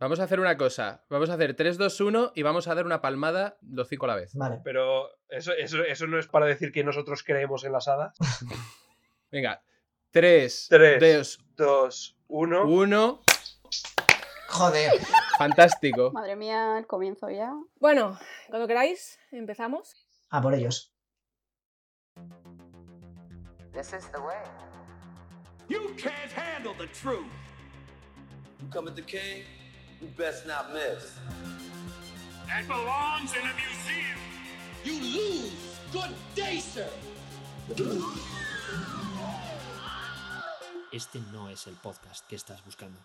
Vamos a hacer una cosa. Vamos a hacer 3, 2, 1 y vamos a dar una palmada los cinco a la vez. Vale. Pero eso, eso, eso no es para decir que nosotros creemos en las hadas. Venga. 3, Tres. 2, 2, 1. 1. Joder. Fantástico. Madre mía, el comienzo ya. Bueno, cuando queráis, empezamos. A por ellos. This is the way. You can't handle the truth. You come at the king, you best not miss. That belongs in a museum. You lose. Good day, sir. Este no es el podcast que estás buscando.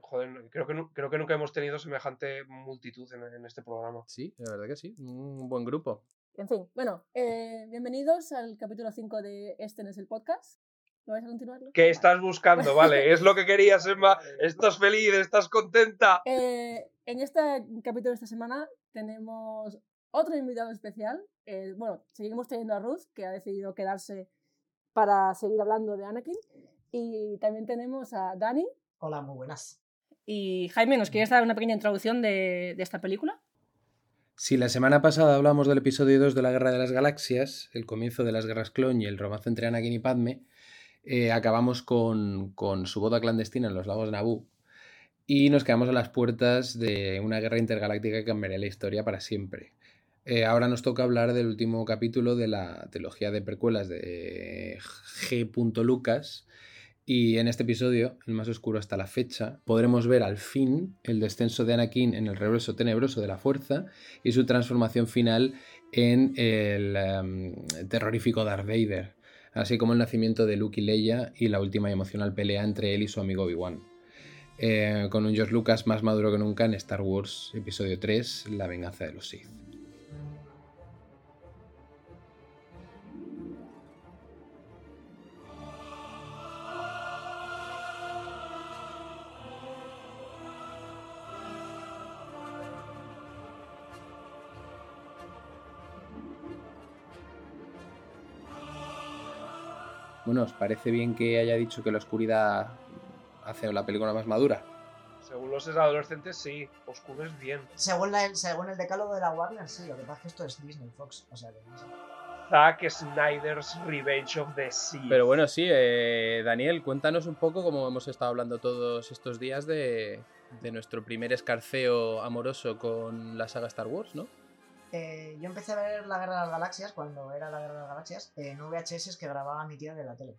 Joder, creo que, creo que nunca hemos tenido semejante multitud en, en este programa. Sí, la verdad que sí. Un buen grupo. En fin, bueno, eh, bienvenidos al capítulo 5 de Este no es el podcast. ¿No vais a continuarlo? ¿Qué estás buscando? Vale, es lo que querías, Emma. Estás feliz, estás contenta. Eh, en este capítulo de esta semana tenemos otro invitado especial. Eh, bueno, seguimos teniendo a Ruth, que ha decidido quedarse para seguir hablando de Anakin. Y también tenemos a Dani. Hola, muy buenas. Y Jaime, ¿nos quieres dar una pequeña introducción de, de esta película? Si la semana pasada hablamos del episodio 2 de la Guerra de las Galaxias, el comienzo de las guerras clon y el romance entre Anakin y Padme, eh, acabamos con, su boda clandestina en los lagos de Naboo y nos quedamos a las puertas de una guerra intergaláctica que cambiaría la historia para siempre. Eh, ahora nos toca hablar del último capítulo de la trilogía de precuelas de G. Lucas. Y en este episodio, el más oscuro hasta la fecha, podremos ver al fin el descenso de Anakin en el regreso tenebroso de la fuerza y su transformación final en el em, terrorífico Darth Vader, así como el nacimiento de Luke y Leia y la última y emocional pelea entre él y su amigo Obi-Wan. Eh, con un George Lucas más maduro que nunca en Star Wars Episodio 3, La venganza de los Sith. Bueno, ¿os parece bien que haya dicho que la oscuridad hace la película más madura? Según los adolescentes, sí. Oscuro es bien. Según, la- según el decálogo de la Warner, sí, lo que pasa es que esto es Disney Fox. O sea que. Zack Snyder's Revenge of the Sea. Pero bueno, sí, eh, Daniel, cuéntanos un poco cómo hemos estado hablando todos estos días de, de nuestro primer escarceo amoroso con la saga Star Wars, ¿no? Eh, yo empecé a ver La Guerra de las Galaxias cuando era La Guerra de las Galaxias en VHS que grababa mi tía de la tele.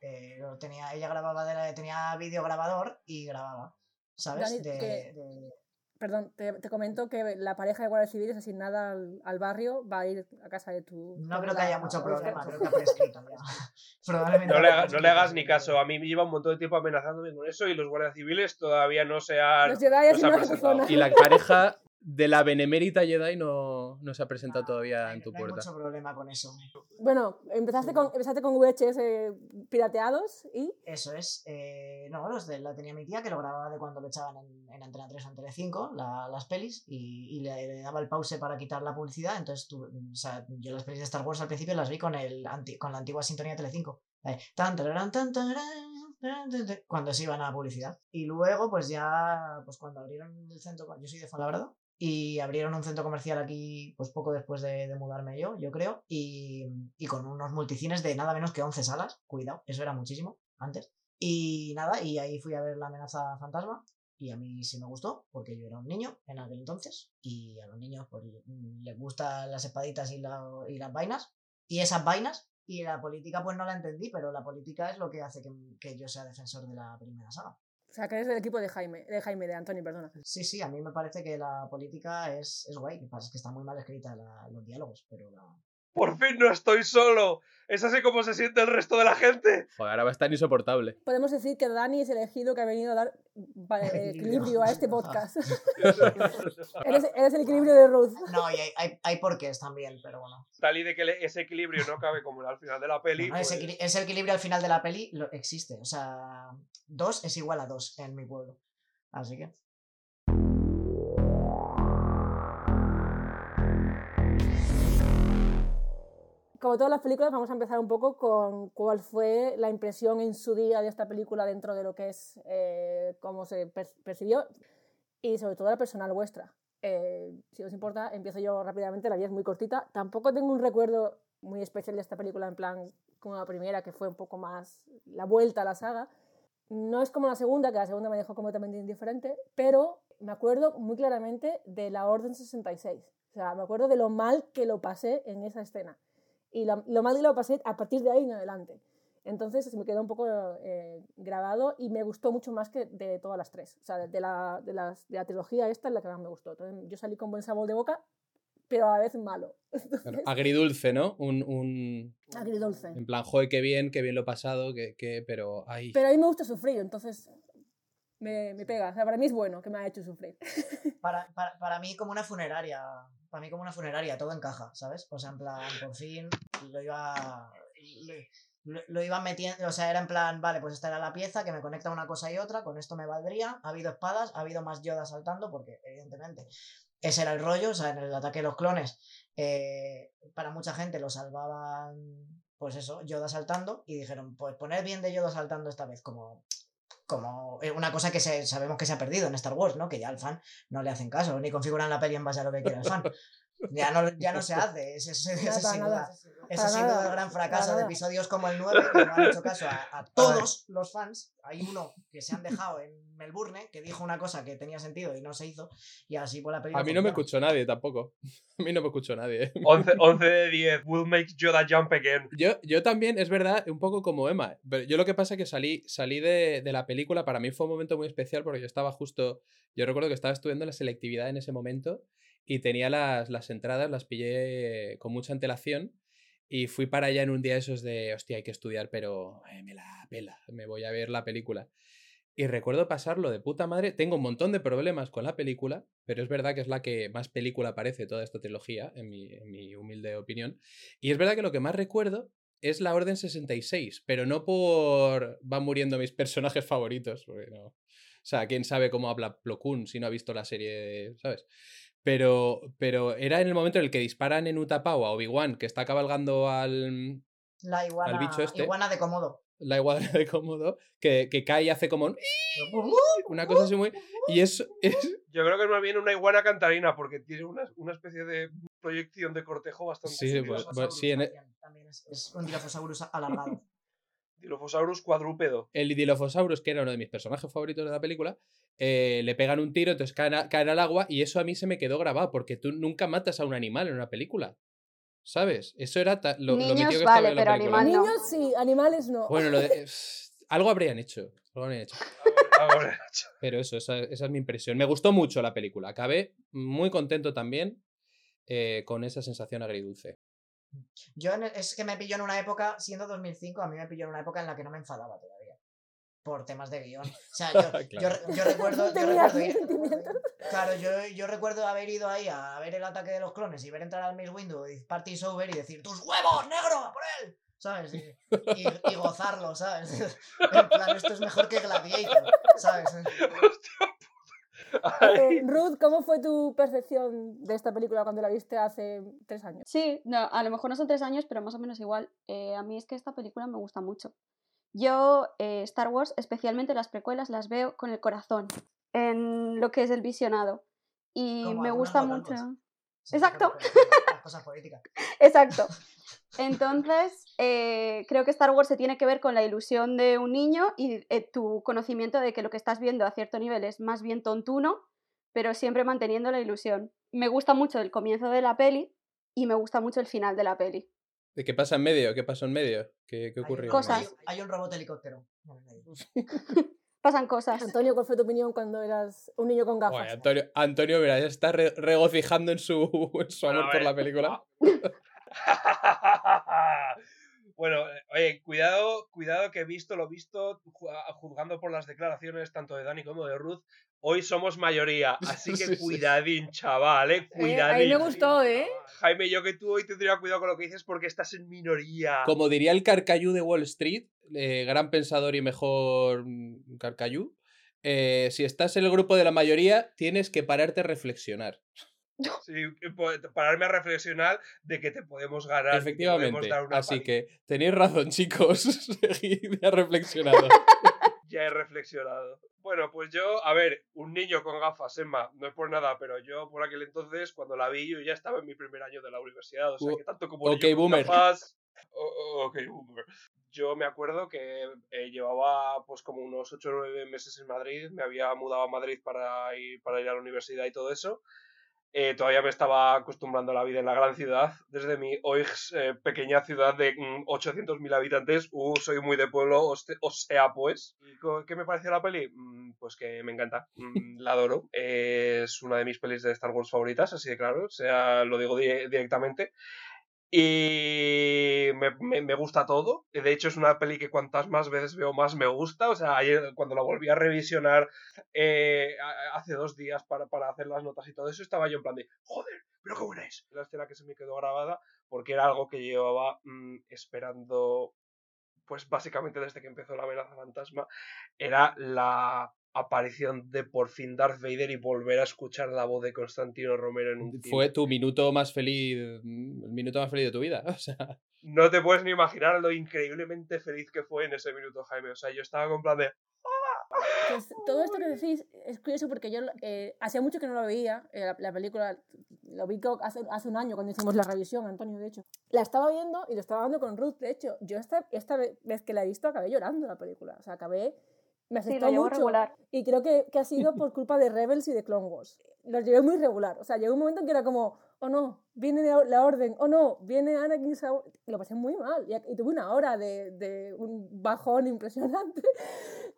Eh, lo tenía, ella grababa de la, tenía vídeo grabador y grababa, ¿sabes? Dani, De- que- de- Perdón, te, te comento que la pareja de Guardia Civil es asignada al, al barrio, va a ir a casa de tu... No creo que haya mucho problema, creo que ha prescrito. Probablemente No le, haga- no le hagas ni caso. A mí me lleva un montón de tiempo amenazándome con eso y los guardias civiles todavía no se han. Los Jedi no es se han presentado. Y la pareja de la benemérita Jedi no, no se ha presentado todavía No en tu no hay puerta. mucho problema con eso. Bueno, empezaste con, empezaste con VHS pirateados y... Eso es. eh, no, los de, la tenía mi tía que lo grababa de cuando lo echaban en, en Antena 3 o Antena 5, la- las pelis, y, y le, le daba el pause para quitar la publicidad. Entonces, tú, o sea, yo las pelis de Star Wars al principio las vi con, el anti- con la antigua sintonía de Telecinco. Eh, tan, tararán, tan, tararán, tan, tan, tan, cuando se iban a publicidad. Y luego, pues ya, pues cuando abrieron el centro, yo soy de Fuenlabrada, y abrieron un centro comercial aquí, pues poco después de, mudarme yo, yo creo, y, y con unos multicines de nada menos que 11 salas, cuidado, eso era muchísimo antes. Y nada, y ahí fui a ver La amenaza fantasma, y a mí sí me gustó, porque yo era un niño en aquel entonces, y a los niños pues les gustan las espaditas y, la- y las vainas, y esas vainas, y la política pues no la entendí, pero la política es lo que hace que, que yo sea defensor de la primera saga. O sea, que eres del equipo de Jaime, de Jaime, de Antonio, perdona. Sí, sí, a mí me parece que la política es, es guay. Lo que pasa es que está muy mal escrita la- los diálogos, pero la... Por fin no estoy solo. ¿Es así como se siente el resto de la gente? Joder, ahora va a estar insoportable. Podemos decir que Dani es el elegido que ha venido a dar equilibrio a este podcast. eres, eres el equilibrio de Ruth. No, y hay, hay, hay porqués también, pero bueno. Tal y de que ese equilibrio no cabe como al final de la peli. No, ese, pues- equili- ese equilibrio al final de la peli lo, existe. O sea, dos es igual a dos en mi pueblo. Así que... como todas las películas, vamos a empezar un poco con cuál fue la impresión en su día de esta película dentro de lo que es eh, cómo se per- percibió y sobre todo la personal vuestra. Eh, si os importa, empiezo yo rápidamente, la vida es muy cortita. Tampoco tengo un recuerdo muy especial de esta película, en plan como la primera, que fue un poco más la vuelta a la saga. No es como la segunda, que la segunda me dejó completamente indiferente, pero me acuerdo muy claramente de la Orden 66. O sea, me acuerdo de lo mal que lo pasé en esa escena. Y lo, lo mal que lo pasé a partir de ahí en adelante. Entonces se me quedó un poco eh, grabado y me gustó mucho más que de todas las tres. O sea, de, de la, de, las, de la trilogía esta es la que más me gustó. Entonces, yo salí con buen sabor de boca, pero a la vez malo. Claro, agridulce, ¿no? Un, un... Agridulce. En plan, joder, qué bien, qué bien lo he pasado, que, que... pero ay. Pero a mí me gusta sufrir, entonces me, me pega. O sea, para mí es bueno que me ha hecho sufrir. Para, para, para mí como una funeraria, para mí como una funeraria, todo encaja, ¿sabes? O sea, en plan, por fin lo iba, lo, lo iba metiendo, o sea, era en plan, vale, pues esta era la pieza que me conecta una cosa y otra, con esto me valdría, ha habido espadas, ha habido más Yoda saltando, porque evidentemente ese era el rollo, o sea, en el ataque de los clones, eh, para mucha gente lo salvaban, pues eso, Yoda saltando, y dijeron, pues poner bien de Yoda saltando esta vez, como como eh, una cosa que se, sabemos que se ha perdido en Star Wars, ¿no? Que ya al fan no le hacen caso, ni configuran la peli en base a lo que quiera el fan. Ya no, ya no se hace. Ese, ese, sin duda, ese sin el gran fracaso de episodios como el 9, que no han hecho caso a, a todos los fans. Hay uno que se han dejado en Melbourne, que dijo una cosa que tenía sentido y no se hizo, y así por la película. A mí no me escuchó nadie tampoco. A mí no me escuchó nadie. ¿eh? 11, 11 de 10. Will make Yoda jump again. Yo, yo también, es verdad, un poco como Emma. Pero yo lo que pasa es que salí, salí de, de la película, para mí fue un momento muy especial porque yo estaba justo, yo recuerdo que estaba estudiando la selectividad en ese momento y tenía las, las entradas, las pillé con mucha antelación y fui para allá en un día esos de, hostia, hay que estudiar, pero eh, me la pela, me voy a ver la película. Y recuerdo pasarlo de puta madre. Tengo un montón de problemas con la película, pero es verdad que es la que más película parece toda esta trilogía, en mi, en mi humilde opinión. Y es verdad que lo que más recuerdo es la Orden 66, pero no por van muriendo mis personajes favoritos, porque no. O sea, quién sabe cómo habla Plo Koon si no ha visto la serie, ¿sabes? Pero, pero era en el momento en el que disparan en Utapau a Obi-Wan, que está cabalgando al, La iguana, al bicho este. iguana de Komodo. la iguana de cómodo, que, que cae y hace como un- una cosa así muy... Y es, es, Yo creo que es más bien una iguana cantarina, porque tiene una, una especie de proyección de cortejo bastante Sí, pues- pues sí, en e- También, es, es un Dilophosaurus alargado. Dilophosaurus cuadrúpedo. el Dilophosaurus, que era uno de mis personajes favoritos de la película, eh, le pegan un tiro, entonces caen, a- caen al agua y eso a mí se me quedó grabado, porque tú nunca matas a un animal en una película. ¿Sabes? Eso era ta- lo, lo Niños, metido que estaba vale, en la pero película. animal no. Niños sí, animales no. Bueno, lo de- algo habrían hecho. Algo habrían hecho. Ahora, Pero eso, esa, esa es mi impresión. Me gustó mucho la película. Acabé muy contento también eh, con esa sensación agridulce. Yo en el- es que me pilló en una época, siendo 2005, a mí me pilló en una época en la que no me enfadaba todavía. Por temas de guion. O sea, yo, Claro. yo recuerdo. Yo recuerdo ir-. Claro, yo, yo recuerdo haber ido ahí a ver el ataque de los clones y ver entrar al Miss Windu y Party's over y decir ¡Tus huevos, negro! ¡A por él! ¿Sabes? Y, y- y gozarlo, ¿sabes? En plan, esto es mejor que Gladiator, ¿sabes? Eh, Ruth, ¿cómo fue tu percepción de esta película cuando la viste hace tres años? Sí, no, a lo mejor no son tres años, pero más o menos igual. Eh, a mí es que esta película me gusta mucho. Yo, eh, Star Wars, especialmente las precuelas, las veo con el corazón, en lo que es el visionado. Y Como me gusta mucho. Exacto. Las cosas políticas. Exacto. Entonces, eh, creo que Star Wars se tiene que ver con la ilusión de un niño y eh, tu conocimiento de que lo que estás viendo a cierto nivel es más bien tontuno, pero siempre manteniendo la ilusión. Me gusta mucho el comienzo de la peli y me gusta mucho el final de la peli. ¿De ¿Qué pasa en medio? ¿Qué pasó en medio? ¿Qué, qué Hay un- ocurrió? Cosas. Hay, hay un robot helicóptero. Pasan cosas. Antonio, ¿cuál fue tu opinión cuando eras un niño con gafas? Antonio, Antonio, mira, ya está re- regocijando en su, en su amor por la película. bueno, eh, oye, cuidado, cuidado que he visto lo visto, juzgando por las declaraciones tanto de Dani como de Ruth. Hoy somos mayoría, así que Sí, sí. cuidadín, chaval, eh, Eh, cuidadín. a mí me gustó, ¿eh? Jaime, yo que tú hoy tendría cuidado con lo que dices porque estás en minoría. Como diría el Carcayú de Wall Street, eh, gran pensador y mejor mm, Carcayú, eh, si estás en el grupo de la mayoría, tienes que pararte a reflexionar. Sí, pararme a reflexionar de que te podemos ganar. y te podemos Efectivamente. dar una Así paliza. que tenéis razón, chicos. Seguid, reflexionado. Ya he reflexionado. Bueno, pues yo, a ver, un niño con gafas, Emma, no es por nada, pero yo por aquel entonces, cuando la vi, yo ya estaba en mi primer año de la universidad. O sea, U- que tanto como ok, niño con gafas. ok, boomer. Yo me acuerdo que eh, llevaba pues como unos 8 o 9 meses en Madrid, me había mudado a Madrid para ir, para ir a la universidad y todo eso. Eh, todavía me estaba acostumbrando a la vida en la gran ciudad. Desde mi OIGS, eh, pequeña ciudad de mm, 800.000 habitantes, uh, soy muy de pueblo, o, se- o sea, pues. ¿Y co- ¿Qué me pareció la peli? Mm, Pues que me encanta, Mm, la adoro. Eh, es una de mis pelis de Star Wars favoritas, así de claro, o sea, lo digo di- directamente. Y me, me- gusta todo. De hecho, es una peli que cuantas más veces veo, más me gusta. O sea, ayer cuando la volví a revisionar eh, hace dos días para, para hacer las notas y todo eso, estaba yo en plan de, joder, pero qué buena es. La escena que se me quedó grabada porque era algo que llevaba mm, esperando, pues básicamente desde que empezó la amenaza fantasma, era la aparición de por fin Darth Vader y volver a escuchar la voz de Constantino Romero en un. Fue tu minuto más feliz, mm, el minuto más feliz de tu vida. O sea, No te puedes ni imaginar lo increíblemente feliz que fue en ese minuto, Jaime. O sea, yo estaba con plan de. Pues todo esto que decís es curioso porque yo eh, hacía mucho que no lo veía, eh, la, la película, lo vi hace, hace un año cuando hicimos la revisión, Antonio, de hecho. La estaba viendo y lo estaba viendo con Ruth, de hecho. Yo esta, esta ve- vez que la he visto acabé llorando la película, o sea, acabé... Me Sí, lo llevo mucho regular. y creo que, que ha sido por culpa de Rebels y de Clone Wars. Los llevé muy regular, o sea, llegó un momento en que era como, oh no, viene la, orden, oh no, viene Anakin Skywalker. Lo pasé muy mal y, y tuve una hora de, de un bajón impresionante.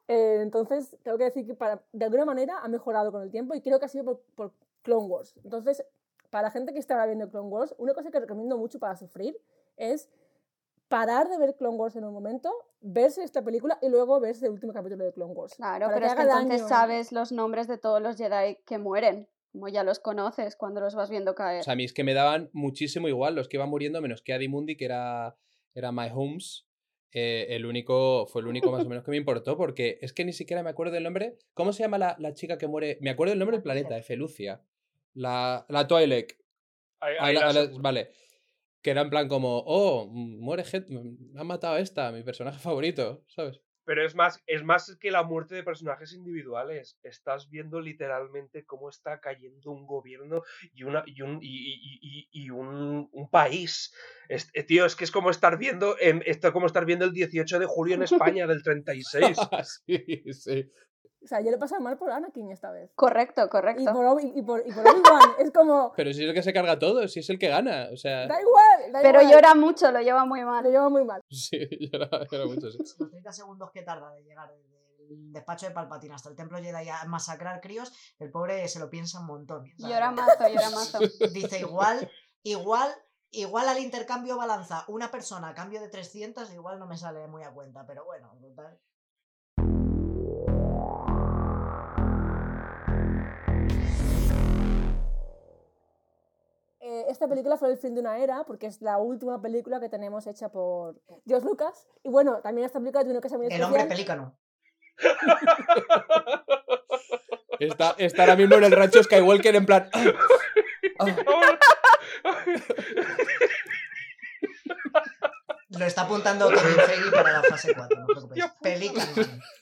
Eh, entonces, tengo que decir que para, de alguna manera ha mejorado con el tiempo y creo que ha sido por, por Clone Wars. Entonces, para la gente que está viendo Clone Wars, una cosa que recomiendo mucho para sufrir es parar de ver Clone Wars en un momento, verse esta película y luego verse el último capítulo de Clone Wars. Claro, pero es que entonces daño. sabes los nombres de todos los Jedi que mueren, como ya los conoces cuando los vas viendo caer. o sea, a mí es que me daban muchísimo igual los que iban muriendo, menos que Adi Mundi, que era, era My Homes. eh, el único, fue el único más o menos que me importó, porque es que ni siquiera me acuerdo del nombre. ¿Cómo se llama la, la chica que muere? Me acuerdo del nombre del planeta, de Felucia. La, la Twi'lek. Ahí- ahí la- la la- seguro. vale. Que era en plan como, oh, muere gente, han matado a esta, mi personaje favorito, ¿sabes? Pero es más, es más que la muerte de personajes individuales. Estás viendo literalmente cómo está cayendo un gobierno y, una, y, un, y, y- y- un, un país. Es- eh, tío, es que es como estar viendo em, esto como estar viendo el 18 de julio en España del 36. sí, sí. O sea, yo lo he pasado mal por Anakin esta vez. Correcto, Y correcto. por, Obi- y por, y por Obi-Wan. es como, Pero si es el que se carga todo, si es el que gana, o sea, da igual, da Pero igual. llora mucho, lo lleva muy Lo mal. lleva muy mal. sí, llora, llora mucho, sí. Los 30 segundos que tarda de llegar del despacho de Palpatine hasta el templo Jedi a masacrar críos, el pobre se lo piensa un montón. Llora mazo, llora mazo. Dice igual, igual, igual al intercambio balanza una persona a cambio de 300, igual no me sale muy a cuenta, pero bueno, total. Eh, esta película fue el fin de una era porque es la última película que tenemos hecha por George Lucas. Y bueno, también esta película tiene una cosa muy El especial. hombre pelícano. Está, está ahora mismo en el rancho Skywalker en plan. "Ah, ah". Lo está apuntando Kevin Feige para la fase 4, no os preocupéis. Pelícano.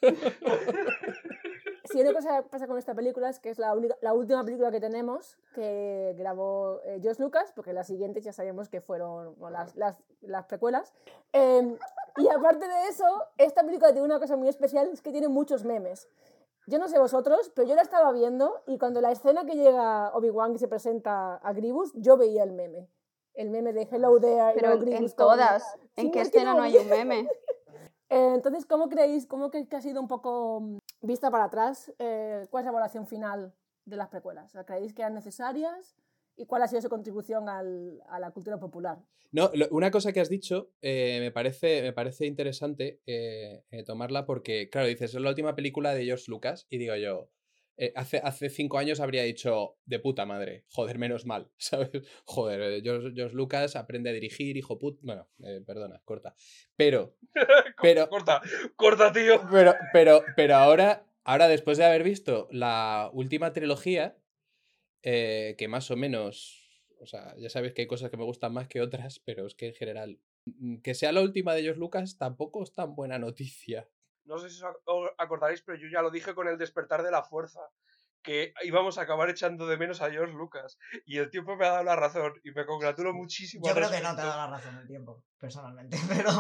Si una cosa pasa con esta película es que es la, única, la última película que tenemos que grabó eh, George Lucas, porque las siguientes ya sabemos que fueron bueno, las, las, las precuelas. Eh, y aparte de eso, esta película tiene una cosa muy especial, es que tiene muchos memes. Yo no sé vosotros, pero yo la estaba viendo y cuando la escena que llega Obi-Wan y se presenta a Grievous, yo veía el meme. El meme de Hello there. y Pero en, en Grievous todas. Sí, ¿En qué es que escena no no hay un meme? Eh, entonces, ¿cómo creéis, cómo creéis que ha sido un poco mm, vista para atrás? eh, ¿Cuál es la evaluación final de las precuelas? ¿Creéis que eran necesarias? ¿Y cuál ha sido su contribución al- a la cultura popular? No, una cosa que has dicho eh, me, parece, me parece interesante eh, tomarla porque, claro, dices, es la última película de George Lucas y digo yo, eh, hace, hace cinco años habría dicho, de puta madre, joder, menos mal, ¿sabes? Joder, eh, George, Lucas aprende a dirigir, hijo put... Bueno, eh, perdona, corta. Pero, pero, Corta, corta, tío. pero, pero, pero ahora, ahora, después de haber visto la última trilogía, eh, que más o menos, o sea, ya sabéis que hay cosas que me gustan más que otras, pero es que en general, mm, que sea la última de George Lucas tampoco es tan buena noticia. No sé si os ac- os acordaréis, pero yo ya lo dije con el despertar de la fuerza, que íbamos a acabar echando de menos a George Lucas. Y el tiempo me ha dado la razón y me congratulo muchísimo. Yo creo que no te respecto. da la razón el tiempo, personalmente, pero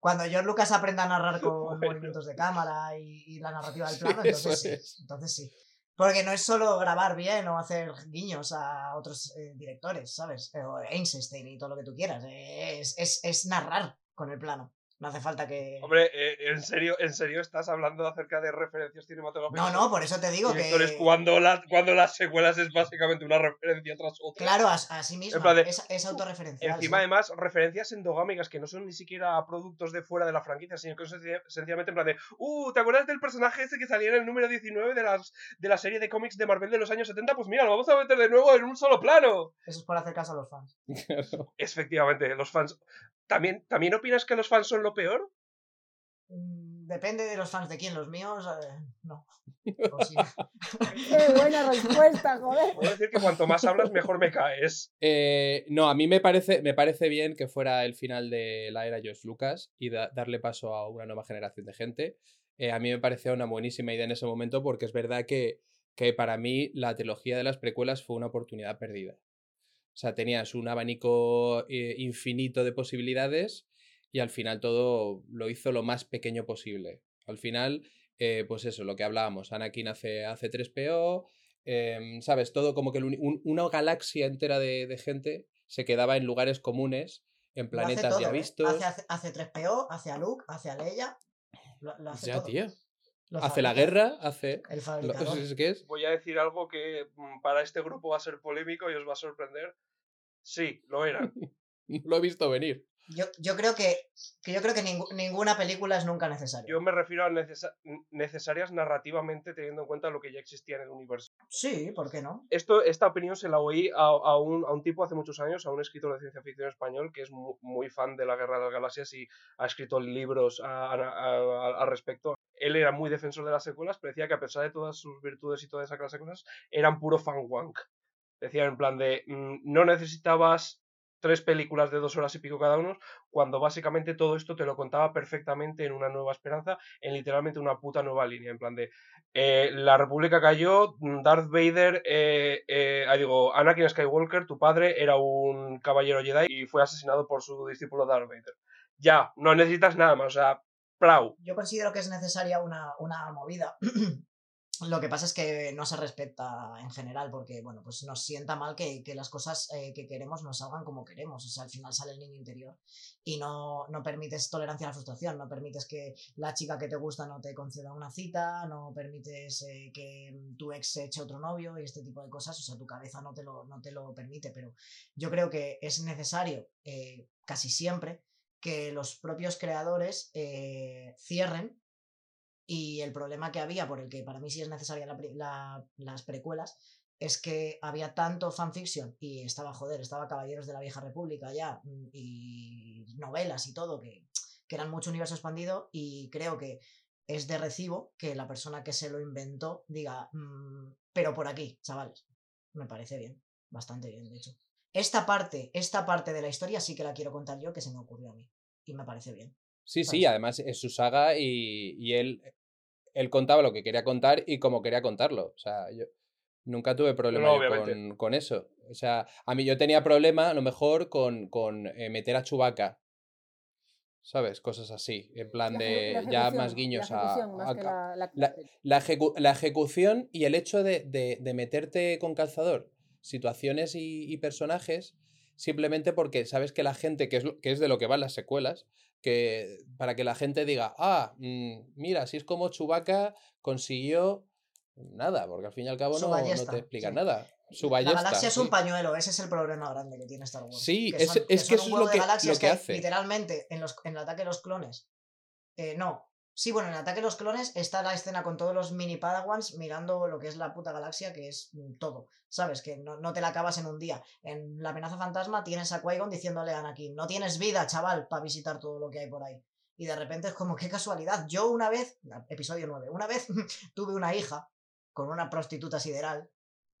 cuando George Lucas aprenda a narrar con Bueno. movimientos de cámara y, y la narrativa del plano, entonces sí, es. entonces sí. Porque no es solo grabar bien o hacer guiños a otros eh, directores, ¿sabes? Eh, O Einstein y todo lo que tú quieras. Es, es, es narrar con el plano. No hace falta que... Hombre, eh, ¿en, serio, ¿en serio estás hablando acerca de referencias cinematográficas? No, no, por eso te digo que... cuando, la- cuando las secuelas es básicamente una referencia tras otra. Claro, a, a sí misma. En plan de- es, es autorreferencial. Encima, sí. además, referencias endogámicas que no son ni siquiera productos de fuera de la franquicia, sino que son senci- sencillamente en plan de, uh, ¿te acuerdas del personaje ese que salía en el número 19 de, las, de la serie de cómics de Marvel de los años 70? Pues mira, lo vamos a meter de nuevo en un solo plano. Eso es por hacer caso a los fans. Efectivamente, los fans. ¿También, ¿También opinas que los fans son lo peor? Mm, Depende de los fans de quién, los míos, eh, no. Sí. ¡Qué buena respuesta, joder! Puedo decir que cuanto más hablas, mejor me caes. Eh, no, a mí me parece, me parece bien que fuera el final de la era George Lucas y da- darle paso a una nueva generación de gente. Eh, a mí me parecía una buenísima idea en ese momento porque es verdad que, que para mí la trilogía de las precuelas fue una oportunidad perdida. O sea, tenías un abanico eh, infinito de posibilidades y al final todo lo hizo lo más pequeño posible. Al final, eh, pues eso, lo que hablábamos, Anakin hace, hace 3PO, em, ¿sabes? Todo como que un- una galaxia entera de, de gente se quedaba en lugares comunes, en planetas ya todo, ¿eh? vistos. Hace, hace, hace 3PO, hace a Luke, hace a Leia. Lo, lo hace Ya, todo. tío. Hace la guerra, hace... El fabricador. Voy a decir algo que mm, para este grupo va a ser polémico y os va a sorprender. Sí, lo era. Lo he visto venir. Yo, yo creo que, que yo creo que ningú- ninguna película es nunca necesaria. Yo me refiero a necesa- necesarias narrativamente teniendo en cuenta lo que ya existía en el universo. Sí, ¿por qué no? Esto, esta opinión se la oí a, a un, a un tipo hace muchos años, a un escritor de ciencia ficción español que es mu- muy, fan de la Guerra de las Galaxias y ha escrito libros al respecto. Él era muy defensor de las secuelas, pero decía que a pesar de todas sus virtudes y toda esa clase de cosas, eran puro fan wank. Decía en plan de, mm, no necesitabas tres películas de dos horas y pico cada uno, cuando básicamente todo esto te lo contaba perfectamente en una nueva esperanza, en literalmente una puta nueva línea, en plan de eh, la República cayó, Darth Vader, eh, eh, ah, digo, Anakin Skywalker, tu padre, era un caballero Jedi y fue asesinado por su discípulo Darth Vader. Ya, no necesitas nada más, o sea, plau. Yo considero que es necesaria una, una movida. Lo que pasa es que no se respeta en general, porque bueno, pues nos sienta mal que, que las cosas eh, que queremos nos salgan como queremos. O sea, al final sale el niño interior y no, no permites tolerancia a la frustración, no permites que la chica que te gusta no te conceda una cita, no permites eh, que tu ex se eche otro novio y este tipo de cosas. O sea, tu cabeza no te lo, no te lo permite, pero yo creo que es necesario eh, casi siempre que los propios creadores cierren y el problema que había, por el que para mí sí es necesaria la la- las precuelas, es que había tanto fanfiction y estaba, joder, estaba Caballeros de la Vieja República ya mm, y novelas y todo, que, que eran mucho universo expandido y creo que es de recibo que la persona que se lo inventó diga, "Mm, pero por aquí, chavales, me parece bien, bastante bien, de hecho. Esta parte, esta parte de la historia sí que la quiero contar yo, que se me ocurrió a mí. Y me parece bien. Sí, sí, ¿sabes? además es su saga y, y él, él contaba lo que quería contar y como quería contarlo. O sea, yo nunca tuve problema no, con, con eso. O sea, a mí yo tenía problema a lo mejor con, con eh, meter a Chubaca. ¿Sabes? Cosas así. En plan La de ya más guiños a, la ejecución y el hecho de, de- de meterte con calzador situaciones y, y personajes simplemente porque sabes que la gente, que es, lo- que es de lo que van las secuelas, que para que la gente diga, ah, mm, mira, si es como Chewbacca consiguió nada, porque al fin y al cabo no, no te explica sí. nada. Su La ballesta. galaxia es un pañuelo, ese es el problema grande que tiene Star Wars. Sí, que es- son- es que eso un es lo que- lo hace. literalmente en, los, en el ataque de los clones. Eh, no. Sí, bueno, en ataque de los clones está la escena con todos los mini Padawans mirando lo que es la puta galaxia, que es mm, todo. ¿Sabes? Que no, no te la acabas en un día. En la amenaza fantasma tienes a Qui-Gon diciéndole a Anakin, no tienes vida, chaval, para visitar todo lo que hay por ahí. Y de repente es como, qué casualidad. Yo una vez, episodio 9, una vez tuve una hija con una prostituta sideral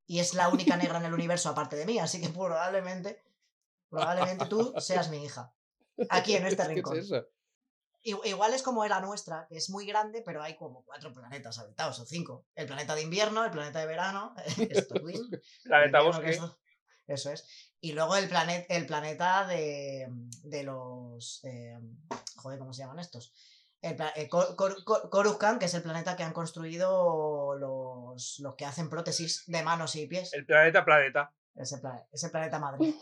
Y es la única negra en el universo aparte de mí, así que probablemente, probablemente tú seas mi hija. Aquí en este ¿Qué rincón. es eso? Igual es como era nuestra, que es muy grande, pero hay como cuatro planetas habitados o cinco. El planeta de invierno, el planeta de verano, es Planeta el Bosque. que es- Eso es. Y luego el, planet, el planeta de, de los... eh, joder, ¿cómo se llaman estos? El pla- eh, Cor- Cor- Cor- Coruscant, que es el planeta que han construido los, los que hacen prótesis de manos y pies. El planeta Planeta. Ese, pla- ese planeta Madrid.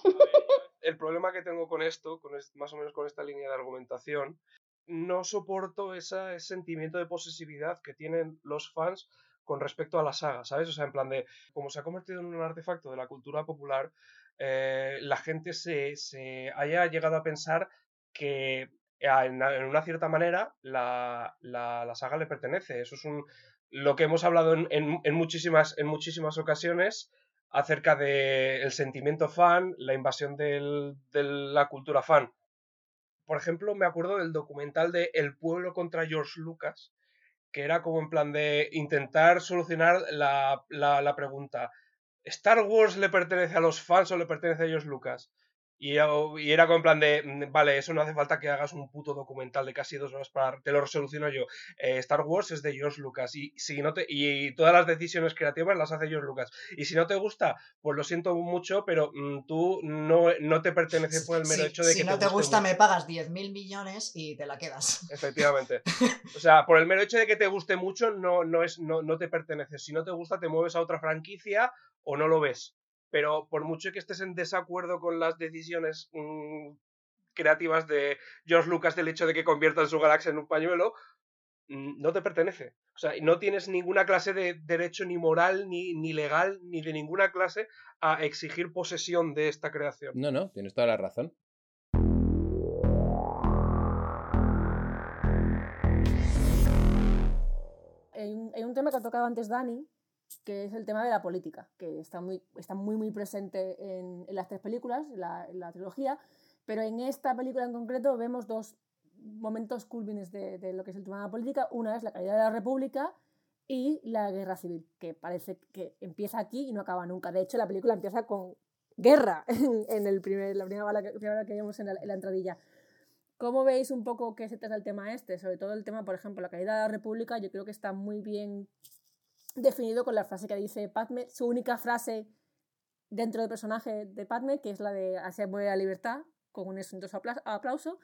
El problema que tengo con esto, con es- más o menos con esta línea de argumentación, no soporto ese sentimiento de posesividad que tienen los fans con respecto a la saga, ¿sabes? O sea, en plan de, como se ha convertido en un artefacto de la cultura popular, eh, la gente se, se haya llegado a pensar que a- en, una cierta manera la, la- la saga le pertenece. Eso es un, lo que hemos hablado en, en- muchísimas, en muchísimas ocasiones acerca del sentimiento fan, la invasión de la cultura fan. Por ejemplo, me acuerdo del documental de El pueblo contra George Lucas, que era como en plan de intentar solucionar la, la- pregunta, ¿Star Wars le pertenece a los fans o le pertenece a George Lucas? Y, yo- y era como en plan de, "Mm, vale, eso no hace falta que hagas un puto documental de casi dos horas para... Te lo resoluciono yo. Eh, Star Wars es de George Lucas y, si no te, y todas las decisiones creativas las hace George Lucas. Y si no te gusta, pues lo siento mucho, pero mm, tú no, no te pertenece por el mero Si, hecho de si que no te gusta, mucho. me pagas 10.000 millones y te la quedas. Efectivamente. O sea, por el mero hecho de que te guste mucho, no, no, es, no, no te pertenece. Si no te gusta, te mueves a otra franquicia o no lo ves. Pero por mucho que estés en desacuerdo con las decisiones mm, creativas de George Lucas del hecho de que conviertan su galaxia en un pañuelo, mm, no te pertenece. O sea, no tienes ninguna clase de derecho ni moral, ni, ni legal, ni de ninguna clase a exigir posesión de esta creación. No, no, tienes toda la razón. Hay un, hay un tema que ha tocado antes Dani, que es el tema de la política, que está muy, está muy, muy presente en, en las tres películas, en la, en la trilogía, pero en esta película en concreto vemos dos momentos culmines de, de lo que es el tema de la política. Una es la caída de la República y la guerra civil, que parece que empieza aquí y no acaba nunca. De hecho, la película empieza con guerra en, en el primer, la primera bala que, primera que vemos en la, en la entradilla. ¿Cómo veis un poco qué se trata el tema este? Sobre todo el tema, por ejemplo, la caída de la República, yo creo que está muy bien definido con la frase que dice Padme, su única frase dentro del personaje de Padme, que es la de hacia muere la libertad, con un estruendoso apla- aplauso.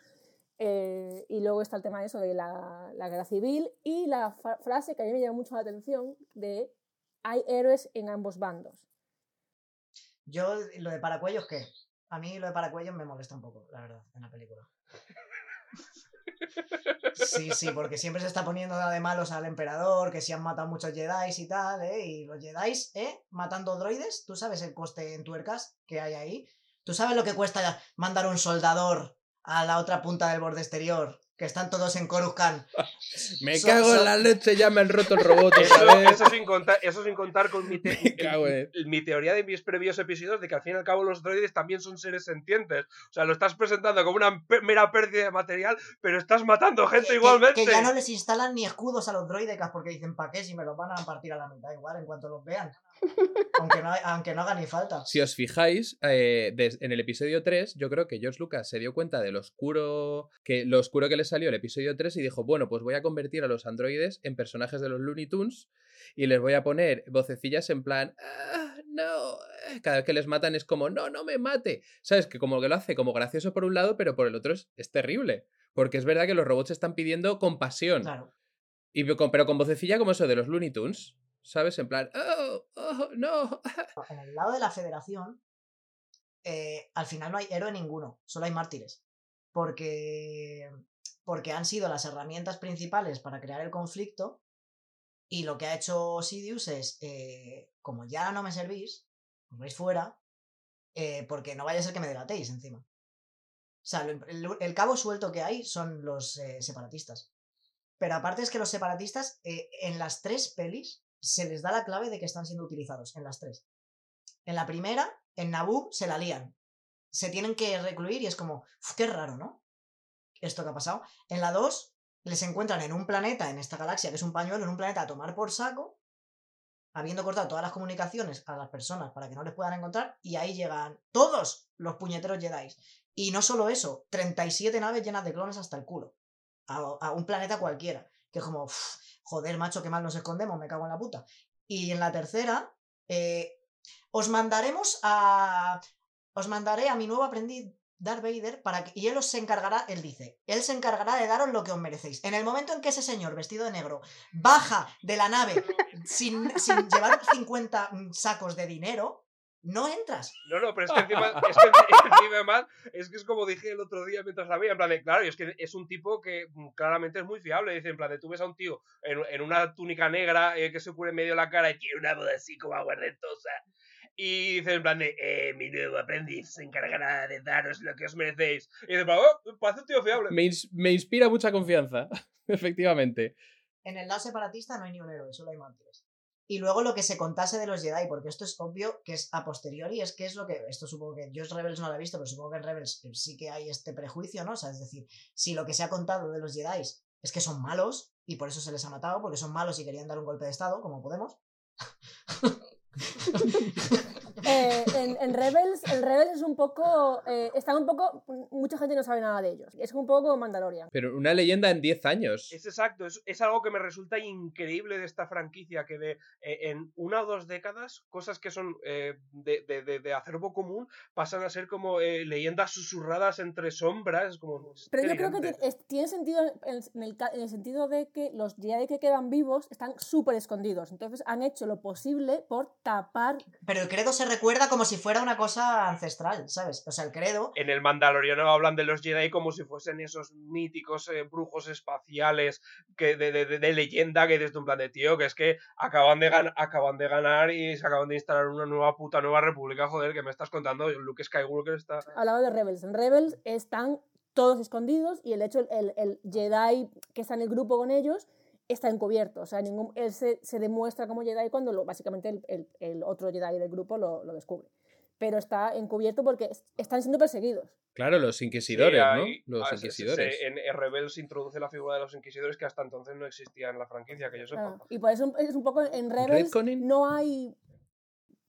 Eh, y luego está el tema de eso, de la, la guerra civil, y la fra- frase que a mí me llama mucho la atención de hay héroes en ambos bandos. Yo, lo de paracuellos, ¿qué? A mí lo de paracuellos me molesta un poco, la verdad, en la película. Sí, sí, porque siempre se está poniendo de malos al emperador, que si han matado muchos Jedi y tal, ¿eh? Y los Jedi, ¿eh? Matando droides, ¿tú sabes el coste en tuercas que hay ahí? ¿Tú sabes lo que cuesta mandar un soldador a la otra punta del borde exterior? Que están todos en Coruscant. Me So- cago en la leche, ya me han roto el robot Eso, eso sin contar, eso sin contar con mi, te- el- mi teoría de mis previos episodios de que al fin y al cabo los droides también son seres sentientes. O sea, lo estás presentando como una mera pérdida de material, pero estás matando gente Que- que- igualmente. Que, ya no les instalan ni escudos a los droidecas porque dicen, ¿para qué? Si me los van a partir a la mitad igual en cuanto los vean. Aunque, no, aunque no haga ni falta. Si os fijáis, eh, des- en el episodio 3, yo creo que George Lucas se dio cuenta de lo oscuro que, lo oscuro que le salió el episodio 3 y dijo, bueno, pues voy a convertir a los androides en personajes de los Looney Tunes y les voy a poner vocecillas en plan, "Ah, no, eh", cada vez que les matan es como, no, no me mate. ¿Sabes? Que como que lo hace como gracioso por un lado, pero por el otro es, es terrible. Porque es verdad que los robots están pidiendo compasión. Claro. Y pero con vocecilla como eso de los Looney Tunes. ¿Sabes? En plan, oh, oh, no. En el lado de la federación, eh, al final no hay héroe ninguno, solo hay mártires. Porque, porque han sido las herramientas principales para crear el conflicto. Y lo que ha hecho Sidious es, eh, como ya no me servís, os vais fuera, eh, porque no vaya a ser que me delatéis encima. O sea, el, el cabo suelto que hay son los separatistas. Pero aparte es que los separatistas, en las tres pelis, se les da la clave de que están siendo utilizados, en las tres. En la primera, en Naboo, se la lían. Se tienen que recluir y es como, "Uf, qué raro, ¿no? Esto que ha pasado. En la 2, les encuentran en un planeta, en esta galaxia, que es un pañuelo, en un planeta a tomar por saco, habiendo cortado todas las comunicaciones a las personas para que no les puedan encontrar, y ahí llegan todos los puñeteros Jedi. Y no solo eso, 37 naves llenas de clones hasta el culo. A un planeta cualquiera. Que es como, "Uf, joder, macho, qué mal nos escondemos, me cago en la puta. Y en la tercera, eh, os mandaremos a. Os mandaré a mi nuevo aprendiz Darth Vader para que. Y él os se encargará, él dice, él se encargará de daros lo que os merecéis. En el momento en que ese señor vestido de negro baja de la nave sin, sin llevar 50 sacos de dinero, no entras. No, no, pero es que encima, es que encima más, es que es como dije el otro día mientras la veía, en plan de, claro, y es que es un tipo que mm, claramente es muy fiable, dice, en plan de, tú ves a un tío en, en una túnica negra eh, que se cubre medio la cara y tiene una voz así como aguardentosa, y dice en plan de, eh, mi nuevo aprendiz se encargará de daros lo que os merecéis, y dice, oh, parece un tío fiable. Me, ins- me inspira mucha confianza, efectivamente. En el lado separatista no hay ni un héroe, solo hay mártires. Y luego lo que se contase de los Jedi, porque esto es obvio que es a posteriori, es que es lo que. Esto supongo que. Yo Rebels no lo he visto, pero supongo que en Rebels eh, sí que hay este prejuicio, ¿no? O sea, es decir, si lo que se ha contado de los Jedi es que son malos, y por eso se les ha matado, porque son malos y querían dar un golpe de estado, como podemos. Eh, en, en Rebels, el Rebels es un poco. Eh, están un poco. Mucha gente no sabe nada de ellos. Es un poco como Mandalorian. Pero una leyenda en 10 años. Es exacto, es, es algo que me resulta increíble de esta franquicia, que de eh, en una o dos décadas, cosas que son eh, de, de, de, de acervo común pasan a ser como eh, leyendas susurradas entre sombras. Como, Pero yo creo que es- tiene sentido en, en el, ca- en el sentido de que los Jedi que quedan vivos están súper escondidos. Entonces han hecho lo posible por tapar. Pero el credo se recuerda como si fuera una cosa ancestral, ¿sabes? O sea, el credo. En el Mandaloriano hablan de los Jedi como si fuesen esos míticos eh, brujos espaciales que de, de- de- de leyenda que desde un plan de tío, que es que acaban de, gan- acaban de ganar y se acaban de instalar una nueva puta nueva república, joder, que me estás contando, Luke Skywalker está... Hablaba de Rebels. En Rebels están todos escondidos y el hecho, el, el Jedi que está en el grupo con ellos está encubierto. O sea, ningún, él se, se demuestra como Jedi cuando lo, básicamente el, el- el otro Jedi del grupo lo, lo descubre. Pero está encubierto porque es- están siendo perseguidos. Claro, los inquisidores, Sí, ¿no? Los ah, se- inquisidores. se- en Rebels se introduce la figura de los inquisidores que hasta entonces no existía en la franquicia, que yo sepa. Ah, y por eso es un poco en Rebels no hay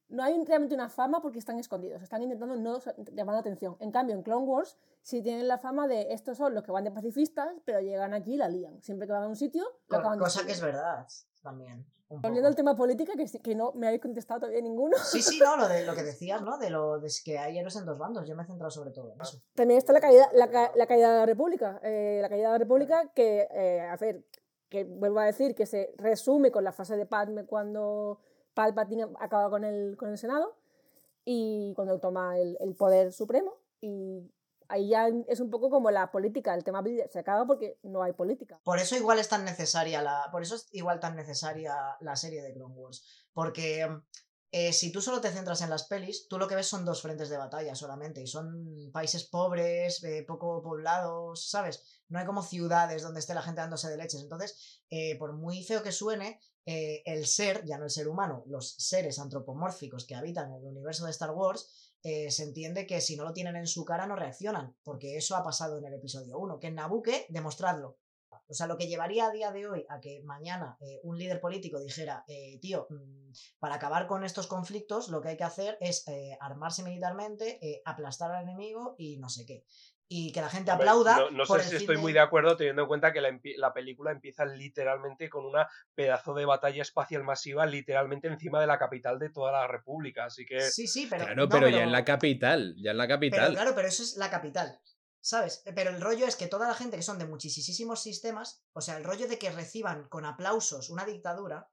no hay realmente una fama porque están escondidos, están intentando no llamar la atención. En cambio, en Clone Wars sí tienen la fama de estos son los que van de pacifistas, pero llegan aquí y la lían. Siempre que van a un sitio, lo acaban Cosa que es verdad también. Volviendo al tema política, que, que no me habéis contestado todavía ninguno. Sí, sí, no, lo de lo que decías, ¿no? De lo de que hay héroes en dos bandos. Yo me he centrado sobre todo en eso. También está la caída, la, ca- la caída de la República. eh, la caída de la República que, eh, a ver, que vuelvo a decir que se resume con la fase de Padme cuando Palpatine acaba con el, con el Senado y cuando toma el, el poder supremo. Y ahí ya es un poco como la política, el tema se acaba porque no hay política. Por eso igual es tan necesaria la. Por eso es igual tan necesaria la serie de Clone Wars. Porque eh, si tú solo te centras en las pelis, tú lo que ves son dos frentes de batalla solamente. Y son países pobres, eh, poco poblados, ¿sabes? No hay como ciudades donde esté la gente dándose de leches. Entonces, eh, por muy feo que suene, eh, el ser, ya no el ser humano, los seres antropomórficos que habitan en el universo de Star Wars, eh, se entiende que si no lo tienen en su cara no reaccionan, porque eso ha pasado en el episodio 1, que en Nabuque, demostradlo. O sea, lo que llevaría a día de hoy a que mañana eh, un líder político dijera, tío, mm, para acabar con estos conflictos lo que hay que hacer es armarse militarmente, aplastar al enemigo y no sé qué. Y que la gente aplauda. No, sé si estoy de- muy de acuerdo teniendo en cuenta que la, la película empieza literalmente con una pedazo de batalla espacial masiva literalmente encima de la capital de toda la república, así que... Sí, sí, pero. Claro, no, pero, ya en la capital, ya en la Pero capital. claro, pero eso es la capital. ¿Sabes? Pero el rollo es que toda la gente que son de muchísimos sistemas, o sea, el rollo de que reciban con aplausos una dictadura,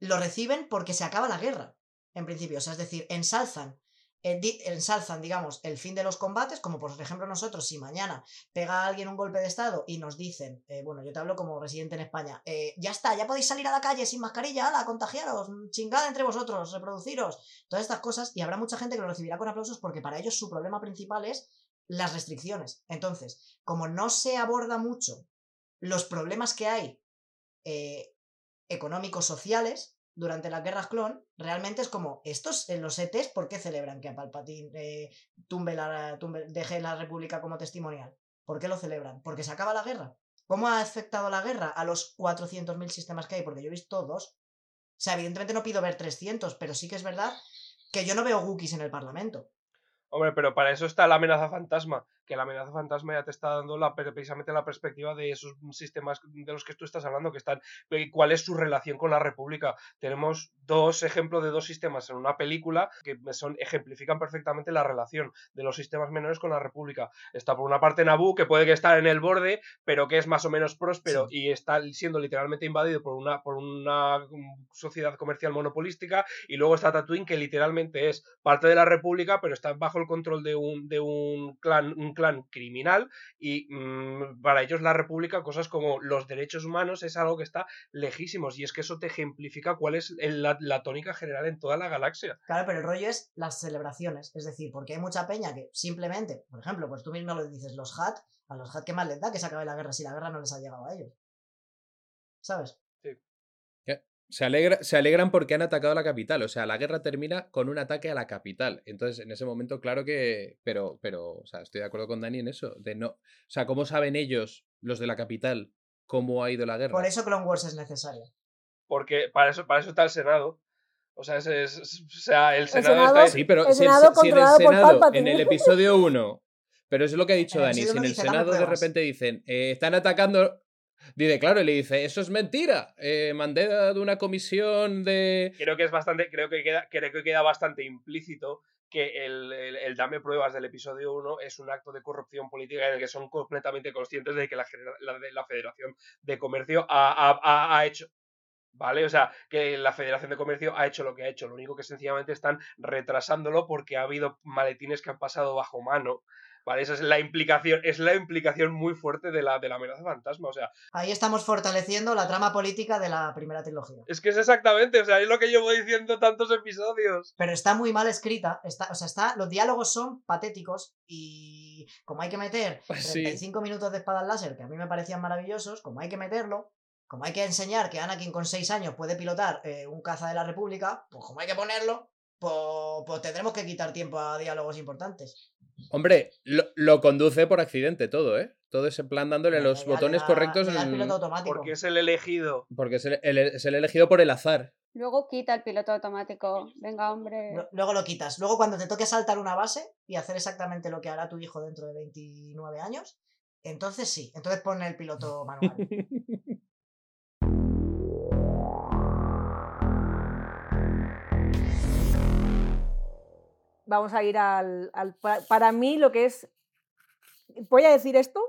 lo reciben porque se acaba la guerra, en principio. O sea, es decir, ensalzan, eh, ensalzan, digamos, el fin de los combates, como por ejemplo nosotros, si mañana pega a alguien un golpe de estado y nos dicen, eh, bueno, yo te hablo como residente en España, eh, ya está, ya podéis salir a la calle sin mascarilla, ala, contagiaros, chingada entre vosotros, reproduciros, todas estas cosas, y habrá mucha gente que lo recibirá con aplausos porque para ellos su problema principal es las restricciones. Entonces, como no se aborda mucho los problemas que hay eh, económicos sociales durante las guerras clon, realmente es como, estos en los ETs, ¿por qué celebran que a Palpatine eh, la, deje la república como testimonial? ¿Por qué lo celebran? ¿Porque se acaba la guerra? ¿Cómo ha afectado la guerra a los 400.000 sistemas que hay? Porque yo he visto dos. sea, evidentemente no pido ver 300, pero sí que es verdad que yo no veo Wookiees en el Parlamento. Hombre, pero para eso está la amenaza fantasma, que la amenaza fantasma ya te está dando la, precisamente la perspectiva de esos sistemas de los que tú estás hablando, que están, eh, cuál es su relación con la República. Tenemos dos ejemplos de dos sistemas en una película que son, ejemplifican perfectamente la relación de los sistemas menores con la República. Está por una parte Naboo, que puede que estar en el borde, pero que es más o menos próspero y está siendo literalmente invadido por una, por una mm, sociedad comercial monopolística, y luego está Tatooine, que literalmente es parte de la República, pero está bajo el control de un, de un clan, un clan criminal, y mm, para ellos la República, cosas como los derechos humanos es algo que está lejísimos, y es que eso te ejemplifica cuál es la, la tónica general en toda la galaxia. Claro, pero el rollo es las celebraciones. Es decir, porque hay mucha peña que simplemente, por ejemplo, pues tú mismo lo dices, los Hat, a los Hat, ¿qué más les da que se acabe la guerra si la guerra no les ha llegado a ellos? ¿Sabes? Se, alegra- se alegran porque han atacado la capital. O sea, la guerra termina con un ataque a la capital. Entonces, en ese momento, claro que. Pero, pero, o sea, estoy de acuerdo con Dani en eso. De no. O sea, ¿cómo saben ellos, los de la capital, cómo ha ido la guerra? Por eso Clone Wars es necesaria. Porque para eso, para eso está el Senado. O sea, es, es- o sea el Senado, Senado- está ahí- Sí, pero El si, el- si en el Senado, en el episodio 1. Pero es lo que ha dicho Dani. Si en el dice, "Dame Senado de pruebas". repente dicen, "Eh, están atacando. Dice, claro, y le dice, eso es mentira. Eh, mandé de una comisión de. creo que es bastante, creo que queda, creo que queda bastante implícito que el, el- dame pruebas del episodio 1 es un acto de corrupción política en el que son completamente conscientes de que la, la Federación de Comercio ha, ha- ha- ha hecho. ¿Vale? O sea, que la Federación de Comercio ha hecho lo que ha hecho. Lo único que sencillamente están retrasándolo porque ha habido maletines que han pasado bajo mano. ¿Vale? Esa es la implicación, es la implicación muy fuerte de la, de la amenaza fantasma. O sea, Ahí estamos fortaleciendo la trama política de la primera trilogía. es que es exactamente, o sea, es lo que llevo diciendo tantos episodios. Pero está muy mal escrita. Está, o sea, está, los diálogos son patéticos y como hay que meter Sí. 35 minutos de espadas láser, que a mí me parecían maravillosos, como hay que meterlo, como hay que enseñar que Anakin con 6 años puede pilotar eh, un caza de la República, pues como hay que ponerlo, pues, pues tendremos que quitar tiempo a diálogos importantes. Hombre, lo, lo conduce por accidente todo, ¿eh? Todo ese plan dándole Le- los botones correctos. le da el en- piloto automático. Porque es el elegido. Porque es el, el- es el elegido por el azar. Luego quita el piloto automático. Venga, hombre. Lu- Luego lo quitas. Luego cuando te toque saltar una base y hacer exactamente lo que hará tu hijo dentro de 29 años, entonces sí, entonces pon el piloto manual. Vamos a ir al, al- pa- Para mí, lo que es. Voy a decir esto.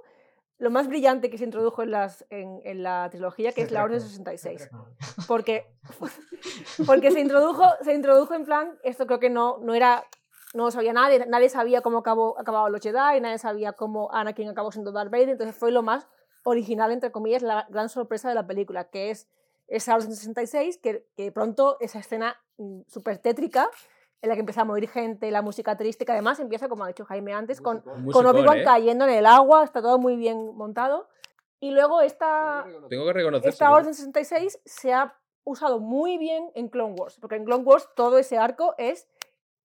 Lo más brillante que se introdujo en, las, en, en la trilogía, que es la Orden 66. Porque, porque se, introdujo, se introdujo en plan. Esto creo que no, no era. No lo sabía nadie, nadie sabía cómo acabó, acababan los Jedi, nadie sabía cómo Anakin acabó siendo Darth Vader, entonces fue lo más original, entre comillas, la gran sorpresa de la película, que es esa Orden 66, que, que pronto esa escena mm, súper tétrica, en la que empieza a morir gente, la música triste, que además empieza, como ha dicho Jaime antes, con, con Obi-Wan ¿eh? cayendo en el agua, está todo muy bien montado. Y luego esta, Tengo que reconocer. esta Orden 66 se ha usado muy bien en Clone Wars, porque en Clone Wars todo ese arco es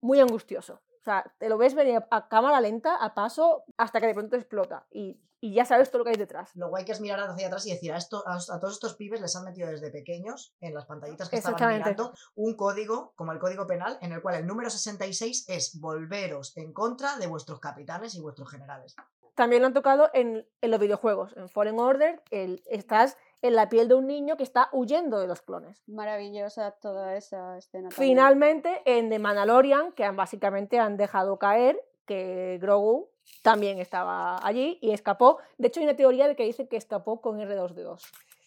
muy angustioso. O sea, te lo ves venir a cámara lenta, a paso, hasta que de pronto explota. Y, y ya sabes todo lo que hay detrás. Lo guay que es mirar hacia atrás y decir, a, esto, a, a todos estos pibes les han metido desde pequeños, en las pantallitas que estaban mirando, un código, como el código penal, en el cual el número 66 es volveros en contra de vuestros capitanes y vuestros generales. También lo han tocado en, en los videojuegos. En Fallen Order el, estás en la piel de un niño que está huyendo de los clones. Maravillosa toda esa escena. también. Finalmente, en The Mandalorian, que han, básicamente han dejado caer que Grogu también estaba allí y escapó. De hecho, hay una teoría de que dice que escapó con R2D2,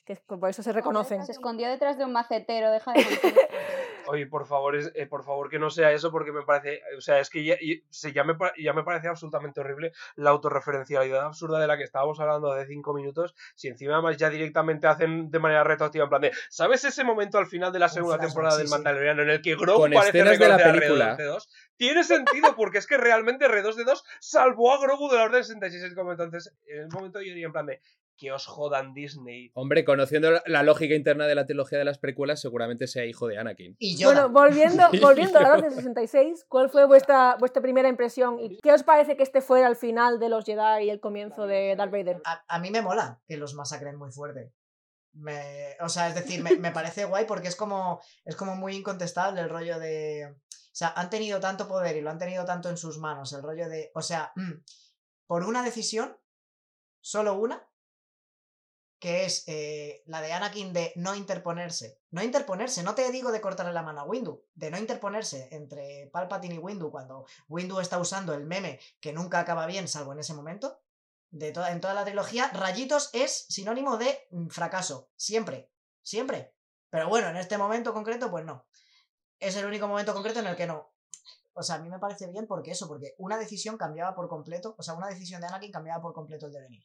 que por eso se reconocen. Se escondió detrás de un macetero, deja de. Oye, por favor, es- eh, por favor que no sea eso porque me parece, o sea, es que ya, ya, me, ya me parece absolutamente horrible la autorreferencialidad absurda de la que estábamos hablando hace cinco minutos, si encima además ya directamente hacen de manera retroactiva en plan de, ¿sabes ese momento al final de la segunda temporada sí, del. Mandaloriano en el que Grogu parece de la reconocer a película. R2D2? Tiene sentido porque es que realmente R2D2 salvó a Grogu de la Orden 66 como entonces, en el momento yo diría en plan de, que os jodan Disney. Hombre, conociendo la- lógica interna de la trilogía de las precuelas, seguramente sea hijo de Anakin. Y Yoda. Bueno, volviendo, volviendo a la Orden 66, ¿cuál fue vuestra, vuestra primera impresión? ¿Y qué os parece que este fuera el final de los Jedi y el comienzo de Darth Vader? a, a mí me mola que los masacren muy fuerte. Me, o sea, es decir, me, me parece guay porque es como, es como muy incontestable el rollo de... O sea, han tenido tanto poder y lo han tenido tanto en sus manos, el rollo de... O sea, mm, por una decisión, solo una, que es eh, la de Anakin de no interponerse. No interponerse, no te digo de cortarle la mano a Windu, de no interponerse entre Palpatine y Windu cuando Windu está usando el meme que nunca acaba bien, salvo en ese momento. De en toda la trilogía, rayitos es sinónimo de mm, fracaso. Siempre. Siempre. Pero bueno, en este momento concreto, pues no. Es el único momento concreto en el que no. O sea, a mí me parece bien porque eso, porque una decisión cambiaba por completo, o sea, una decisión de Anakin cambiaba por completo el devenir.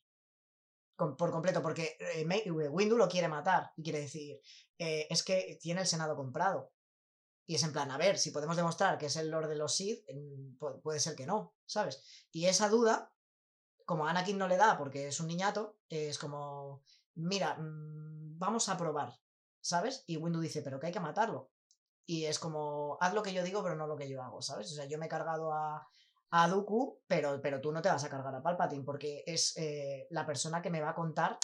Por completo, porque eh, May- Windu lo quiere matar y quiere decir, eh, es que tiene el Senado comprado. Y es en plan, a ver, si podemos demostrar que es el Lord de los Sith, pu- puede ser que no, ¿sabes? Y esa duda, como Anakin no le da porque es un niñato, es como, mira, mm, vamos a probar, ¿sabes? Y Windu dice, pero que hay que matarlo. Y es como, haz lo que yo digo, pero no lo que yo hago, ¿sabes? O sea, yo me he cargado a, a Dooku, pero, pero tú no te vas a cargar a Palpatine, porque es eh, la persona que me va a contar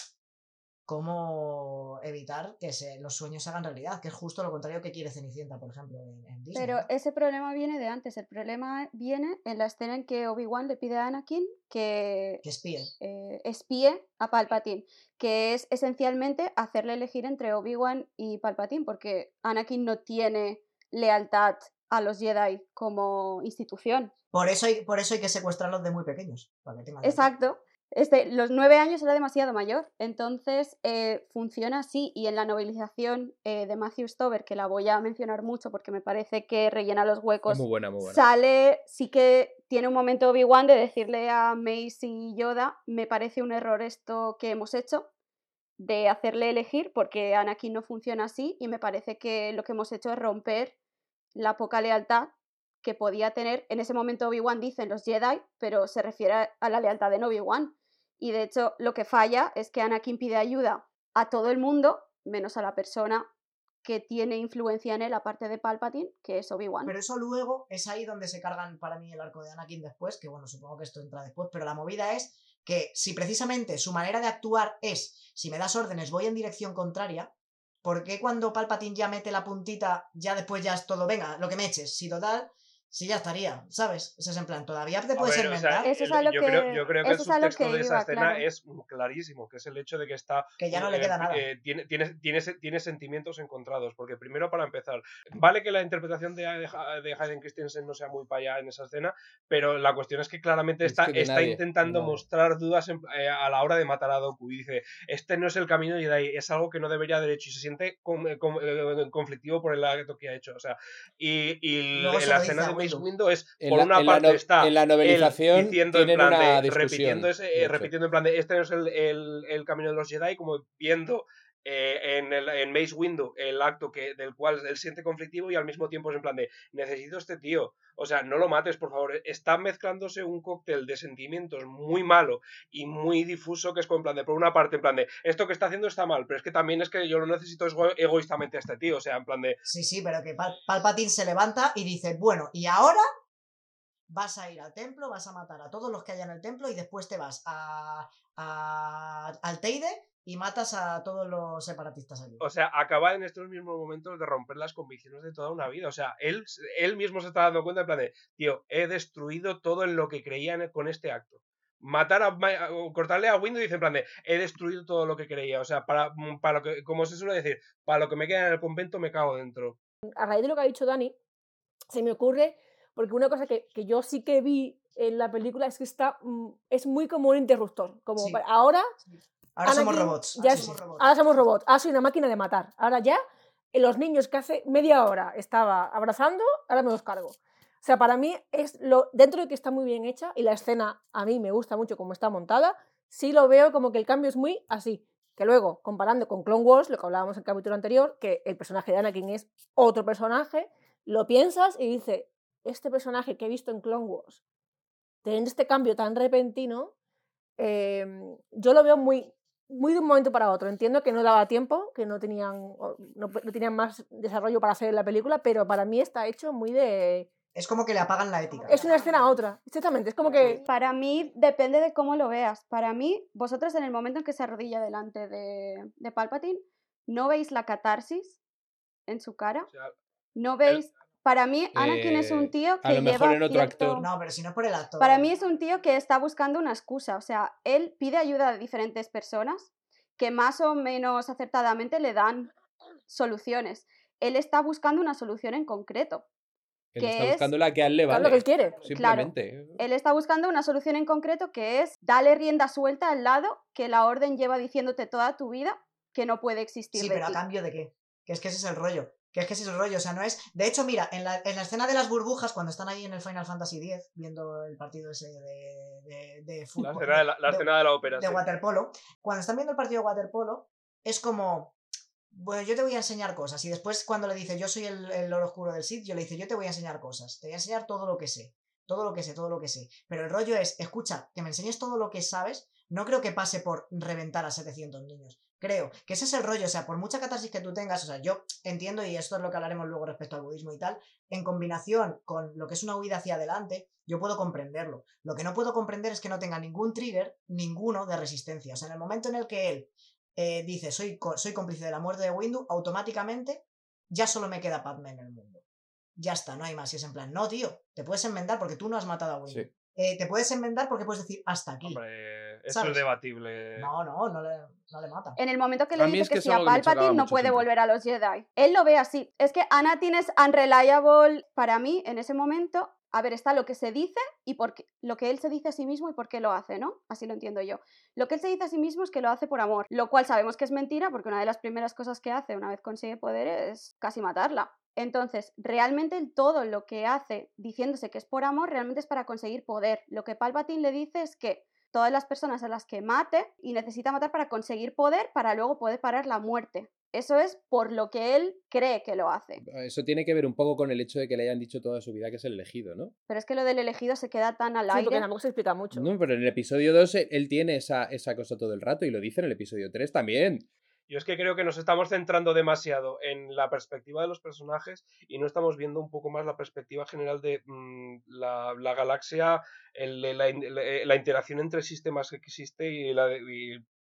cómo evitar que se, los sueños se hagan realidad, que es justo lo contrario que quiere Cenicienta, por ejemplo, en, en Disney. Pero ese problema viene de antes. El problema viene en la escena en que Obi-Wan le pide a Anakin que Que espíe. eh, espíe a Palpatine, que es esencialmente hacerle elegir entre Obi-Wan y Palpatine, porque Anakin no tiene lealtad a los Jedi como institución. Por eso hay, por eso hay que secuestrarlos de muy pequeños. Para que tengan Exacto. Este, los nueve años era demasiado mayor, entonces eh, funciona así y en la novelización eh, de Matthew Stover, que la voy a mencionar mucho porque me parece que rellena los huecos, muy buena, muy buena. sale, sí que tiene un momento Obi-Wan de decirle a Mace y Yoda, me parece un error esto que hemos hecho, de hacerle elegir, porque Anakin no funciona así y me parece que lo que hemos hecho es romper la poca lealtad que podía tener, en ese momento Obi-Wan dice en los Jedi, pero se refiere a la lealtad de Obi-Wan. Y de hecho lo que falla es que Anakin pide ayuda a todo el mundo, menos a la persona que tiene influencia en él, aparte de Palpatine, que es Obi-Wan. Pero eso luego es ahí donde se cargan para mí el arco de Anakin después, que bueno, supongo que esto entra después, pero la movida es que si precisamente su manera de actuar es, si me das órdenes voy en dirección contraria, ¿por qué cuando Palpatine ya mete la puntita, ya después ya es todo, venga, lo que me eches? Si total, si ya estaría, ¿sabes? O sea, es en plan, todavía te puedes ver, o sea, Eso es a lo yo, creo, que- yo creo que el eso es a lo subtexto que de esa iba, escena claro. es clarísimo, que es el hecho de que está que ya no le eh, queda nada. eh, tiene, tiene, tiene, tiene sentimientos encontrados, porque primero para empezar, vale que la interpretación de, de, Ha- de Hayden Christensen no sea muy para allá en esa escena, pero la cuestión es que claramente Es está, que de está nadie, intentando de nadie. mostrar dudas en- eh, a la hora de matar a Doku y dice, este no es el camino Jedi, es algo que no debería haber hecho y se siente con- eh, con- eh, conflictivo por el acto que ha hecho, o sea, y, y se la escena de Windu es, En por la- una parte no- está en la novelización diciendo en plan de, repitiendo, ese- eh, repitiendo en plan de este es el, el- el camino de los Jedi, como viendo eh, en, el, en Mace Windu el acto que, del cual él siente conflictivo y al mismo tiempo es en plan de necesito este tío, o sea, no lo mates por favor, está mezclándose un cóctel de sentimientos muy malo y muy difuso que es con plan de, por una parte en plan de esto que está haciendo está mal, pero es que también es que yo lo necesito ego- egoístamente a este tío, o sea, en plan de Sí, sí, pero que Pal- Palpatine se levanta y dice, bueno, y ahora vas a ir al templo, vas a matar a todos los que haya en el templo y después te vas a, a al Teide y matas a todos los separatistas allí. O sea, acaba en estos mismos momentos de romper las convicciones de toda una vida. O sea, él, él mismo se está dando cuenta en plan de, tío, he destruido todo en lo que creía en- con este acto. Matar a, o cortarle a Windows dice en plan de, he destruido todo lo que creía. O sea, para, para lo que, como se suele decir, para lo que me queda en el convento me cago dentro. a raíz de lo que ha dicho Dani, se me ocurre, porque una cosa que, que yo sí que vi en la película es que está, mm, es muy como un interruptor. Como Sí. ahora, Ahora somos Anakin robots. ya ahora somos robots. ahora somos robots, ahora soy una máquina de matar. Ahora ya, eh, los niños que hace media hora estaba abrazando, ahora me los cargo. O sea, para mí es lo, dentro de que está muy bien hecha y la escena a mí me gusta mucho como está montada, sí lo veo como que el cambio es muy así. Que luego, comparando con Clone Wars, lo que hablábamos en el capítulo anterior, que el personaje de Anakin es otro personaje, lo piensas y dices, este personaje que he visto en Clone Wars, teniendo este cambio tan repentino, em, yo lo veo muy, muy de un momento para otro. Entiendo que no daba tiempo, que no tenían, no, no tenían más desarrollo para hacer la película, pero para mí está hecho muy de... Es como que le apagan la ética. Es una escena a otra, exactamente. Es como que... Para mí depende de cómo lo veas. Para mí, vosotros en el momento en que se arrodilla delante de, de Palpatine, ¿no veis la catarsis en su cara? O sea, ¿No veis? Para mí, Anakin es un Eh, tío que a lo mejor lleva en otro cierto- actor. No, pero si no por el actor. Para mí es un tío que está buscando una excusa, o sea, él pide ayuda de diferentes personas que más o menos acertadamente le dan soluciones. Él está buscando una solución en concreto. Él que está es- buscando la que a él le Claro, vale. lo que él quiere. Simplemente. Él está buscando una solución en concreto que es darle rienda suelta al lado que la orden lleva diciéndote toda tu vida que no puede existir Sí, de pero a cambio de qué? Que es que ese es el rollo. Que es que ese es el rollo. O sea, no es. De hecho, mira, en la, en la escena de las burbujas, cuando están ahí en el Final Fantasy X, viendo el partido ese de, de, de la fútbol. escena de la, la de- escena de la ópera. de sí. waterpolo, cuando están viendo el partido de waterpolo, es como, bueno, yo te voy a enseñar cosas. Y después cuando le dice, yo soy el, el loro oscuro del Sith, yo le dice, yo te voy a enseñar cosas. Te voy a enseñar todo lo que sé. Todo lo que sé, todo lo que sé. Pero el rollo es, escucha, que me enseñes todo lo que sabes, no creo que pase por reventar a 700 niños. Creo que ese es el rollo, o sea, por mucha catarsis que tú tengas, o sea, yo entiendo, y esto es lo que hablaremos luego respecto al budismo y tal, en combinación con lo que es una huida hacia adelante, yo puedo comprenderlo. Lo que no puedo comprender es que no tenga ningún trigger, ninguno de resistencia. O sea, en el momento en el que él eh, dice soy, soy cómplice de la muerte de Windu, automáticamente ya solo me queda Padme en el mundo. Ya está, no hay más. Y es en plan, no, tío, te puedes enmendar porque tú no has matado a Windu. Sí. Eh, te puedes enmendar porque puedes decir hasta aquí. Hombre, eso ¿Sabes? es debatible. No, no, no le, no le mata. En el momento que le dice es que, que si a Palpatine no puede volver a los Jedi. Él lo ve así. Es que Anakin es unreliable para mí en ese momento. A ver, está lo que se dice y por qué- lo que él se dice a sí mismo y por qué lo hace, ¿no? Así lo entiendo yo. Lo que él se dice a sí mismo es que lo hace por amor, lo cual sabemos que es mentira porque una de las primeras cosas que hace una vez consigue poder es casi matarla. Entonces, realmente todo lo que hace diciéndose que es por amor, realmente es para conseguir poder. Lo que Palpatine le dice es que todas las personas a las que mate y necesita matar para conseguir poder para luego poder parar la muerte. Eso es por lo que él cree que lo hace. Eso tiene que ver un poco con el hecho de que le hayan dicho toda su vida que es el elegido, ¿no? Pero es que lo del elegido se queda tan al Sí, porque aire. tampoco se explica mucho. No, pero en el episodio 2 él tiene esa, esa cosa todo el rato y lo dice en el episodio 3 también. Yo es que creo que nos estamos centrando demasiado en la perspectiva de los personajes y no estamos viendo un poco más la perspectiva general de mm, la, la galaxia, la, in- la- la interacción entre sistemas que existe y la,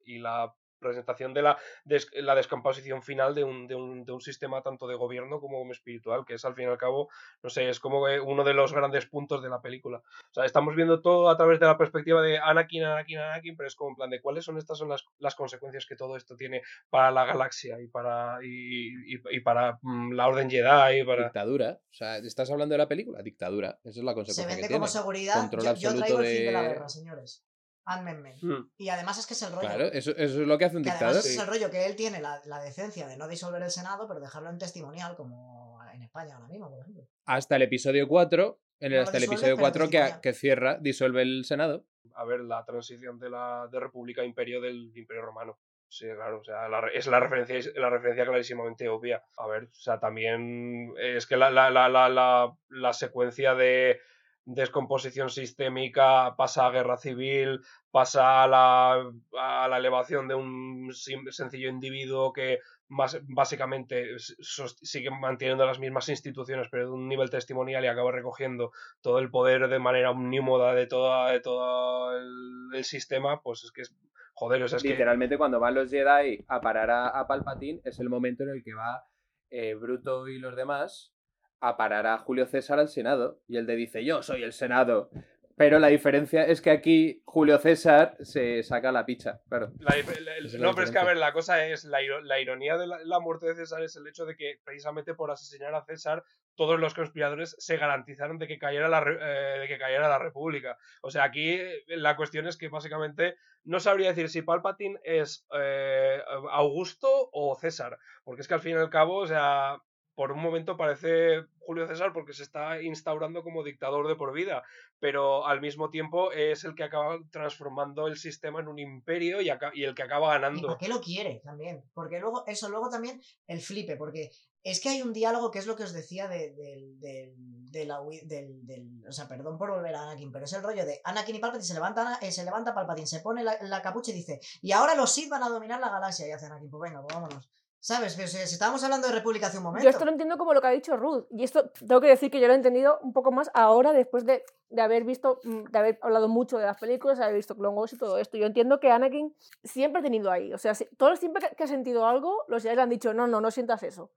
y la presentación de la, des- la descomposición final de un, de, un, de un sistema tanto de gobierno como espiritual, que es al fin y al cabo, no sé, es como que uno de los grandes puntos de la película. O sea, estamos viendo todo a través de la perspectiva de Anakin, Anakin, Anakin, pero es como en plan de cuáles son estas son las, las consecuencias que todo esto tiene para la galaxia y para y, y- y para mm, la Orden Jedi y para Dictadura. O sea, ¿estás hablando de la película? Dictadura. Esa es la Se consecuencia vende que como tiene. seguridad. Control Yo, yo absoluto traigo el fin de la guerra, señores. Ánmenme. Mm. Y además es que es el rollo. Claro, eso, eso es lo que hace un Que dictador. es el rollo que él tiene la, la decencia de no disolver el Senado, pero dejarlo en testimonial, como en España ahora mismo, por ejemplo. Hasta el episodio 4, en el, No lo hasta el disuelve, episodio pero 4 que, cierra, disuelve el Senado. a ver la transición de la de República a Imperio del Imperio Romano. Sí, claro, o sea, la es la referencia, es la referencia clarísimamente obvia. A ver, o sea, también es que la, la, la, la, la, la secuencia de descomposición sistémica pasa a guerra civil, pasa a la, a la elevación de un sencillo individuo que más, básicamente sigue manteniendo las mismas instituciones, pero de un nivel testimonial y acaba recogiendo todo el poder de manera omnímoda de, toda, de todo el, sistema, pues es que es. Joder, o sea. Literalmente, cuando van los Jedi a parar a, a Palpatine, es el momento en el que va eh, Bruto y los demás a parar a Julio César al Senado. Y él le dice, yo soy el Senado. Pero la diferencia es que aquí Julio César se saca la picha, claro. La la- no, pero es que a ver, la cosa es, la, la ironía de la, la muerte de César es el hecho de que precisamente por asesinar a César, todos los conspiradores se garantizaron de que cayera la, eh, de que cayera la República. O sea, aquí eh, la cuestión es que básicamente no sabría decir si Palpatine es eh, Augusto o César, porque es que al fin y al cabo, o sea, por un momento parece Julio César porque se está instaurando como dictador de por vida, pero al mismo tiempo es el que acaba transformando el sistema en un imperio y, aca- y el que acaba ¿Y ganando. para qué lo quiere también? Porque luego, eso, luego también el flipe, porque es que hay un diálogo que es lo que os decía de, del- del- de la del- O sea, perdón por volver a Anakin, pero es el rollo de Anakin y Palpatine se levanta, eh, se levanta Palpatine, se pone la, la capucha y dice, y ahora los Sith van a dominar la galaxia. Y hace Anakin, pues venga, pues vámonos. ¿Sabes? Pero si, si estábamos hablando de República hace un momento. Yo esto lo entiendo como lo que ha dicho Ruth. Y esto tengo que decir que yo lo he entendido un poco más ahora, después de, de haber visto, mm, de haber hablado mucho de las películas, de haber visto Clone Wars y todo esto. Yo entiendo que Anakin siempre ha tenido ahí. O sea, si- todos siempre que, que ha sentido algo, los Jedi le han dicho, no, no, no sientas eso.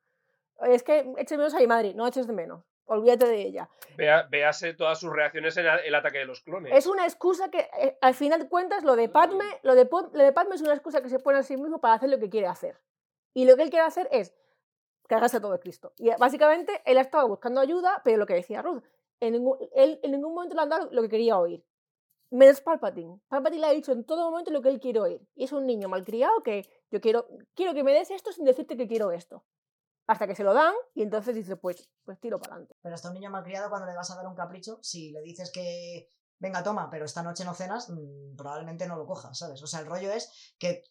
Es que eches menos a mi madre, no eches de menos. Olvídate de ella. Vea, véase todas sus reacciones en el ataque de los clones. Es una excusa que, eh, al final de cuentas, lo de Padme, lo de, lo de Padme es una excusa que se pone a sí mismo para hacer lo que quiere hacer. Y lo que él quiere hacer es cargarse a todo el Cristo. Y eh, básicamente él ha estado buscando ayuda, pero lo que decía Ruth, en ningún, él en ningún momento le han dado lo que quería oír. Menos Palpatine. Palpatine le ha dicho en todo momento lo que él quiere oír. Y es un niño malcriado que yo quiero, quiero que me des esto sin decirte que quiero esto. Hasta que se lo dan y entonces dice, pues, pues tiro para adelante. Pero hasta un niño malcriado, cuando le vas a dar un capricho, si le dices que venga, toma, pero esta noche no cenas, mm, probablemente no lo cojas, ¿sabes? O sea, el rollo es que.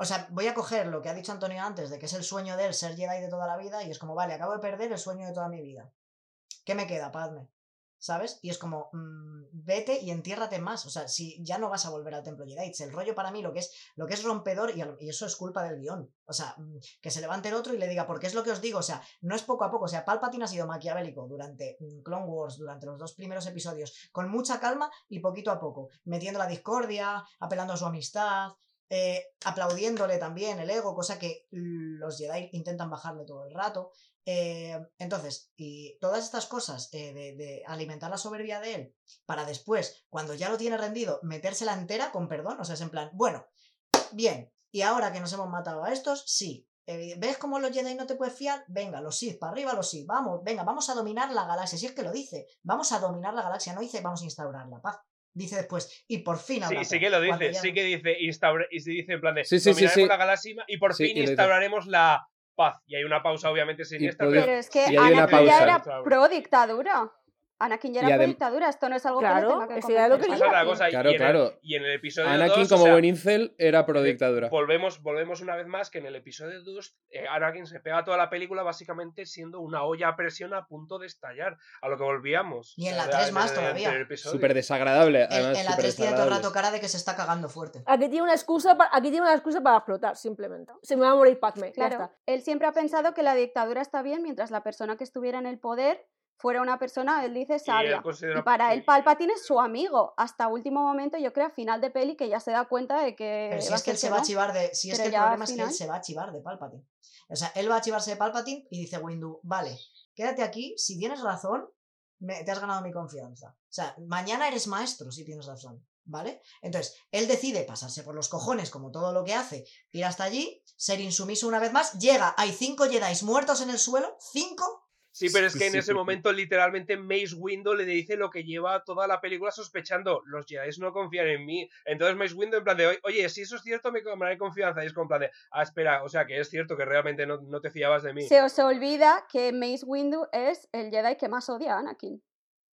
O sea, voy a coger lo que ha dicho Antonio antes, de que es el sueño de él ser Jedi de toda la vida, y es como, vale, acabo de perder el sueño de toda mi vida. ¿Qué me queda, Padme? ¿Sabes? Y es como, mm, vete y entiérrate más. O sea, si ya no vas a volver al templo Jedi. El rollo para mí, lo que es, lo que es rompedor, y eso es culpa del guion. O sea, mm, que se levante el otro y le diga, porque es lo que os digo. O sea, no es poco a poco. O sea, Palpatine ha sido maquiavélico durante mm, Clone Wars, durante los dos primeros episodios, con mucha calma y poquito a poco. Metiendo la discordia, apelando a su amistad. Eh, aplaudiéndole también el ego, cosa que los Jedi intentan bajarle todo el rato. Eh, entonces, y todas estas cosas eh, de, de alimentar la soberbia de él para después, cuando ya lo tiene rendido, metérsela entera con perdón, o sea, es en plan, bueno, bien, y ahora que nos hemos matado a estos, sí. ¿Ves cómo los Jedi no te puedes fiar? Venga, los Sith, para arriba los Sith, vamos, venga, vamos a dominar la galaxia, si es que lo dice, vamos a dominar la galaxia, no dice vamos a instaurar la paz. Dice después, y por fin habrá Sí, sí paz", que lo dice, ya sí que dice, instaura- y se dice en plan de Sí, sí, sí, dominaremos sí. la galaxia y por Sí, fin instauraremos la paz. Y hay una pausa obviamente siniestra, pero Pero es que Anakin ya era pro dictadura. Anakin ya era adem- pro dictadura. Esto no es algo que Claro, le tenga que lo que es la cosa. Claro, y, en claro. El, y en el episodio Anakin, 2, como o sea, buen incel, era pro de- dictadura. Volvemos, volvemos una vez más que en el episodio 2 eh, Anakin se pega toda la película básicamente siendo una olla a presión a punto de estallar. A lo que volvíamos. Y en la sea, 3 de- más de- todavía. Súper desagradable. En, Además, en la súper 3 tiene todo el rato cara de que se está cagando fuerte. Aquí tiene una excusa para, aquí tiene una excusa para explotar, simplemente. Se me va a morir Padme, ya Claro, está. él siempre ha pensado que la dictadura está bien mientras la persona que estuviera en el poder fuera una persona, él dice, Y él sabia. considera- Y para él Palpatine es su amigo. Hasta último momento, yo creo, a final de peli, que ya se da cuenta de que... Pero si es que él se va a chivar de. Si es que el problema es que él se va a chivar de Palpatine. O sea, él va a chivarse de Palpatine y dice Windu, vale, quédate aquí, si tienes razón, me- te has ganado mi confianza. O sea, mañana eres maestro si tienes razón. ¿Vale? Entonces, él decide pasarse por los cojones, como todo lo que hace, ir hasta allí, ser insumiso una vez más, llega, hay cinco Jedi muertos en el suelo, cinco, Sí, pero es que en ese momento literalmente Mace Windu le dice lo que lleva toda la película sospechando. Los Jedi no confían en mí. Entonces Mace Windu en plan de, oye, si eso es cierto me tomaré confianza. Y es como en plan de, ah, espera, o sea que es cierto que realmente no, no te fiabas de mí. Se os olvida que Mace Windu es el Jedi que más odia a Anakin.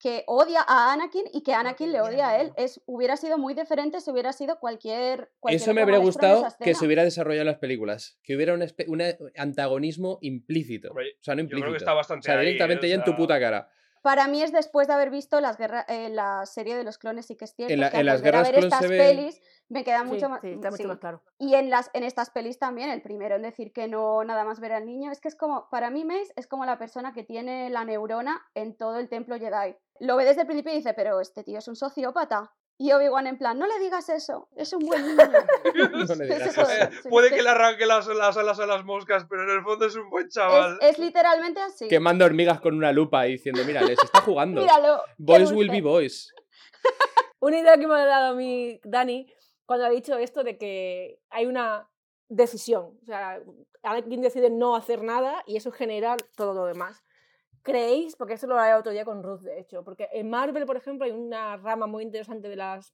Que odia a Anakin y que Anakin le odia a él. Es, hubiera sido muy diferente si hubiera sido cualquier. cualquier Eso me habría gustado que se hubiera desarrollado en las películas. Que hubiera un, un antagonismo implícito. Hombre, O sea, no yo creo que implícito. está bastante o sea, ahí, directamente ¿eh? ya en tu puta cara. Para mí es después de haber visto las guerra- eh, la serie de los clones, sí que es cierto. En la- que en al las guerras ver se estas ve- pelis me queda Sí, mucho más. sí, está mucho sí. más claro. Y en, las, en estas pelis también, el primero en decir que no nada más ver al niño, es que es como, para mí Mace es como la persona que tiene la neurona en todo el templo Jedi. Lo ve desde el principio y dice, pero este tío es un sociópata. Y Obi-Wan en plan, no le digas eso, es un buen niño. No le digas Eso sí, Puede sí. que le arranque las, las alas a las moscas, pero en el fondo es un buen chaval. es literalmente así. Quemando hormigas con una lupa y diciendo, mira, les está jugando. Míralo. Boys will be boys. Una idea que me ha dado a mí Dani cuando ha dicho esto de que hay una decisión. O sea, alguien decide no hacer nada y eso genera todo lo demás. ¿Creéis? Porque esto lo hablé otro día con Ruth, de hecho. Porque en Marvel, por ejemplo, hay una rama muy interesante de, las,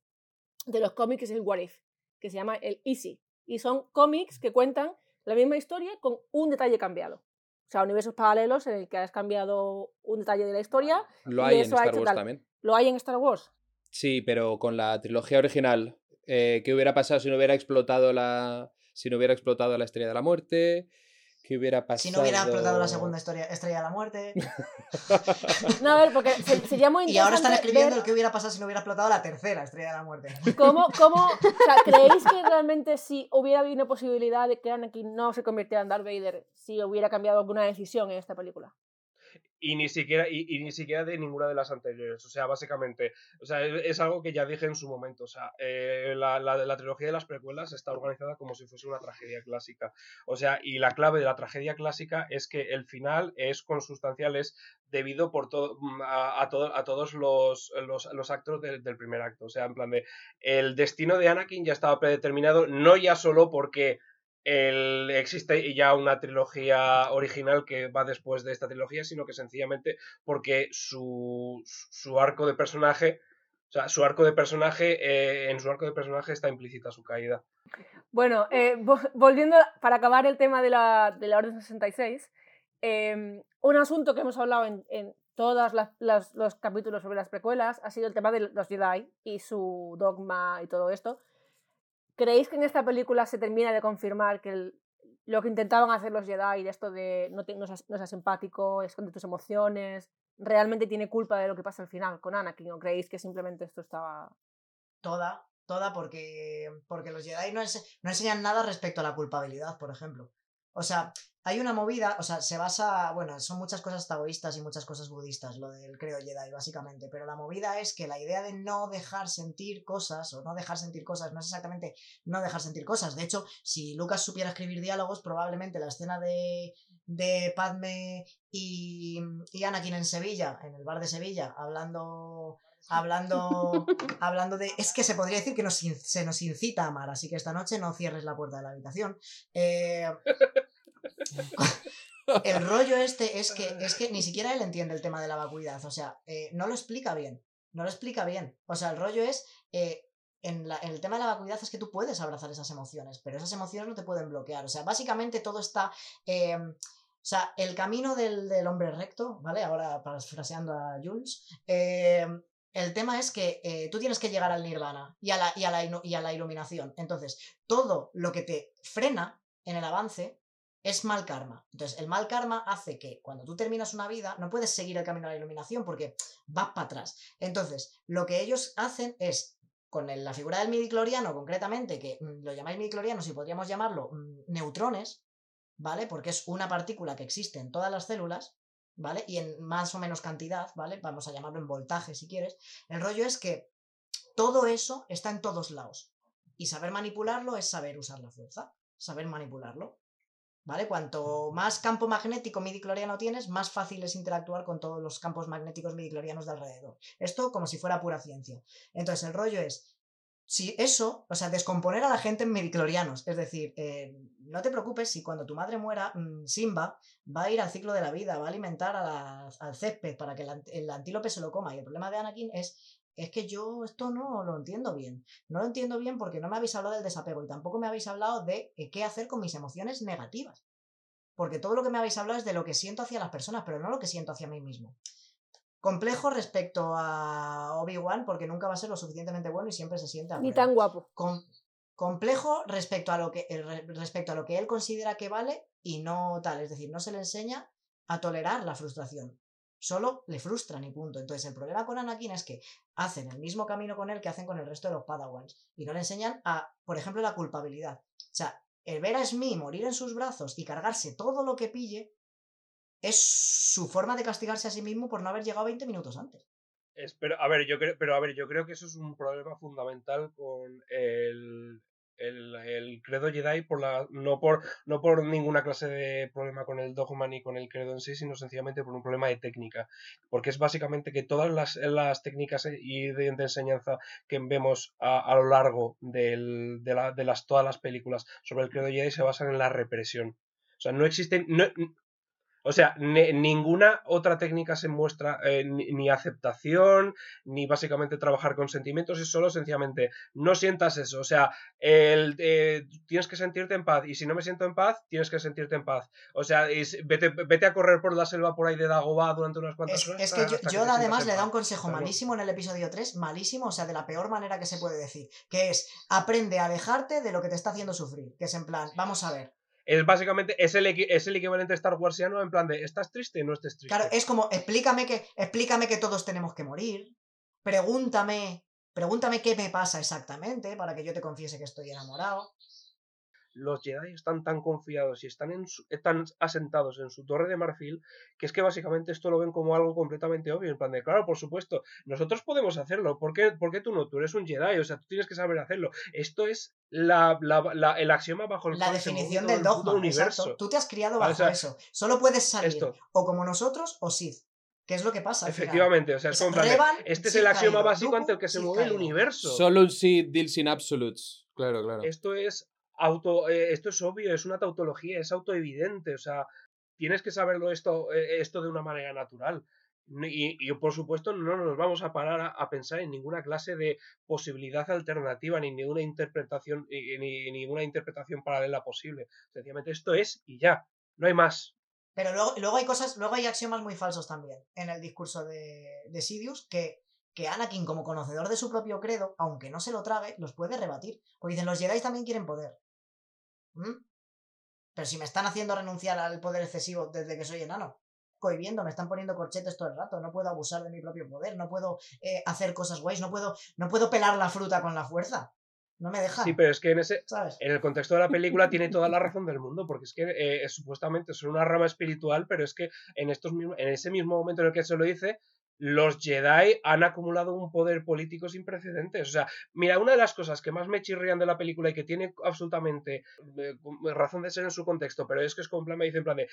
de los cómics que es el What If, que se llama el Easy. Y son cómics que cuentan la misma historia con un detalle cambiado. O sea, universos paralelos en el que has cambiado un detalle de la historia. Lo hay en ha Star hecho Wars tal. también. Lo hay en Star Wars. Sí, pero con la trilogía original. eh, ¿Qué hubiera pasado si no hubiera explotado la. Si no hubiera explotado la estrella de la muerte? ¿Qué hubiera pasado? Si no hubiera explotado la segunda historia, estrella de la muerte. No, a ver, porque se- sería muy Y ahora están interesante escribiendo ver el que hubiera pasado si no hubiera explotado la tercera estrella de la muerte. cómo, cómo, o sea, ¿creéis que realmente si hubiera habido una posibilidad de que Anakin no se convirtiera en Darth Vader, si hubiera cambiado alguna decisión en esta película? Y ni siquiera y, ni siquiera de ninguna de las anteriores o sea básicamente o sea es, es algo que ya dije en su momento o sea eh, la, la, trilogía de las precuelas está organizada como si fuese una tragedia clásica o sea y la clave de la tragedia clásica es que el final es consustancial es debido por todo a, a, todo, a todos los, los, los actos de, del primer acto o sea en plan de el destino de Anakin ya estaba predeterminado no ya solo porque el, existe ya una trilogía original que va después de esta trilogía, sino que sencillamente porque su, su arco de personaje, o sea, su arco de personaje, eh, en su arco de personaje está implícita su caída. Bueno, eh, volviendo para acabar el tema de la, de la Orden 66, eh, un asunto que hemos hablado en, en todos los capítulos sobre las precuelas ha sido el tema de los Jedi y su dogma y todo esto. ¿Creéis que en esta película se termina de confirmar que lo que intentaban hacer los Jedi, de esto de no, te, no, seas, no, empático, esconde tus emociones, realmente tiene culpa de lo que pasa al final con Anakin? ¿O creéis que simplemente esto estaba...? Toda, toda, porque, porque los Jedi no enseñan nada respecto a la culpabilidad, por ejemplo. O sea, hay una movida, o sea, se basa, bueno, son muchas cosas taoístas y muchas cosas budistas, lo del credo Jedi, básicamente, pero la movida es que la idea de no dejar sentir cosas, o no dejar sentir cosas, no es exactamente no dejar sentir cosas. De hecho, si Lucas supiera escribir diálogos, probablemente la escena de, de Padme y, y Anakin en Sevilla, en el bar de Sevilla, hablando hablando hablando de es que se podría decir que nos, se nos incita a amar así que esta noche no cierres la puerta de la habitación eh, el rollo este es que es que ni siquiera él entiende el tema de la vacuidad o sea eh, no lo explica bien no lo explica bien o sea el rollo es eh, en, la, en, el tema de la vacuidad es que tú puedes abrazar esas emociones pero esas emociones no te pueden bloquear o sea básicamente todo está eh, o sea, el camino del, del, hombre recto, ¿vale? Ahora parafraseando a Jules, eh, el tema es que eh, tú tienes que llegar al nirvana y a, la, y, a la, y a la iluminación. Entonces, todo lo que te frena en el avance es mal karma. Entonces, el mal karma hace que cuando tú terminas una vida no puedes seguir el camino a la iluminación porque vas para atrás. Entonces, lo que ellos hacen es, con la figura del midicloriano concretamente, que mmm, lo llamáis midiclorianos y podríamos llamarlo mmm, neutrones, ¿vale? Porque es una partícula que existe en todas las células, ¿vale? Y en más o menos cantidad, ¿vale? Vamos a llamarlo en voltaje si quieres. El rollo es que todo eso está en todos lados. Y saber manipularlo es saber usar la fuerza, saber manipularlo. ¿Vale? Cuanto más campo magnético midicloriano tienes, más fácil es interactuar con todos los campos magnéticos midiclorianos de alrededor. Esto como si fuera pura ciencia. Entonces, el rollo es, si eso, o sea, descomponer a la gente en midiclorianos. Es decir, eh, no te preocupes si cuando tu madre muera, mmm, Simba va a ir al ciclo de la vida, va a alimentar a la, al césped para que el, el, antílope se lo coma. Y el problema de Anakin es, es que yo esto no lo entiendo bien. No lo entiendo bien porque no me habéis hablado del desapego y tampoco me habéis hablado de eh, qué hacer con mis emociones negativas. Porque todo lo que me habéis hablado es de lo que siento hacia las personas, pero no lo que siento hacia mí mismo. Complejo respecto a Obi-Wan, porque nunca va a ser lo suficientemente bueno y siempre se siente Ni tan guapo. Com complejo respecto a, lo que, respecto a lo que él considera que vale y no tal. Es decir, no se le enseña a tolerar la frustración. Solo le frustran y punto. Entonces, el problema con Anakin es que hacen el mismo camino con él que hacen con el resto de los Padawans. Y no le enseñan a, por ejemplo, la culpabilidad. O sea, el ver a Smee morir en sus brazos y cargarse todo lo que pille es su forma de castigarse a sí mismo por no haber llegado 20 minutos antes. Es, pero, a ver, yo creo, pero a ver, yo creo que eso es un problema fundamental con el, el, el, credo Jedi, por la, no, por, no por ninguna clase de problema con el dogma ni con el credo en sí, sino sencillamente por un problema de técnica. Porque es básicamente que todas las, las técnicas y de, de, enseñanza que vemos a, a lo largo del, de, la, de las, todas las películas sobre el credo Jedi se basan en la represión. O sea, no existen. No, o sea, ne, ninguna otra técnica se muestra eh, ni, ni, aceptación, ni básicamente trabajar con sentimientos, es solo sencillamente no sientas eso. O sea, el, eh, tienes que sentirte en paz, y si no me siento en paz, tienes que sentirte en paz. O sea, es, vete, vete, a correr por la selva por ahí de Dagobah durante unas cuantas es, horas. Es que yo, yo que además le da un consejo malísimo en el episodio 3, malísimo, o sea, de la peor manera que se puede decir, que es aprende a alejarte de lo que te está haciendo sufrir, que es en plan, vamos a ver Es básicamente, es el, es el equivalente Star Warsiano en plan de, ¿estás triste? No estés triste. Claro, es como, explícame que, explícame que todos tenemos que morir. Pregúntame, pregúntame qué me pasa exactamente para que yo te confiese que estoy enamorado. Los Jedi están tan confiados y están en su- tan asentados en su torre de marfil que es que básicamente esto lo ven como algo completamente obvio. En plan de, claro, por supuesto, nosotros podemos hacerlo. ¿Por qué, por qué tú no? Tú eres un Jedi, o sea, tú tienes que saber hacerlo. Esto es la, la- la- el axioma bajo el La cual se mueve definición del dogma. universo. Exacto. Tú te has criado bajo o sea, eso. Solo puedes salir esto. o como nosotros o Sith. Que es lo que pasa. Efectivamente, o sea, es Revan, este es Sith el axioma caído, básico ante el que se Sith mueve el universo. Solo un sí, deal sin absolutes. Claro, claro. Esto es auto, eh, esto es obvio, es una tautología, es autoevidente, o sea, tienes que saberlo esto, eh, esto de una manera natural. Y, y, por supuesto no nos vamos a parar a, pensar en ninguna clase de posibilidad alternativa ni ninguna interpretación ni, ni ninguna interpretación paralela posible. Sencillamente esto es y ya, no hay más. Pero luego, luego hay cosas, luego hay axiomas muy falsos también en el discurso de, de Sidious que, que Anakin, como conocedor de su propio credo, aunque no se lo trague, los puede rebatir. Porque dicen, los Jedi también quieren poder. ¿Mm? Pero si me están haciendo renunciar al poder excesivo desde que soy enano, cohibiendo, me están poniendo corchetes todo el rato, no puedo abusar de mi propio poder, no puedo eh, hacer cosas guays, no puedo, no puedo pelar la fruta con la fuerza. No me dejan. Sí, pero es que en ese, ¿Sabes? en el contexto de la película tiene toda la razón del mundo, porque es que eh, es- supuestamente son una rama espiritual, pero es que en, estos, mismos- en ese mismo momento en el que se lo dice, los Jedi han acumulado un poder político sin precedentes. O sea, mira, una de las cosas que más me chirrían de la película y que tiene absolutamente eh, razón de ser en su contexto, pero es que es como plan, me dicen en plan de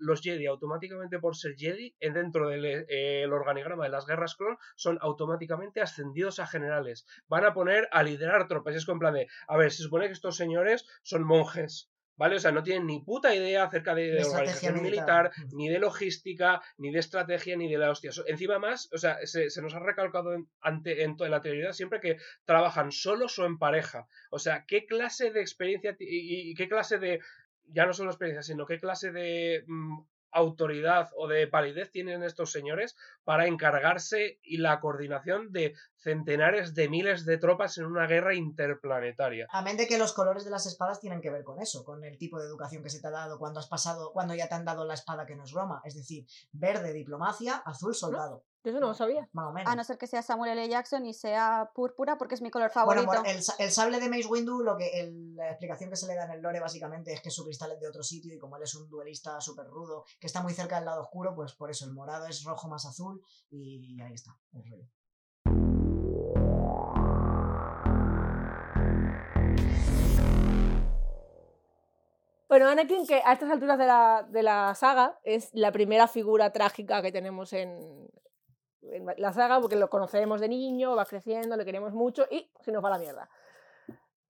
los Jedi automáticamente por ser Jedi, en dentro del eh, el organigrama de las guerras clon, son automáticamente ascendidos a generales van a poner a liderar tropas. Y es como plan de, a ver, se supone que estos señores son monjes, ¿vale? O sea, no tienen ni puta idea acerca de, organización militar. militar, ni de logística, ni de estrategia, ni de la hostia. Encima más, o sea, se, se nos ha recalcado en, ante, en, la teoría siempre que trabajan solos o en pareja. O sea, ¿qué clase de experiencia y, y qué clase de, ya no solo experiencia, sino qué clase de mm, autoridad o de validez tienen estos señores para encargarse y la coordinación de centenares de miles de tropas en una guerra interplanetaria. Amén de que los colores de las espadas tienen que ver con eso, con el tipo de educación que se te ha dado cuando has pasado, cuando ya te han dado la espada que no es Roma. Es decir, verde diplomacia, azul soldado. Yo eso no lo sabía. Más o menos. A no ser que sea Samuel L. Jackson y sea púrpura porque es mi color Bueno, favorito. bueno, el, el sable de Mace Windu, lo que el- la explicación que se le da en el lore básicamente es que su cristal es de otro sitio y como él es un duelista súper rudo que está muy cerca del lado oscuro, pues por eso el morado es rojo más azul y ahí está el rollo. Bueno, Anakin, que a estas alturas de la, de la saga es la primera figura trágica que tenemos en, en la saga, porque lo conocemos de niño, va creciendo, le queremos mucho y se nos va a la mierda.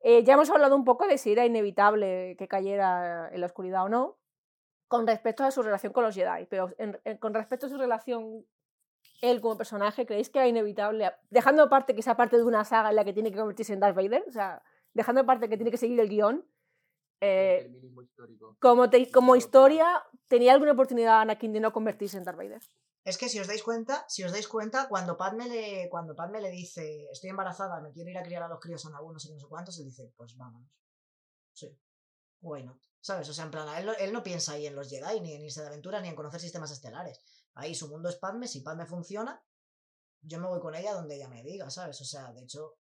Eh, ya hemos hablado un poco de si era inevitable que cayera en la oscuridad o no, con respecto a su relación con los Jedi, pero en- en- con respecto a su relación él como personaje, ¿creéis que era inevitable, dejando aparte que sea parte de una saga en la que tiene que convertirse en Darth Vader, o sea, dejando aparte que tiene que seguir el guion, eh, como, te- como historia, ¿tenía alguna oportunidad Anakin de no convertirse en Darth Vader? Es que si os dais cuenta, si os dais cuenta, cuando Padme le, cuando Padme le dice, estoy embarazada, me quiero ir a criar a los críos a Naboo, no sé qué, no sé cuántos, él dice, pues vámonos. Sí. Not? ¿Sabes? O sea, en plan, él, no- él no piensa ahí en los Jedi, ni en irse de aventuras, ni en conocer sistemas estelares. Ahí su mundo es Padme, si Padme funciona, yo me voy con ella donde ella me diga, ¿sabes? O sea, de hecho,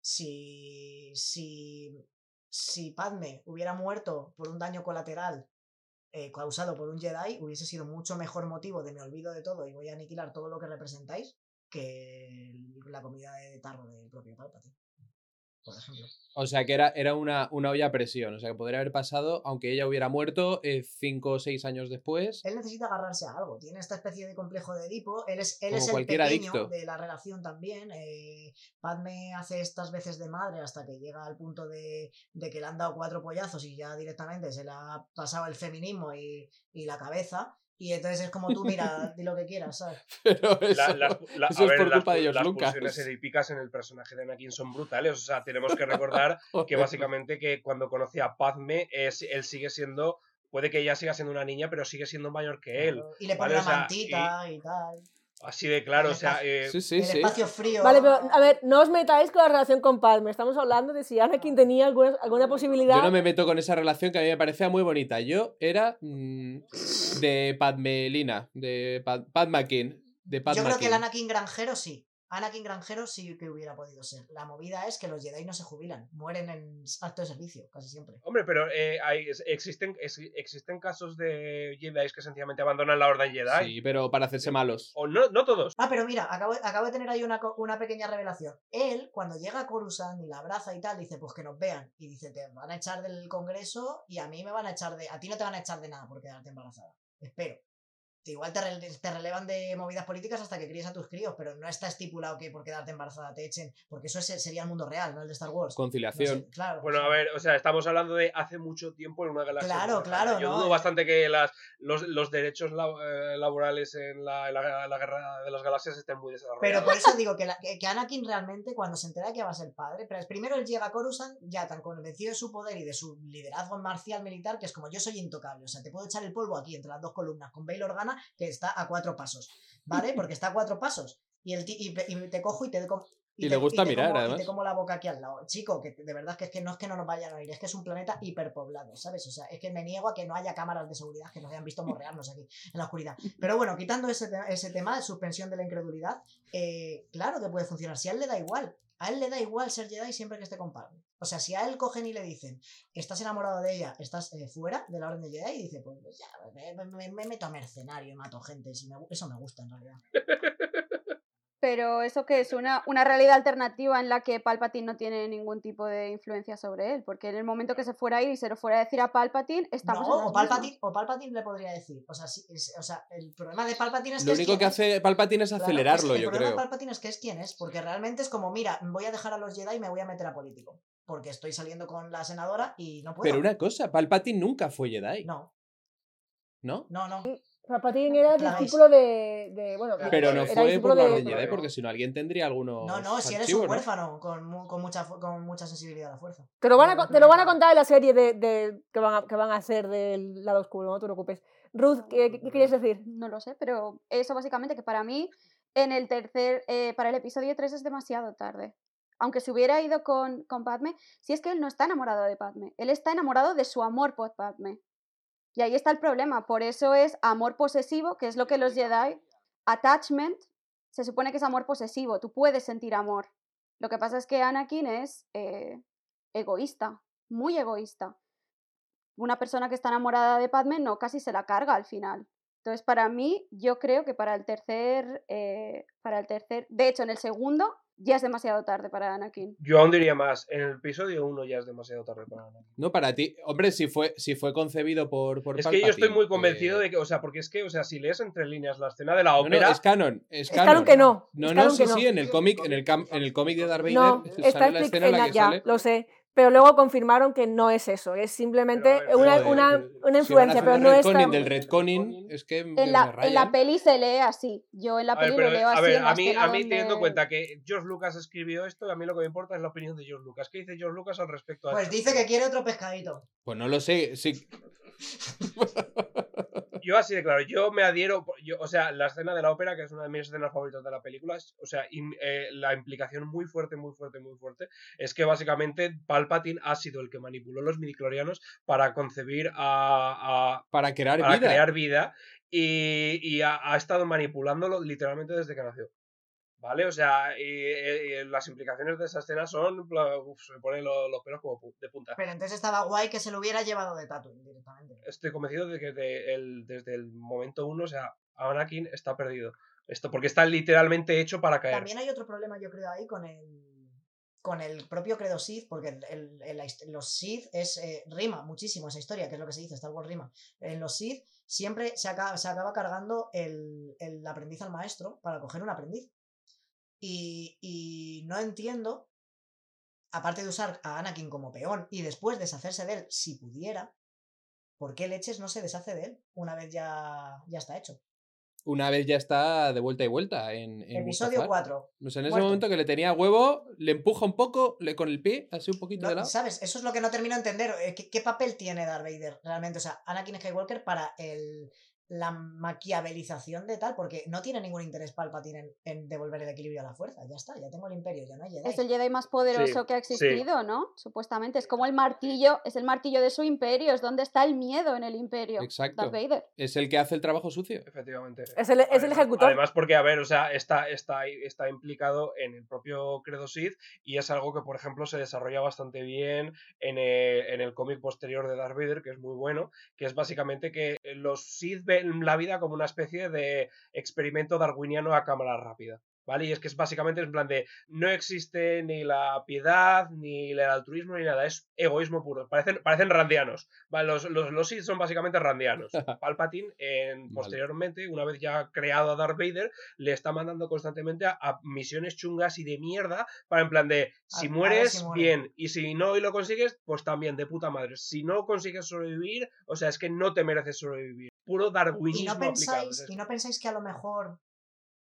si, si, si Padme hubiera muerto por un daño colateral eh, causado por un Jedi, hubiese sido mucho mejor motivo de me olvido de todo y voy a aniquilar todo lo que representáis que la comida de tarro del propio Palpatine. Por ejemplo. O sea, que era, era una, una olla a presión. O sea, que podría haber pasado, aunque ella hubiera muerto eh, cinco o seis años después. Él necesita agarrarse a algo, tiene esta especie de complejo de Edipo, él es, él Como es el cualquier pequeño adicto. de la relación también. eh, Padme hace estas veces de madre hasta que llega al punto de, de que le han dado cuatro pollazos y ya directamente se le ha pasado el feminismo y, y la cabeza. Y entonces es como tú, mira, di lo que quieras, ¿sabes? Pero eso, La- las, la- eso a es ver, por las culpa de pu- George las Lucas. pulsiones edípicas en el personaje de Anakin son brutales. O sea, tenemos que recordar que básicamente que cuando conoce a Padme, es, él sigue siendo, puede que ella siga siendo una niña, pero sigue siendo mayor que él. Y le ¿vale? pone O sea, mantita y, tal. Así de claro, o sea, eh, Sí, sí, el sí. espacio frío. Vale, pero a ver, no os metáis con la relación con Padme. Estamos hablando de si Anakin tenía alguna, alguna posibilidad. Yo no me meto con esa relación que a mí me parecía muy bonita. Yo era mm, de Padmelina, de Pad Padmakin, de Yo creo que el. Anakin granjero sí. Anakin granjero sí que hubiera podido ser. La movida es que los Jedi no se jubilan, mueren en acto de servicio, casi siempre. hombre, pero eh, hay, existen, es- existen casos de Jedi que sencillamente abandonan la Orden Jedi. Sí, pero para hacerse malos. O no, no todos. Ah, pero mira, acabo, acabo de tener ahí una, una pequeña revelación. Él, cuando llega a Coruscant y la abraza y tal, dice, pues que nos vean. Y dice, te van a echar del Congreso y a mí me van a echar de... A ti no te van a echar de nada por quedarte embarazada. Espero. Igual te, rele- te relevan de movidas políticas hasta que críes a tus críos, pero no está estipulado que por quedarte embarazada te echen, porque eso es- sería el mundo real, no el de Star Wars. No Conciliación. sé, claro. Bueno, o sea, a ver, o sea, estamos hablando de hace mucho tiempo en una galaxia. Claro, claro, Yo no, dudo bastante que las, los, los derechos la- eh, laborales en la, en la- la guerra de las galaxias estén muy desarrollados. Pero por eso digo que, la- que- que Anakin realmente, cuando se entera que va a ser padre, pero es primero él llega a Coruscant ya tan convencido de su poder y de su liderazgo marcial militar, que es como yo soy intocable. O sea, te puedo echar el polvo aquí entre las dos columnas con Bail Organa, que está a cuatro pasos. ¿Vale? Porque está a cuatro pasos. Y, el y, y te cojo y te Y te- le gusta te mirar, como, y te como la boca aquí al lado. Chico, que de verdad que es que no es que no nos vayan a oír, es que es un planeta hiperpoblado, ¿sabes? O sea, es que me niego a que no haya cámaras de seguridad que nos hayan visto morrearnos aquí en la oscuridad. Pero bueno, quitando ese, ese tema de suspensión de la incredulidad, eh, claro que puede funcionar. Si a él le da igual, a él le da igual ser Jedi siempre que esté con Padme. O sea, si a él cogen y le dicen, estás enamorado de ella, estás eh, fuera de la orden de Jedi, y dice, pues ya, me, me- me meto a mercenario y mato gente. si me eso me gusta en realidad. Pero eso que es una, una realidad alternativa en la que Palpatine no tiene ningún tipo de influencia sobre él, porque en el momento que se fuera a ir y se lo fuera a decir a Palpatine, estamos en No, o Palpatine, o Palpatine le podría decir. O sea, sí, es- o sea, el problema de Palpatine es que Lo es único quien que hace Palpatine es Claro, acelerarlo, es- el yo problema creo. de Palpatine es que es quien es, porque realmente es como, mira, voy a dejar a los Jedi y me voy a meter a político. Porque estoy saliendo con la senadora y no puedo. Pero una cosa, Palpatine nunca fue Jedi, No, ¿no? no, no. Palpatine era La discípulo de, de- bueno, Pero no era fue por la de- Orden Jedi, porque si no alguien tendría algunos No, no, si eres archivos, un ¿no? huérfano con, con, mucha, con mucha sensibilidad a la fuerza. Te lo van a, te lo van a contar en la serie de, de- que, van a, que van a hacer del lado oscuro, no te preocupes. Ruth, ¿qué, qué- qué querías decir? No lo sé, pero eso básicamente que para mí, en el tercer, eh, para el episodio 3 es demasiado tarde. Aunque se hubiera ido con, con Padme, si es que él no está enamorado de Padme, él está enamorado de su amor por Padme. Y ahí está el problema, por eso es amor posesivo, que es lo que los Jedi, attachment, se supone que es amor posesivo, tú puedes sentir amor. Lo que pasa es que Anakin es eh, egoísta, muy egoísta. Una persona que está enamorada de Padme no, casi se la carga al final. Entonces, para mí, yo creo que para el tercer, eh, para el tercer, de hecho, en el segundo ya es demasiado tarde para Anakin. Yo aún diría más, en el episodio 1 ya es demasiado tarde para nada. No, para ti. Hombre, si fue, si fue concebido por, por Es que yo estoy muy convencido eh, de que, o sea, porque es que, o sea, si lees entre líneas la escena de la No, no, ópera, es canon. Es Es canon. que no. No, no, sí, no. sí, en el cómic, en el, cam- en el cómic de Darth Vader No, sale está la escena en la en la- que ya, sale. lo sé. Pero luego confirmaron que no es eso. Es simplemente Pero, a ver, una, Joder, una, pero una a influencia, pero no es tan... del retconning, es que me- En la, me en la peli se lee así. Yo en la A ver, peli pero, lo leo a así. ver, en la a mí, a mí teniendo en cuenta que George Lucas escribió esto, a mí lo que me importa es la opinión de George Lucas. ¿Qué dice George Lucas al respecto? a Pues esto? dice que quiere otro pescadito. Pues no lo sé. Sí, Yo así de claro, yo me adhiero, yo, o sea, la escena de la ópera, que es una de mis escenas favoritas de la película, es- o sea, eh, la implicación muy fuerte, muy fuerte, muy fuerte, es que básicamente Palpatine ha sido el que manipuló los midiclorianos para concebir a, a- para crear para vida. crear vida y, y ha, ha estado manipulándolo literalmente desde que nació. ¿Vale? O sea, y, las implicaciones de esa escena son, uf, se me ponen lo- los pelos como de punta. Pero entonces estaba guay que se lo hubiera llevado de Tatooine directamente. estoy convencido de que de el- desde el momento uno, o sea, Anakin está perdido. Esto, porque está literalmente hecho para caer. También hay otro problema, yo creo, ahí con el con el propio credo Sith, porque el- el- los Sith es eh, rima muchísimo esa historia, que es lo que se dice, Star Wars rima. En los Sith siempre se acaba, se acaba cargando el, el aprendiz al maestro para coger un aprendiz. Y, y no entiendo, aparte de usar a Anakin como peón y después deshacerse de él, si pudiera, ¿por qué leches no se deshace de él una vez ya, ya está hecho? Una vez ya está de vuelta y vuelta en, en Episodio Mustafar. 4. O sea, en ese Muerto. momento que le tenía huevo, le empuja un poco le, con el pie, así un poquito de lado. ¿Sabes? Eso es lo que no termino de entender. eh, ¿Qué, qué papel tiene Darth Vader realmente? O sea, Anakin Skywalker para el, la maquiavelización de tal, porque no tiene ningún interés Palpatine en, en devolver el equilibrio a la fuerza. Ya está, ya tengo el imperio, ya no hay Jedi. Es el Jedi más poderoso Sí, que ha sí. existido, ¿no? Supuestamente. Es como el martillo, es el martillo de su imperio, es donde está el miedo en el imperio. Exacto. Darth Vader. Es el que hace el trabajo sucio. Efectivamente. Es el, es el ejecutor. Además, porque, a ver, o sea, está, está, está implicado en el propio Credo Sith y es algo que, por ejemplo, se desarrolla bastante bien en el, en el cómic posterior de Darth Vader, que es muy bueno, que es básicamente que los Sith la vida como una especie de experimento darwiniano a cámara rápida. ¿Vale? Y es que es básicamente en plan de no existe ni la piedad, ni el altruismo, ni nada, es egoísmo puro. Parecen, parecen randianos. ¿vale? Los, los, los Sith son básicamente randianos. Palpatine, en, Vale. posteriormente, una vez ya creado a Darth Vader, le está mandando constantemente a, a misiones chungas y de mierda para en plan de si mueres, si muere. bien, y si no y lo consigues, pues también, de puta madre. Si no consigues sobrevivir, o sea, es que no te mereces sobrevivir. Puro ¿Y darwinismo no, aplicado. pensáis, ¿Y no pensáis que a lo mejor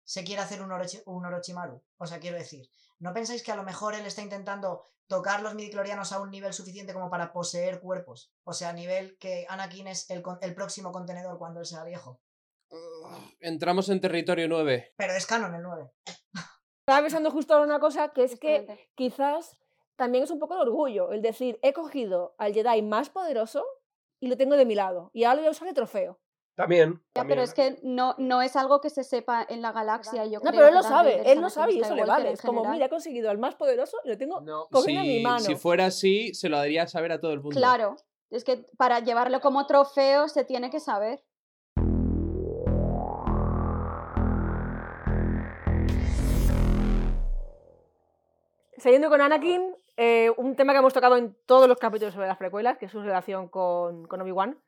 se quiere hacer un, Orochi- un Orochimaru? O sea, quiero decir, ¿no pensáis que a lo mejor él está intentando tocar los midiclorianos a un nivel suficiente como para poseer cuerpos? O sea, a nivel que Anakin es el, el próximo contenedor cuando él sea viejo. Entramos en territorio 9. Pero es canon el 9. Estaba pensando justo ahora una cosa, que es que quizás también es un poco de orgullo el decir, he cogido al Jedi más poderoso y lo tengo de mi lado. Y ahora lo voy a usar de trofeo. También. Ya, también. pero es que no, no es algo que se sepa en la galaxia. Yo No, creo pero él lo sabe, él lo sabe y eso le vale. Es como, general. mira, he conseguido al más poderoso y lo tengo No, cogido en mi si, mano. si fuera así, se lo daría a saber a todo el mundo. Claro, es que para llevarlo como trofeo se tiene que saber. Siguiendo con Anakin, eh, un tema que hemos tocado en todos los capítulos sobre las precuelas, que es su relación con, con Obi-Wan.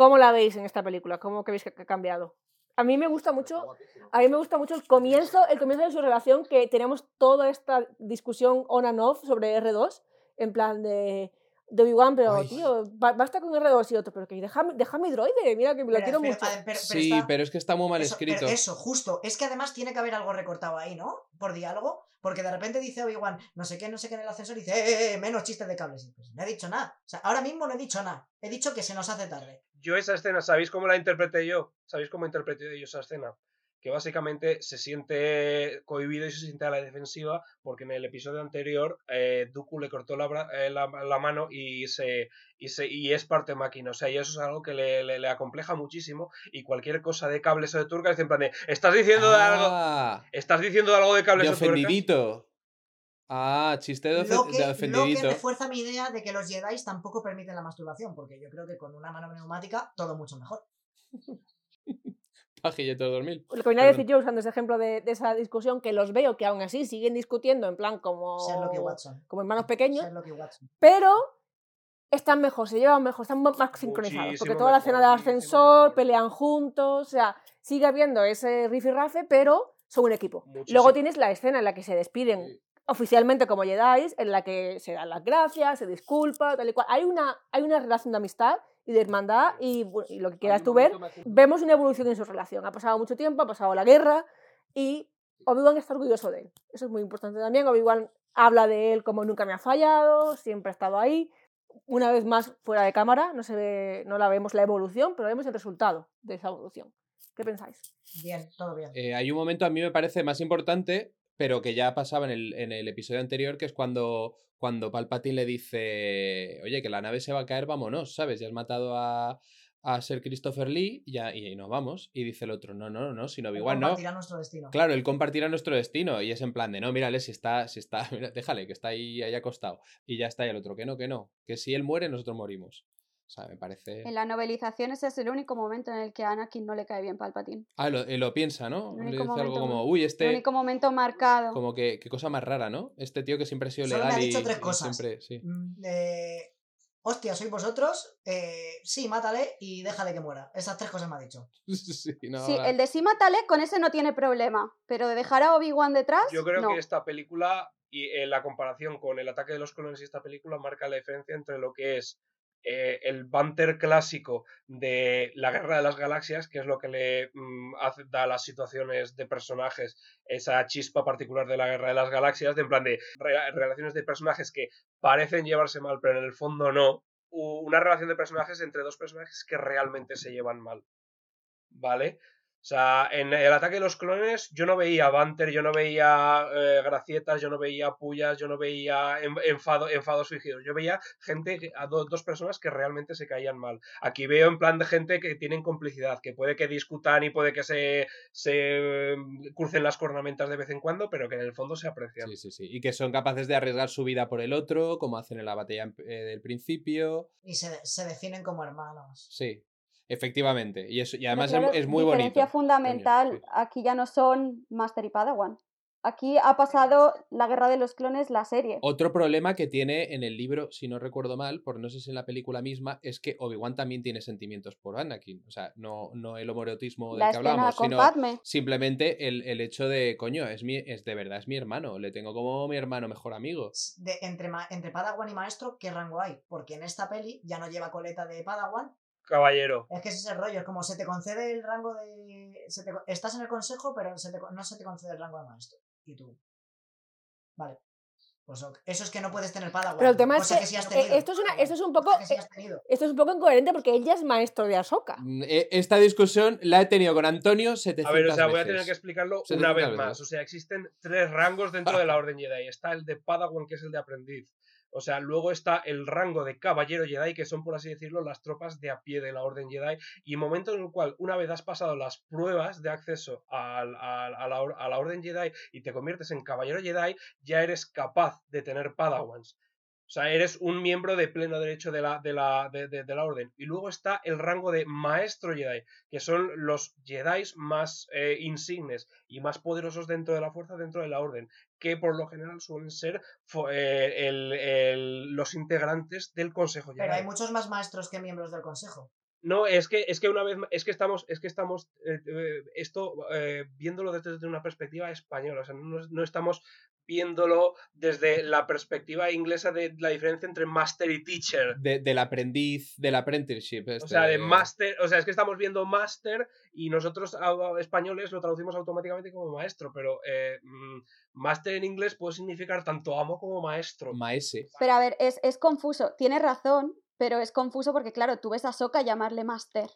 ¿Cómo la veis en esta película? ¿Cómo veis que ha cambiado? A mí me gusta mucho, a mí me gusta mucho el comienzo, el comienzo de su relación, que tenemos toda esta discusión on and off sobre R2, en plan de, de Obi-Wan, pero Ay. tío, ba- basta con R2 y otro, pero que deja, deja mi droide, mira que me lo Pero- quiero pero- mucho. pero- pero sí, está- pero es que está muy mal Eso, pero escrito. eso, justo. Es que además tiene que haber algo recortado ahí, ¿no? Por diálogo. Porque de repente dice Obi-Wan, no sé qué, no sé qué en el ascensor, y dice, eh, eh, eh, menos chistes de cables. Pues no he dicho nada. O sea, ahora mismo no he dicho nada. He dicho que se nos hace tarde. Yo esa escena, ¿sabéis cómo la interpreté yo? ¿Sabéis cómo interpreté yo esa escena? Que básicamente se siente cohibido y se siente a la defensiva porque en el episodio anterior eh, Dooku le cortó la, eh, la, la mano y se, y se y es parte máquina. O sea, y eso es algo que le, le- le acompleja muchísimo y cualquier cosa de cables o de turcas es en plan de, ¿estás diciendo de algo? Ah, ¿Estás diciendo algo de cables de o turcas? ofendidito. Ah, chiste de, Lo de que, lo que ofendidito. refuerza mi idea de que los Jedi tampoco permiten la masturbación. Porque yo creo que con una mano neumática todo mucho mejor. Pajillete de dormir. Lo que venía a decir yo usando ese ejemplo de, de esa discusión, que los veo que aún así siguen discutiendo en plan como, Sherlock y Watson. como hermanos pequeños, Sherlock y Watson. pero están mejor, se llevan mejor, están más sincronizados. Porque toda la mejor, escena del ascensor, mejor. pelean juntos, o sea, sigue habiendo ese rifirrafe, pero son un equipo. Muchísimo. Luego tienes la escena en la que se despiden oficialmente como Jedi, en la que se dan las gracias, se disculpa, tal y cual. Hay una, hay una relación de amistad y de hermandad y, y lo que quieras tú ver, vemos una evolución en su relación. Ha pasado mucho tiempo, ha pasado la guerra y Obi-Wan está orgulloso de él. Eso es muy importante también. Obi-Wan habla de él como nunca me ha fallado, siempre ha estado ahí. Una vez más fuera de cámara, no, se ve, no la vemos la evolución, pero vemos el resultado de esa evolución. ¿Qué pensáis? Bien, todo bien. Eh, hay un momento a mí me parece más importante, pero que ya pasaba en el, en el episodio anterior, que es cuando, cuando Palpatine le dice, oye, que la nave se va a caer, vámonos, ¿sabes? Ya has matado a, a Sir Christopher Lee y, ya, y nos vamos. Y dice el otro, no, no, no, si no, igual no. Compartirá nuestro destino. Claro, él compartirá nuestro destino y es en plan de, no, mírale, si está, si está, mira, déjale, que está ahí, ahí acostado. Y ya está, y el otro, que no, que no, que si él muere, nosotros morimos. O sea, me parece... En la novelización ese es el único momento en el que a Anakin no le cae bien Palpatine. Ah, lo, eh, lo piensa, ¿no? El Le único dice algo momento- como, uy, El este... único momento marcado. Como que, qué cosa más rara, ¿no? Este tío que siempre ha sido Solo me legal ha dicho y, tres cosas. siempre, sí. Eh, hostia, sois vosotros. Eh, sí, mátale y déjale que muera. Esas tres cosas me ha dicho. sí, no, Sí, ahora- el de sí mátale, con ese no tiene problema. Pero de dejar a Obi-Wan detrás, Yo creo no. que esta película y eh, la comparación con el ataque de los clones y esta película marca la diferencia entre lo que es eh, el banter clásico de la guerra de las galaxias, que es lo que le mm, hace, da a las situaciones de personajes esa chispa particular de la guerra de las galaxias, de en plan de re- relaciones de personajes que parecen llevarse mal, pero en el fondo no. Una relación de personajes entre dos personajes que realmente se llevan mal. ¿vale? O sea, en el ataque de los clones yo no veía banter, yo no veía eh, gracietas, yo no veía pullas, yo no veía en- enfado, enfados fingidos. Yo veía gente, a do- dos personas que realmente se caían mal. Aquí veo en plan de gente que tienen complicidad, que puede que discutan y puede que se, se mm, crucen las cornamentas de vez en cuando, pero que en el fondo se aprecian. Sí, sí, sí. Y que son capaces de arriesgar su vida por el otro, como hacen en la batalla eh, del principio. Y se, se definen como hermanos. Sí, efectivamente. Y, eso, y además claro, es, es muy diferencia bonito. fundamental, Coño, sí. aquí ya no son Master y Padawan. Aquí ha pasado la guerra de los clones, la serie. Otro problema que tiene en el libro, si no recuerdo mal, por no sé si en la película misma, es que Obi-Wan también tiene sentimientos por Anakin. O sea, no, no el homoerotismo La del que hablábamos, sino Padme. simplemente el, el hecho de, coño, es, mi, es de verdad, es mi hermano. Le tengo como mi hermano mejor amigo. De, entre, entre Padawan y Maestro, ¿qué rango hay? Porque en esta peli ya no lleva coleta de Padawan. Caballero. Es que ese es el rollo, es como se te concede el rango de... se te co- estás en el consejo, pero se te no se te concede el rango de Maestro. Y tú... Vale. Pues eso es que no puedes tener Padawan. Pero el tema es que, que sí eh, tenido. esto, es una, esto es un poco sí eh, esto es un poco incoherente porque ella es maestro de Ahsoka. Mm, e- Esta discusión la he tenido con Antonio 700 A ver, o sea, voy a tener que explicarlo 700 una vez veces. más. O sea, existen tres rangos dentro de la Orden Jedi. Está el de Padawan, que es el de aprendiz. O sea, luego está el rango de Caballero Jedi, que son, por así decirlo, las tropas de a pie de la Orden Jedi. Y momento en el cual, una vez has pasado las pruebas de acceso a, la, a la Orden Jedi y te conviertes en Caballero Jedi, ya eres capaz de tener Padawans. O sea, eres un miembro de pleno derecho de la, de la, de, de- de la orden. Y luego está el rango de maestro Jedi, que son los Jedi más eh, insignes y más poderosos dentro de la fuerza, dentro de la orden, que por lo general suelen ser eh, el- el- los integrantes del Consejo Jedi. Pero hay muchos más maestros que miembros del consejo. No, es que, es que una vez es que estamos, es que estamos eh, eh, esto eh, viéndolo desde, desde una perspectiva española, o sea, no, no estamos viéndolo desde la perspectiva inglesa de la diferencia entre master y teacher. De- del aprendiz, del apprenticeship. O este, sea, de master, o sea, es que estamos viendo master y nosotros españoles lo traducimos automáticamente como maestro, pero eh, mm, master en inglés puede significar tanto amo como maestro. Maese. Pero a ver, es, es confuso. Tienes razón, pero es confuso porque, claro, tú ves a Soka llamarle Master.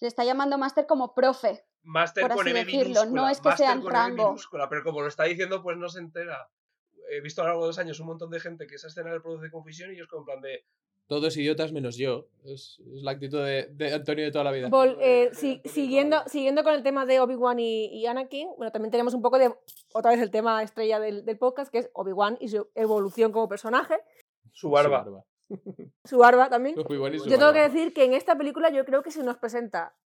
Le está llamando Master como profe. Master por con así M decirlo, minúscula, no es que máster sea en con rango. minúscula, pero como lo está diciendo, pues no se entera. He visto a lo largo de los años un montón de gente que esa escena le produce confusión y yo es como en plan de. Todos idiotas menos yo. Es, es la actitud de, de Antonio de toda la vida. Vol- eh, si- siguiendo, siguiendo con el tema de Obi-Wan y, y Anakin, bueno, también tenemos un poco de, otra vez el tema estrella del, del podcast, que es Obi-Wan y su evolución como personaje, Su barba. Su barba. su barba también. Obi-Wan y su Yo tengo que decir que en esta película yo creo que se nos presenta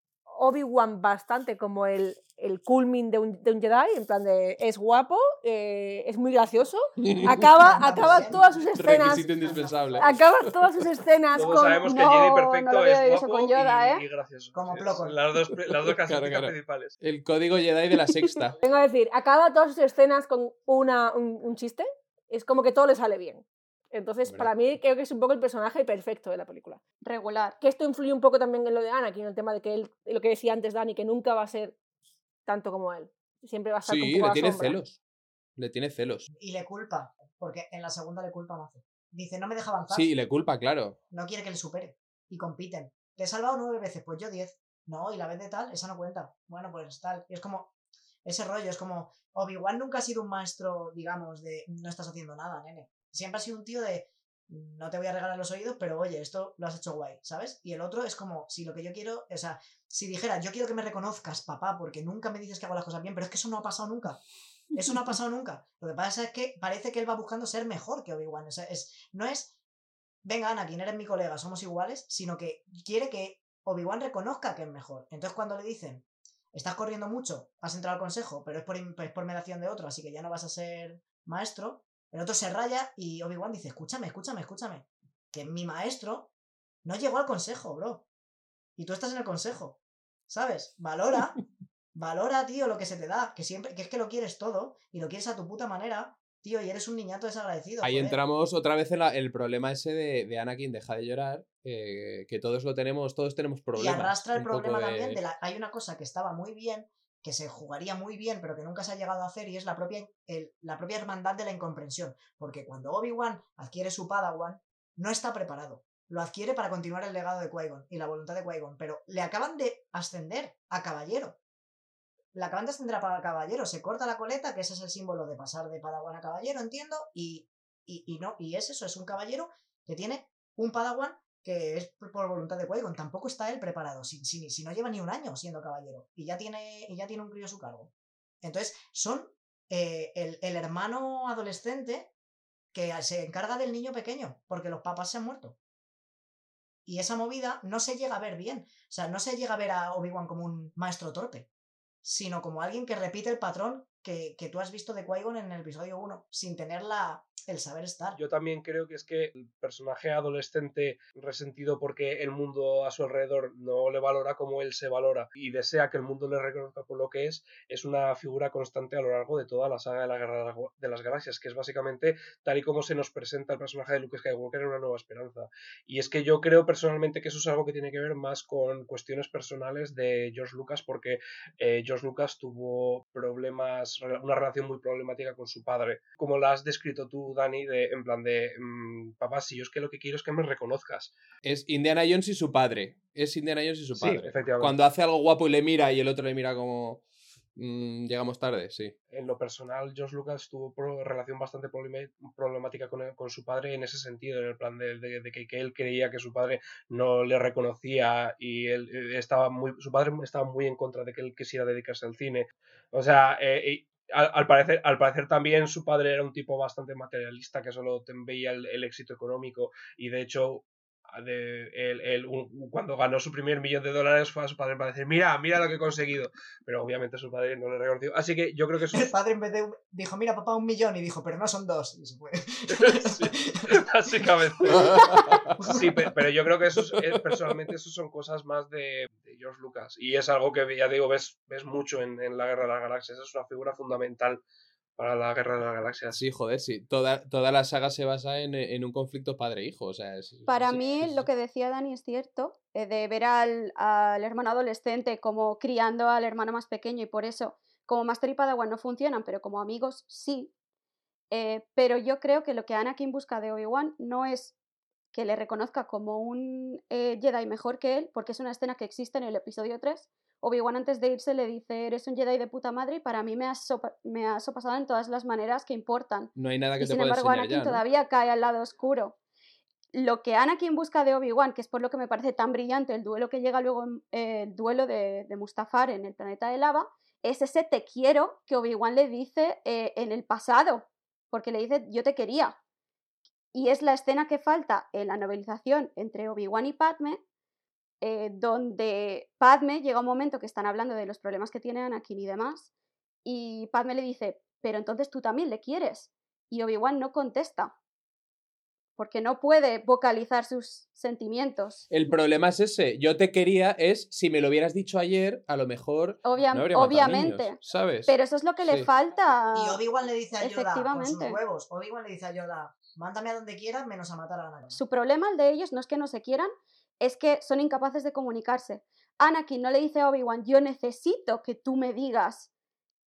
Obi-Wan bastante como el, el culmin de un, de un Jedi, en plan de es guapo, eh, es muy gracioso, acaba, acaba todas sus escenas, Requisito indispensable. acaba todas sus escenas Todos con... sabemos que No, Jedi no perfecto veo es guapo con Yoda, y, ¿eh? y gracioso. Como son Las dos, las dos características claro. principales. El código Jedi de la sexta. Vengo a decir, acaba todas sus escenas con una, un, un chiste, es como que todo le sale bien. Entonces, para mí creo que es un poco el personaje perfecto de la película. Regular. Que esto influye un poco también en lo de Anakin, el tema de que él, lo que decía antes Dani, que nunca va a ser tanto como él. Siempre va a estar Sí, con le tiene sombra. celos. Le tiene celos. Y le culpa, porque en la segunda le culpa mazo. Dice, no me deja avanzar. Sí, y le culpa, claro. No quiere que le supere. Y compiten. Te he salvado nueve veces, pues yo diez. No, y la vez de tal, esa no cuenta. Bueno, pues tal. Y es como. Ese rollo, es como. Obi-Wan nunca ha sido un maestro, digamos, de no estás haciendo nada, nene. Siempre ha sido un tío de. No te voy a regalar los oídos, pero oye, esto lo has hecho guay, ¿sabes? Y el otro es como, si lo que yo quiero, o sea, si dijera, yo quiero que me reconozcas, papá, porque nunca me dices que hago las cosas bien, pero es que eso no ha pasado nunca. Eso no ha pasado nunca. Lo que pasa es que parece que él va buscando ser mejor que Obi-Wan. O sea, es, no es, venga, Anakin, eres mi colega, somos iguales, sino que quiere que Obi-Wan reconozca que es mejor. Entonces, cuando le dicen, estás corriendo mucho, has entrado al consejo, pero es por, im- es por mediación de otro, así que ya no vas a ser maestro, el otro se raya y Obi-Wan dice, escúchame, escúchame, escúchame, que mi maestro no llegó al consejo, bro. Y tú estás en el consejo, ¿sabes? Valora, valora, tío, lo que se te da, que siempre, que es que lo quieres todo y lo quieres a tu puta manera, tío, y eres un niñato desagradecido. Ahí joder. entramos otra vez en la- el problema ese de, de Anakin, deja de llorar, eh, que todos lo tenemos, todos tenemos Y problemas. arrastra el problema de- también de la... Hay una cosa que estaba muy bien, que se jugaría muy bien, pero que nunca se ha llegado a hacer, y es la propia, la propia hermandad de la incomprensión. Porque cuando Obi-Wan adquiere su Padawan, no está preparado. lo adquiere para continuar el legado de Qui-Gon y la voluntad de Qui-Gon, pero le acaban de ascender a caballero. Le acaban de ascender a caballero, se corta la coleta, que ese es el símbolo de pasar de padawan a caballero, entiendo, y, y, y no, y es eso, es un caballero que tiene un padawan que es por voluntad de Qui-Gon, tampoco está él preparado, si, si, si, no lleva ni un año siendo caballero, y ya tiene, y ya tiene un crío a su cargo. Entonces, son eh, el, el hermano adolescente que se encarga del niño pequeño, porque los papás se han muerto. Y esa movida no se llega a ver bien. O sea, no se llega a ver a Obi-Wan como un maestro torpe, sino como alguien que repite el patrón que, que tú has visto de Qui-Gon en el episodio 1, sin tener la, el saber estar. Yo también creo que es que el personaje adolescente resentido porque el mundo a su alrededor no le valora como él se valora y desea que el mundo le reconozca por lo que es, es una figura constante a lo largo de toda la saga de la Guerra de las Galaxias, que es básicamente tal y como se nos presenta el personaje de Luke Skywalker en una nueva esperanza. Y es que yo creo personalmente que eso es algo que tiene que ver más con cuestiones personales de George Lucas, porque eh, George Lucas tuvo problemas, una relación muy problemática con su padre. Como la has descrito tú, Dani, de, en plan de, mmm, papá, si yo es que lo que quiero es que me reconozcas. Es Indiana Jones y su padre. Es Indiana Jones y su padre. Sí, efectivamente. Cuando hace algo guapo y le mira y el otro le mira como... mmm, llegamos tarde, sí. En lo personal, George Lucas tuvo pro- relación bastante problemática con, el- con su padre en ese sentido, en el plan de, de- de que, que él creía que su padre no le reconocía y él eh, estaba muy, su padre estaba muy en contra de que él quisiera dedicarse al cine. O sea, eh, y al, al parecer, al parecer también su padre era un tipo bastante materialista que solo veía el, el éxito económico y de hecho de, él, un- cuando ganó su primer millón de dólares fue a su padre para decir mira, mira lo que he conseguido pero obviamente su padre no le reconoció así que yo creo que El padre en vez de un- dijo, mira papá, un millón, y dijo, pero no son dos. Y se fue. Sí, básicamente. Sí, pe- pero yo creo que eso es- eh, personalmente eso son cosas más de, de George Lucas y es algo que ya digo ves, ves mucho en, en la Guerra de las Galaxias, es una figura fundamental para la Guerra de las Galaxias. Sí, joder, sí. Toda, toda la saga se basa en, en un conflicto padre-hijo. O sea, es- Para sí, mí, lo que decía Dani es cierto, eh, de ver al, al hermano adolescente como criando al hermano más pequeño y por eso, como Master y Padawan no funcionan, pero como amigos sí. Eh, pero yo creo que lo que Anakin busca de Obi-Wan no es que le reconozca como un eh, Jedi mejor que él, porque es una escena que existe en el episodio 3. Obi-Wan antes de irse le dice, eres un Jedi de puta madre y para mí me has, sopa- me has sopasado en todas las maneras que importan. No hay nada que Y te sin embargo, enseñar Anakin ya, ¿no? todavía cae al lado oscuro. Lo que Anakin busca de Obi-Wan, que es por lo que me parece tan brillante el duelo que llega luego, eh, el duelo de, de Mustafar en el planeta de lava, es ese te quiero que Obi-Wan le dice eh, en el pasado, porque le dice yo te quería. Y es la escena que falta en la novelización entre Obi-Wan y Padme, eh, donde Padme llega un momento que están hablando de los problemas que tiene Anakin y demás, y Padme le dice, pero entonces tú también le quieres. Y Obi-Wan no contesta, porque no puede vocalizar sus sentimientos. El problema es ese. Yo te quería es, si me lo hubieras dicho ayer, a lo mejor Obvia- no habría obviamente. niños, ¿sabes? Pero eso es lo que le falta. Y Obi-Wan le dice a Yoda con sus Efectivamente. huevos. Obi-Wan le dice a Yoda, mándame a donde quieras menos a matar a Anakin. Su problema, el de ellos, no es que no se quieran, es que son incapaces de comunicarse. Anakin no le dice a Obi-Wan, yo necesito que tú me digas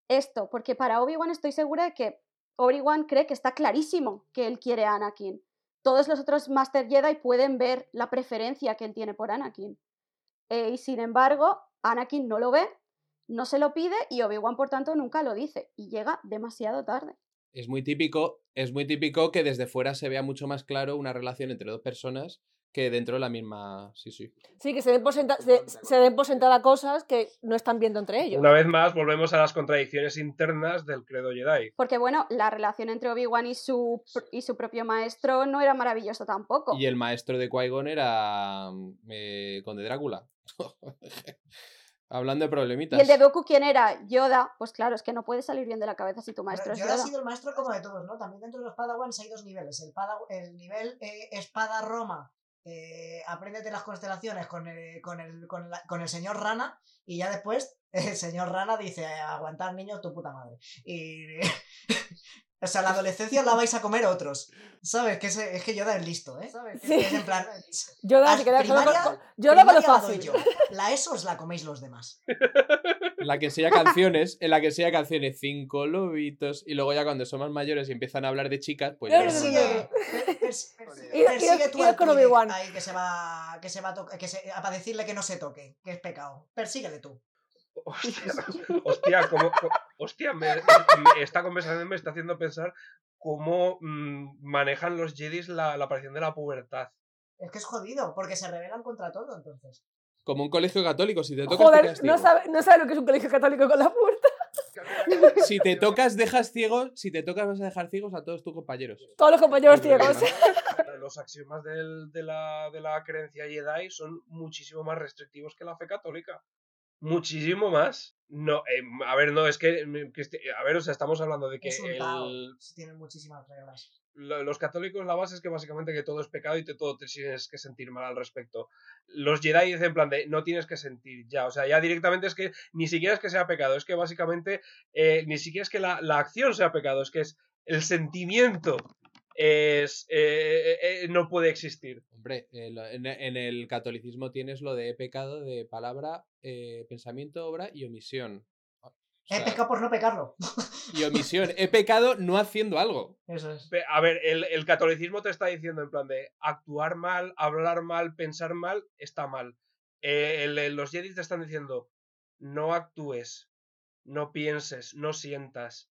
esto, porque para Obi-Wan estoy segura de que Obi-Wan cree que está clarísimo que él quiere a Anakin. Todos los otros Master Jedi pueden ver la preferencia que él tiene por Anakin. Eh, y sin embargo, Anakin no lo ve, no se lo pide y Obi-Wan, por tanto, nunca lo dice. Y llega demasiado tarde. Es muy típico, es muy típico que desde fuera se vea mucho más claro una relación entre dos personas que dentro de la misma. Sí, sí. Sí, que se den, por senta- se, se den por sentada cosas que no están viendo entre ellos. Una vez más, volvemos a las contradicciones internas del credo Jedi. Porque bueno, la relación entre Obi-Wan y su, y su propio maestro no era maravillosa tampoco. Y el maestro de Qui-Gon era eh, Conde Drácula. Hablando de problemitas. Y el de Doku, ¿quién era? Yoda. Pues claro, es que no puede salir bien de la cabeza si tu maestro Pero es Yoda ha sido el maestro como de todos, ¿no? También dentro de los Padawans hay dos niveles. El, pada- el nivel eh, espada Roma, eh, apréndete las constelaciones con el, con, el, con, la- con el señor Rana, y ya después el señor Rana dice, aguantar niño tu puta madre. Y O sea, la adolescencia la vais a comer otros. ¿Sabes? Que es, es que Yoda es listo, ¿eh? Sí. Que es en plan. Yoda se queda primaria- con- Yoda con lo fácil. yo. La ESO os la coméis los demás. La que enseña canciones, en la que enseña canciones, cinco lobitos, y luego ya cuando son más mayores y empiezan a hablar de chicas, pues Persigue, persigue ir- tú al con Twi'lek Obi-Wan. ahí que se va, que se va a tocar, que se, para decirle que no se toque, que es pecado. Persíguele tú. Hostia, hostia, cómo- co- hostia me- me- esta conversación me está haciendo pensar cómo mm, manejan los Jedis la, la aparición de la pubertad. Es que es jodido, porque se rebelan contra todo, entonces. Como un colegio católico, si te tocas, Joder, no sabe, no sabe lo que es un colegio católico con la puerta. Si te tocas, dejas ciegos. Si te tocas, vas a dejar ciegos a todos tus compañeros. Todos los compañeros ciegos. Los axiomas del- de, la, de la creencia Jedi son muchísimo más restrictivos que la fe católica. Muchísimo más. No, eh, a ver, no, es que, mm, que este- a ver, o sea, estamos hablando de que Es un el- Tao. Tienen muchísimas reglas. lo- los católicos la base es que básicamente que todo es pecado y te, todo te tienes que sentir mal al respecto. Los Jedi dicen en plan de no tienes que sentir ya, o sea, ya directamente es que ni siquiera es que sea pecado, es que básicamente eh, ni siquiera es que la, la acción sea pecado, es que es el sentimiento es eh, eh, no puede existir. Hombre, eh, en, en el catolicismo tienes lo de pecado de palabra, eh, pensamiento, obra y omisión. O He pecado por no pecarlo. y omisión. He pecado no haciendo algo. Eso es. A ver, el, el catolicismo te está diciendo en plan de actuar mal, hablar mal, pensar mal, está mal. Eh, el- los Jedi te están diciendo no actúes, no pienses, no sientas.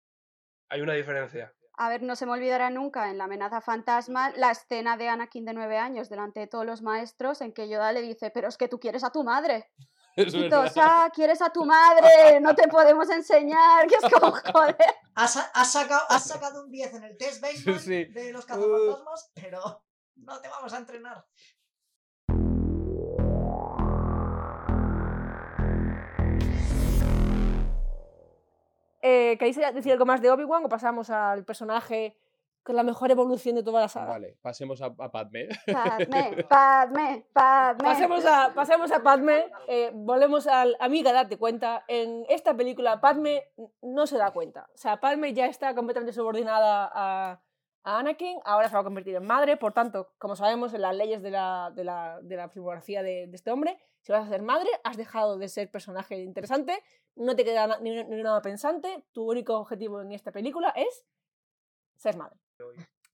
Hay una diferencia. A ver, no se me olvidará nunca en la amenaza fantasma la escena de Anakin de nueve años delante de todos los maestros en que Yoda le dice, pero es que tú quieres a tu madre. Es Y verdad. todos, ah, quieres a tu madre, no te podemos enseñar, que es como, joder. Has, has sacado, has sacado un 10 en el test baseball Sí. de los cazafantasmas, pero no te vamos a entrenar. Eh, ¿Queréis decir algo más de Obi-Wan o pasamos al personaje con la mejor evolución de toda la saga? Vale, pasemos a, a Padme. Padme, Padme, Padme. Pasemos a, pasemos a Padme, eh, volvemos al amiga, date cuenta. En esta película, Padme no se da cuenta. O sea, Padme ya está completamente subordinada a, a Anakin, ahora se va a convertir en madre, por tanto, como sabemos en las leyes de la, de la, de la filmografía de, de este hombre, si vas a ser madre, has dejado de ser personaje interesante, no te queda ni, ni nada pensante, tu único objetivo en esta película es ser madre.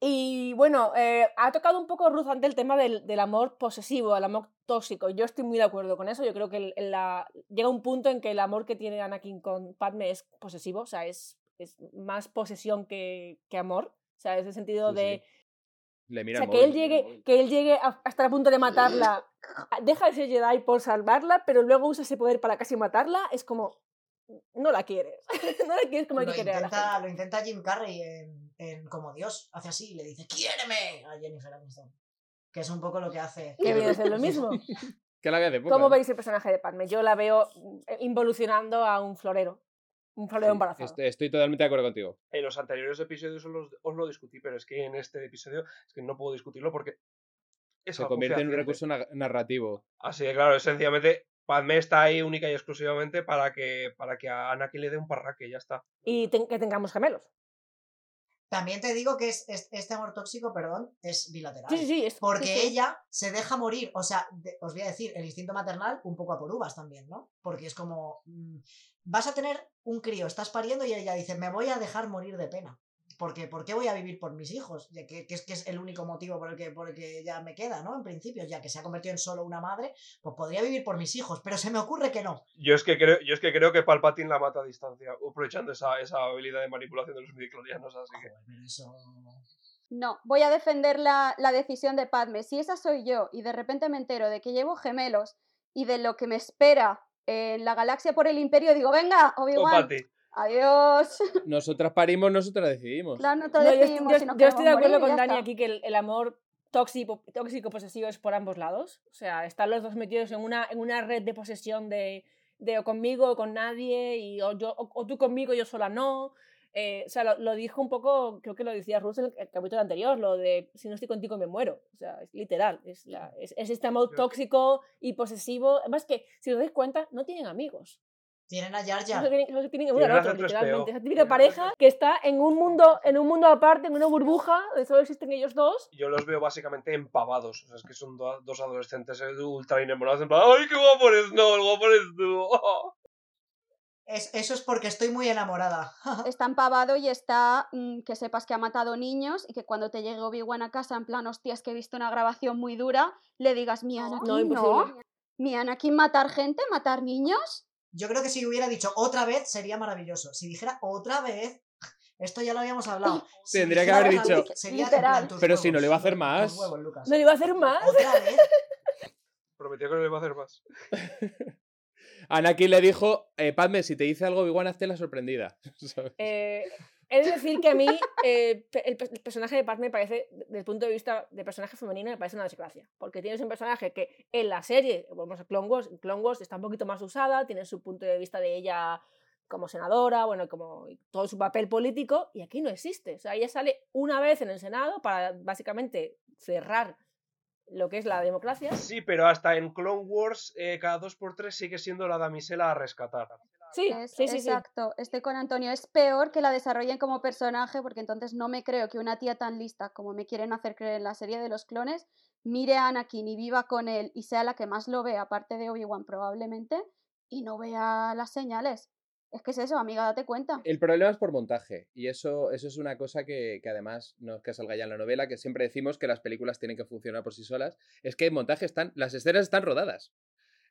Y bueno, eh, ha tocado un poco Ruth ante el tema del, del amor posesivo, el amor tóxico. Yo estoy muy de acuerdo con eso. Yo creo que el- el- la, llega un punto en que el amor que tiene Anakin con Padme es posesivo, o sea, es, es más posesión que, que amor. O sea, es el sentido Sí, de. Le O mira sea, el que él le el llegue, que él llegue a, a estar a punto de matarla, deja de ser Jedi por salvarla, pero luego usa ese poder para casi matarla, es como. No la quieres. no la quieres como hay Lo que querer intenta, lo intenta Jim Carrey en, en Como Dios. Hace así y le dice, ¡quiéreme! a Jennifer Aniston. Que es un poco lo que hace. Que viene a ser lo mismo. Que la de. ¿Cómo veis el personaje de Padme? Yo la veo eh, involucionando a un florero. Un florero Sí, embarazado. estoy, estoy totalmente de acuerdo contigo. En los anteriores episodios os, lo discutí, pero es que en este episodio es que no puedo discutirlo porque es Se convierte en un recurso na- narrativo. Así que claro, sencillamente Padme está ahí única y exclusivamente para que, para que a Anakin le dé un parraque, ya está. Y que tengamos gemelos. También te digo que es, es- este amor tóxico, perdón, es bilateral. Sí, sí, es- Porque sí, sí. ella se deja morir, o sea, de- os voy a decir, el instinto maternal un poco a por uvas también, ¿no? Porque es como, mm, vas a tener un crío, estás pariendo y ella dice, me voy a dejar morir de pena. Porque, ¿por qué voy a vivir por mis hijos? Ya que, que es, que es el único motivo por el, que, por el que ya me queda, ¿no? En principio, ya que se ha convertido en solo una madre, pues podría vivir por mis hijos, pero se me ocurre que no. Yo es que creo, yo es que, creo que Palpatine la mata a distancia, aprovechando esa, esa habilidad de manipulación de los midichlorianos, así que... Joder, eso... No, voy a defender la, la decisión de Padme. Si esa soy yo y de repente me entero de que llevo gemelos y de lo que me espera en la galaxia por el imperio, digo, venga, O Obi-Wan. Adiós. Nosotras parimos, nosotras decidimos. Claro, no te No, yo, decidimos yo- si yo estoy de acuerdo morir, con Dani está. aquí que el, el amor tóxico, tóxico posesivo es por ambos lados. O sea, están los dos metidos en una, en una red de posesión de, de o conmigo o con nadie, y o, yo, o, o tú conmigo y yo sola no. Eh, o sea, lo, lo dijo un poco, creo que lo decía Russell en el capítulo anterior, lo de si no estoy contigo me muero. O sea, es literal. Es, la, es, es este amor tóxico y posesivo. Además que, si os dais cuenta, no tienen amigos. Tienen a Jar No Jar. se tienen, no se tienen uno Tienen al a otro, C3PO. literalmente. Esa típica pareja que está en un mundo, en un mundo aparte, en una burbuja, donde solo existen ellos dos. Yo los veo básicamente empavados. O sea, es que son do- dos adolescentes eh, ultra enamorados. En plan, ¡ay, qué guapo eres! No, el guapo eres tú. Es, eso es porque estoy muy enamorada. Está empavado y está mm, que sepas que ha matado niños y que cuando te llegue Obi-Wan a casa en plan, hostias, que he visto una grabación muy dura, le digas, mi Anakin, no, imposible. mi Anakin matar gente, matar niños. Yo creo que si hubiera dicho otra vez sería maravilloso. Si dijera otra vez, esto ya lo habíamos hablado. Si Tendría que haber dicho, vez, sería en literal. Pero si no le iba a hacer más. huevos, Lucas. No le iba a hacer más. Otra vez. Prometió que no le iba a hacer más. Anakin le dijo, eh, Padme, si te dice algo, igual hazte la sorprendida. ¿sabes? Eh, he de decir que a mí eh, el, pe- el personaje de Padme me parece, desde el punto de vista de personaje femenino, me parece una desgracia. Porque tienes un personaje que en la serie, volvemos a Clone Wars, en Clone Wars está un poquito más usada, tiene su punto de vista de ella como senadora, bueno, como todo su papel político, y aquí no existe. O sea, ella sale una vez en el Senado para básicamente cerrar lo que es la democracia. Sí, pero hasta en Clone Wars, eh, cada dos por tres sigue siendo la damisela a rescatar. Sí, Es- sí, sí, sí. exacto, estoy con Antonio. Es peor que la desarrollen como personaje, porque entonces no me creo que una tía tan lista como me quieren hacer creer en la serie de los clones, mire a Anakin y viva con él y sea la que más lo vea, aparte de Obi-Wan probablemente, y no vea las señales. Es que es eso, amiga, date cuenta. El problema es por montaje. Y eso, eso es una cosa que, que además no es que salga ya en la novela, que siempre decimos que las películas tienen que funcionar por sí solas. Es que en montaje están. Las escenas están rodadas.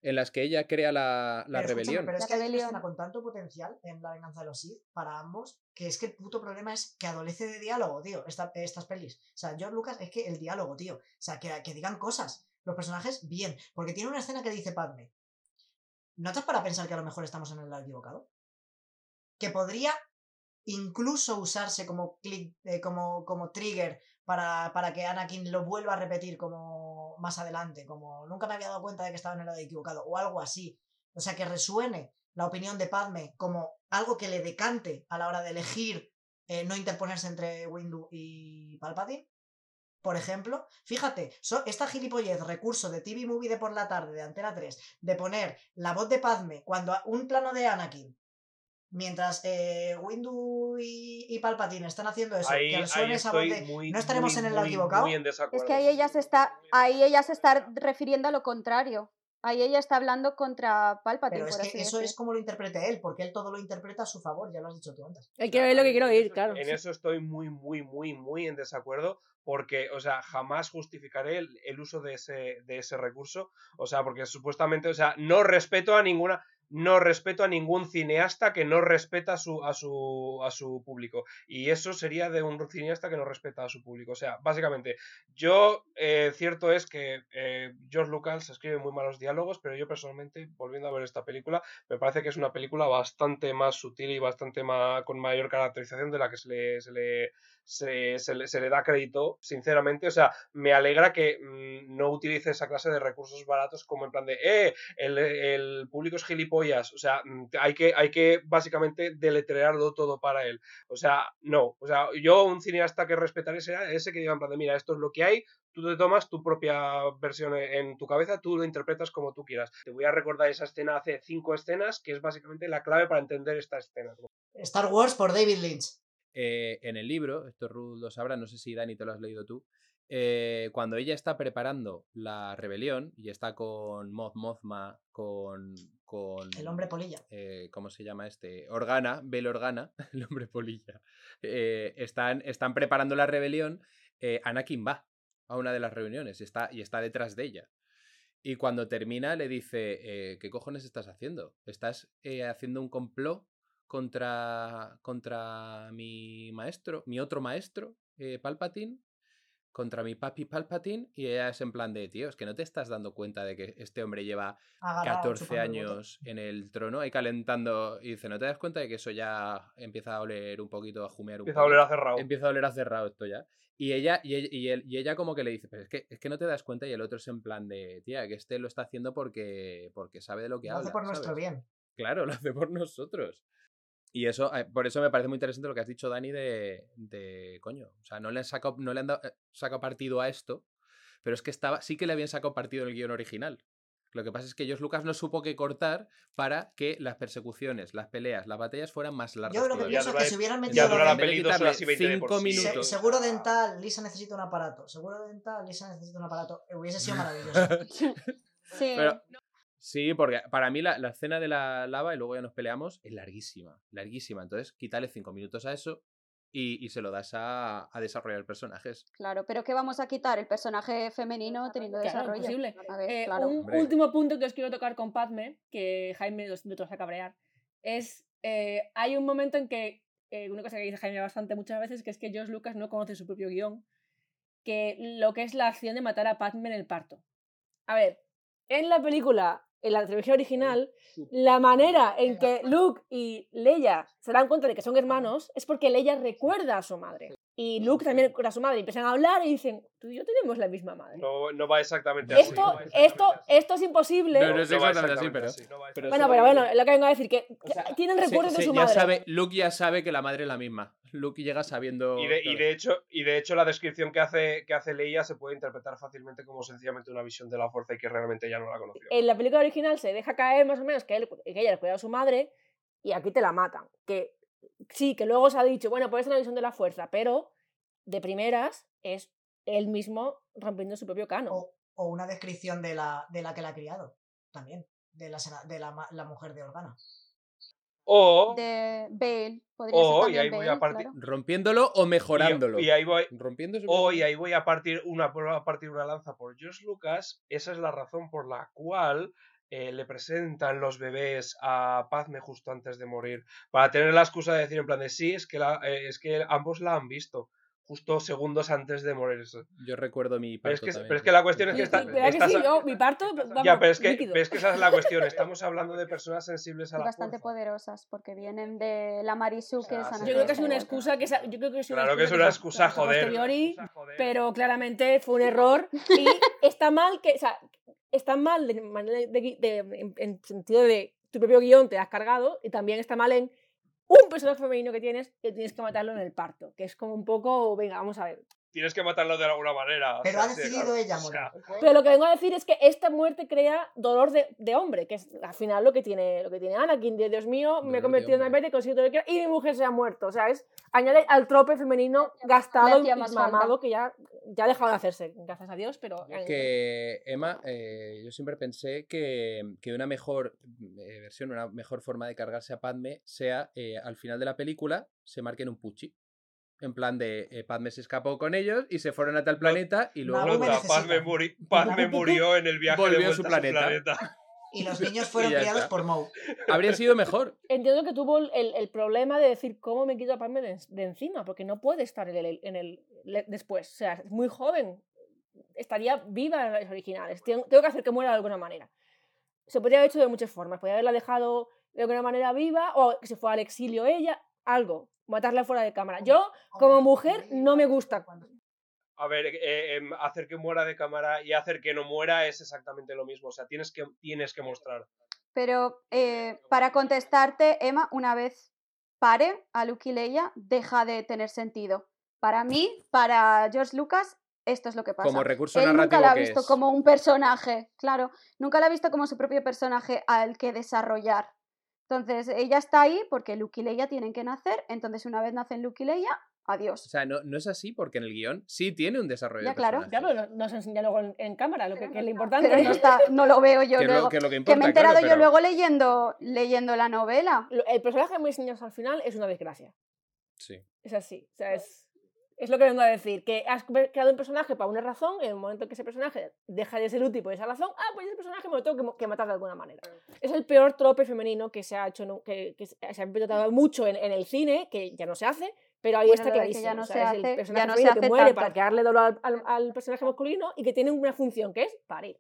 En las que ella crea la, la Pero rebelión. pero es que hay una escena con tanto potencial en La venganza de los Sith para ambos que es que el puto problema es que adolece de diálogo, tío, esta- estas pelis. O sea, George Lucas es que el diálogo, tío. O sea, que, que digan cosas. Los personajes, bien. Porque tiene una escena que dice Padme. ¿Notas para pensar que a lo mejor estamos en el lado equivocado? Que podría incluso usarse como, click, eh, como, como trigger para, para que Anakin lo vuelva a repetir como más adelante, como nunca me había dado cuenta de que estaba en el lado equivocado, o algo así. O sea, que resuene la opinión de Padme como algo que le decante a la hora de elegir eh, no interponerse entre Windu y Palpatine. Por ejemplo, fíjate, so- esta gilipollez recurso de TV Movie de por la tarde de Antena 3 de poner la voz de Padme cuando un plano de Anakin mientras eh, Windu y, y Palpatine están haciendo eso, Ahí, que esa voz muy, no estaremos muy, en el lado equivocado. Es que ahí ella se está, ahí ella se está refiriendo a lo contrario. Ahí ella está hablando contra Palpatine, Pero es por que eso decir. es como lo interprete él, porque él todo lo interpreta a su favor, ya lo has dicho tú antes. Él quiere ver lo que quiero oír, claro. En eso estoy muy, muy, muy, muy en desacuerdo porque, o sea, jamás justificaré el, el uso de ese, de ese recurso. O sea, porque supuestamente, o sea, no respeto a ninguna, no respeto a ningún cineasta que no respeta a su, a su, a su público. Y eso sería de un cineasta que no respeta a su público. O sea, básicamente, yo, eh, cierto es que eh, George Lucas escribe muy malos diálogos, pero yo personalmente, volviendo a ver esta película, me parece que es una película bastante más sutil y bastante más con mayor caracterización de la que se le, se le, se, se le, se le da crédito, sinceramente. O sea, me alegra que mm, no utilice esa clase de recursos baratos como en plan de, eh, el, el público es gilipollas. O sea, mm, hay que, hay que básicamente deletrearlo todo para él. O sea, no. O sea, yo un cineasta que respetaré será ese que diga en plan de, mira, esto es lo que hay, tú te tomas tu propia versión en tu cabeza, tú lo interpretas como tú quieras. Te voy a recordar esa escena hace cinco escenas, que es básicamente la clave para entender esta escena. Star Wars por David Lynch. Eh, en el libro, esto Ruth lo sabrá, no sé si Dani te lo has leído tú, eh, cuando ella está preparando la rebelión y está con Moth Mothma, con, con El hombre polilla. eh, ¿cómo se llama este? Organa, Bel Organa, el hombre polilla. eh, están, están preparando la rebelión. Anakin va a una de las reuniones y está, y está detrás de ella. Y cuando termina le dice, eh, ¿qué cojones estás haciendo? ¿Estás eh, haciendo un complot contra, contra mi maestro, mi otro maestro, eh, Palpatine? Contra mi papi Palpatine. Y ella es en plan de, tío, es que no te estás dando cuenta de que este hombre lleva Agarrado, 14 chupando el bote. años en el trono ahí calentando y dice, ¿no te das cuenta de que eso ya empieza a oler un poquito, a jumear un Empieza a poco? oler a cerrado. Empieza a oler a cerrado esto ya. Y ella, y, ella, y, él- y ella como que le dice, pero es que, es que no te das cuenta y el otro es en plan de, tía, que este lo está haciendo porque, porque sabe de lo que Lo hace habla. por nuestro bien. Claro, lo hace por nosotros. Y eso, eh, por eso me parece muy interesante lo que has dicho, Dani, de, de coño. O sea, no le han sacado, no le han dado, eh, sacado partido a esto, pero es que estaba, sí que le habían sacado partido en el guion original. Lo que pasa es que George Lucas no supo qué cortar para que las persecuciones, las peleas, las batallas fueran más largas. Yo lo que pienso es que si hubieran ya metido... dura la peli dos horas y cinco. Se- minutos. seguro dental, Lisa necesita un aparato. Seguro dental, Lisa necesita un aparato. Eh, Hubiese sido maravilloso. Sí. Pero- sí, porque para mí la, la escena de la lava y luego ya nos peleamos es larguísima, larguísima. Entonces, quítale cinco minutos a eso y, y se lo das a, a desarrollar personajes. Claro, pero ¿qué vamos a quitar? El personaje femenino teniendo Claro, desarrollo. imposible. A ver, Eh, claro. un Hombre. último punto que os quiero tocar con Padme, que Jaime lo siento, te vas a cabrear, es eh, hay un momento en que, eh, una cosa que dice Jaime bastante muchas veces, que es que George Lucas no conoce su propio guion, que lo que es la acción de matar a Padme en el parto. A ver, en la película, en la trilogía original, la manera en que Luke y Leia se dan cuenta de que son hermanos es porque Leia recuerda a su madre. Y Luke también a su madre. Y empiezan a hablar y dicen, tú y yo tenemos la misma madre. No, no va exactamente así. Esto, no va exactamente esto, así. esto es imposible. No, no es No va exactamente así, exactamente pero- así, no va pero bueno, sí. pero bueno, lo que vengo a decir, que O sea, tienen Sí, recuerdos de sí, su ya madre. sabe, Luke ya sabe que la madre es la misma. Luke llega sabiendo. Y de, y de hecho, y de hecho la descripción que hace, que hace Leia se puede interpretar fácilmente como sencillamente una visión de la fuerza y que realmente ya no la conoció. En la película original se deja caer más o menos que, él, que ella le cuida a su madre y aquí te la matan. Que sí, que luego se ha dicho, bueno, puede ser una visión de la fuerza, pero de primeras es él mismo rompiendo su propio canon. O, o una descripción de la, de la que la ha criado. También. De la, de la, la mujer de Organa. O, De Bale. Podría o ser y ahí voy a partir, claro. Rompiéndolo o mejorándolo. y, y ahí voy, Rompiendo su o, y ahí voy a partir una, a partir una lanza por George Lucas. Esa es la razón por la cual eh, le presentan los bebés a Padme justo antes de morir. Para tener la excusa de decir en plan de sí, es que, la- eh, es que ambos la han visto. Justo segundos antes de morirse. Yo recuerdo mi Pero es parto que- también, pero es que la cuestión es que está- y- ¿verdad que estás sí? Yo, mi parto, vamos, Ya, pero es, que, pero es que esa es la cuestión. Estamos hablando de personas sensibles a Y la bastante fuerza. poderosas, porque vienen de la Marisu que es Yo creo que es una excusa que yo creo que es una Claro que es una sa- excusa, a joder. joder. pero claramente fue un error y está mal que, o sea, está mal de, en, en sentido de tu propio guion te has cargado y también está mal en un personaje femenino que tienes que tienes que matarlo en el parto, que es como un poco, venga, vamos a ver. Tienes que matarlo de alguna manera. o Pero sea, ha sí, decidido claro, ella o sea, morir. Pero lo que vengo a decir es que esta muerte crea dolor de, de hombre, que es al final lo que tiene, lo que tiene Anakin, de Dios mío, Dolor me he convertido en hombre. Albert, he conseguido todo lo que quiero, y mi mujer se ha muerto. O sea, es añade al trope femenino gastado y mamado que ya, ya ha dejado de hacerse, gracias a Dios, pero... que Emma, eh, yo siempre pensé que, que una mejor eh, versión, una mejor forma de cargarse a Padme sea eh, al final de la película se marquen un puchi. En plan de eh, Padme se escapó con ellos y se fueron a tal planeta y luego. Nota, necesita. Padme, muri- Padme murió en el viaje Volvió de a su planeta. Y los niños fueron criados por Moe. Habría sido mejor. Entiendo que tuvo el, el problema de decir cómo me quito a Padme de, de encima, porque no puede estar en el, en el después. O sea, es muy joven. Estaría viva en las originales. Tengo, tengo que hacer que muera de alguna manera. Se podría haber hecho de muchas formas. Podría haberla dejado de alguna manera viva o que se fuera al exilio ella. Algo. Matarla fuera de cámara. Yo, como mujer, no me gusta. A ver, eh, em, hacer que muera de cámara y hacer que no muera es exactamente lo mismo. O sea, tienes que, tienes que mostrar. Pero eh, para contestarte, Emma, una vez pare a Luke y Leia, deja de tener sentido. Para mí, para George Lucas, esto es lo que pasa. Como recurso Él nunca narrativo la ha visto es. como un personaje, claro, nunca la ha visto como su propio personaje al que desarrollar. Entonces, ella está ahí porque Luke y Leia tienen que nacer, entonces una vez nacen Luke y Leia, O adiós. sea, no, no es así porque en el guion sí tiene un desarrollo Ya, de claro. personajes. Claro, no, no se enseña luego en, en cámara, lo que, que es lo importante. Pero no, está, no lo veo yo Que es lo- luego. que es lo que que importa, me he claro, enterado yo pero- luego leyendo, leyendo la novela. El personaje muy enseñado al final es una desgracia. Sí. Es así. O sea, es, es lo que vengo a decir. Que has cre- creado un personaje para una razón, y en el momento en que ese personaje deja de ser útil por esa razón, ah, pues ese personaje me lo tengo que, que matar de alguna manera. Es el peor trope femenino que se ha hecho, que, que se ha implementado mucho en, en el cine, que ya no se hace, pero ahí Bueno, está que clarísimo. ya no O sea, se es hace, el ya personaje no se femenino que muere tanto. para crearle dolor al, al- al personaje masculino y que tiene una función que es parir.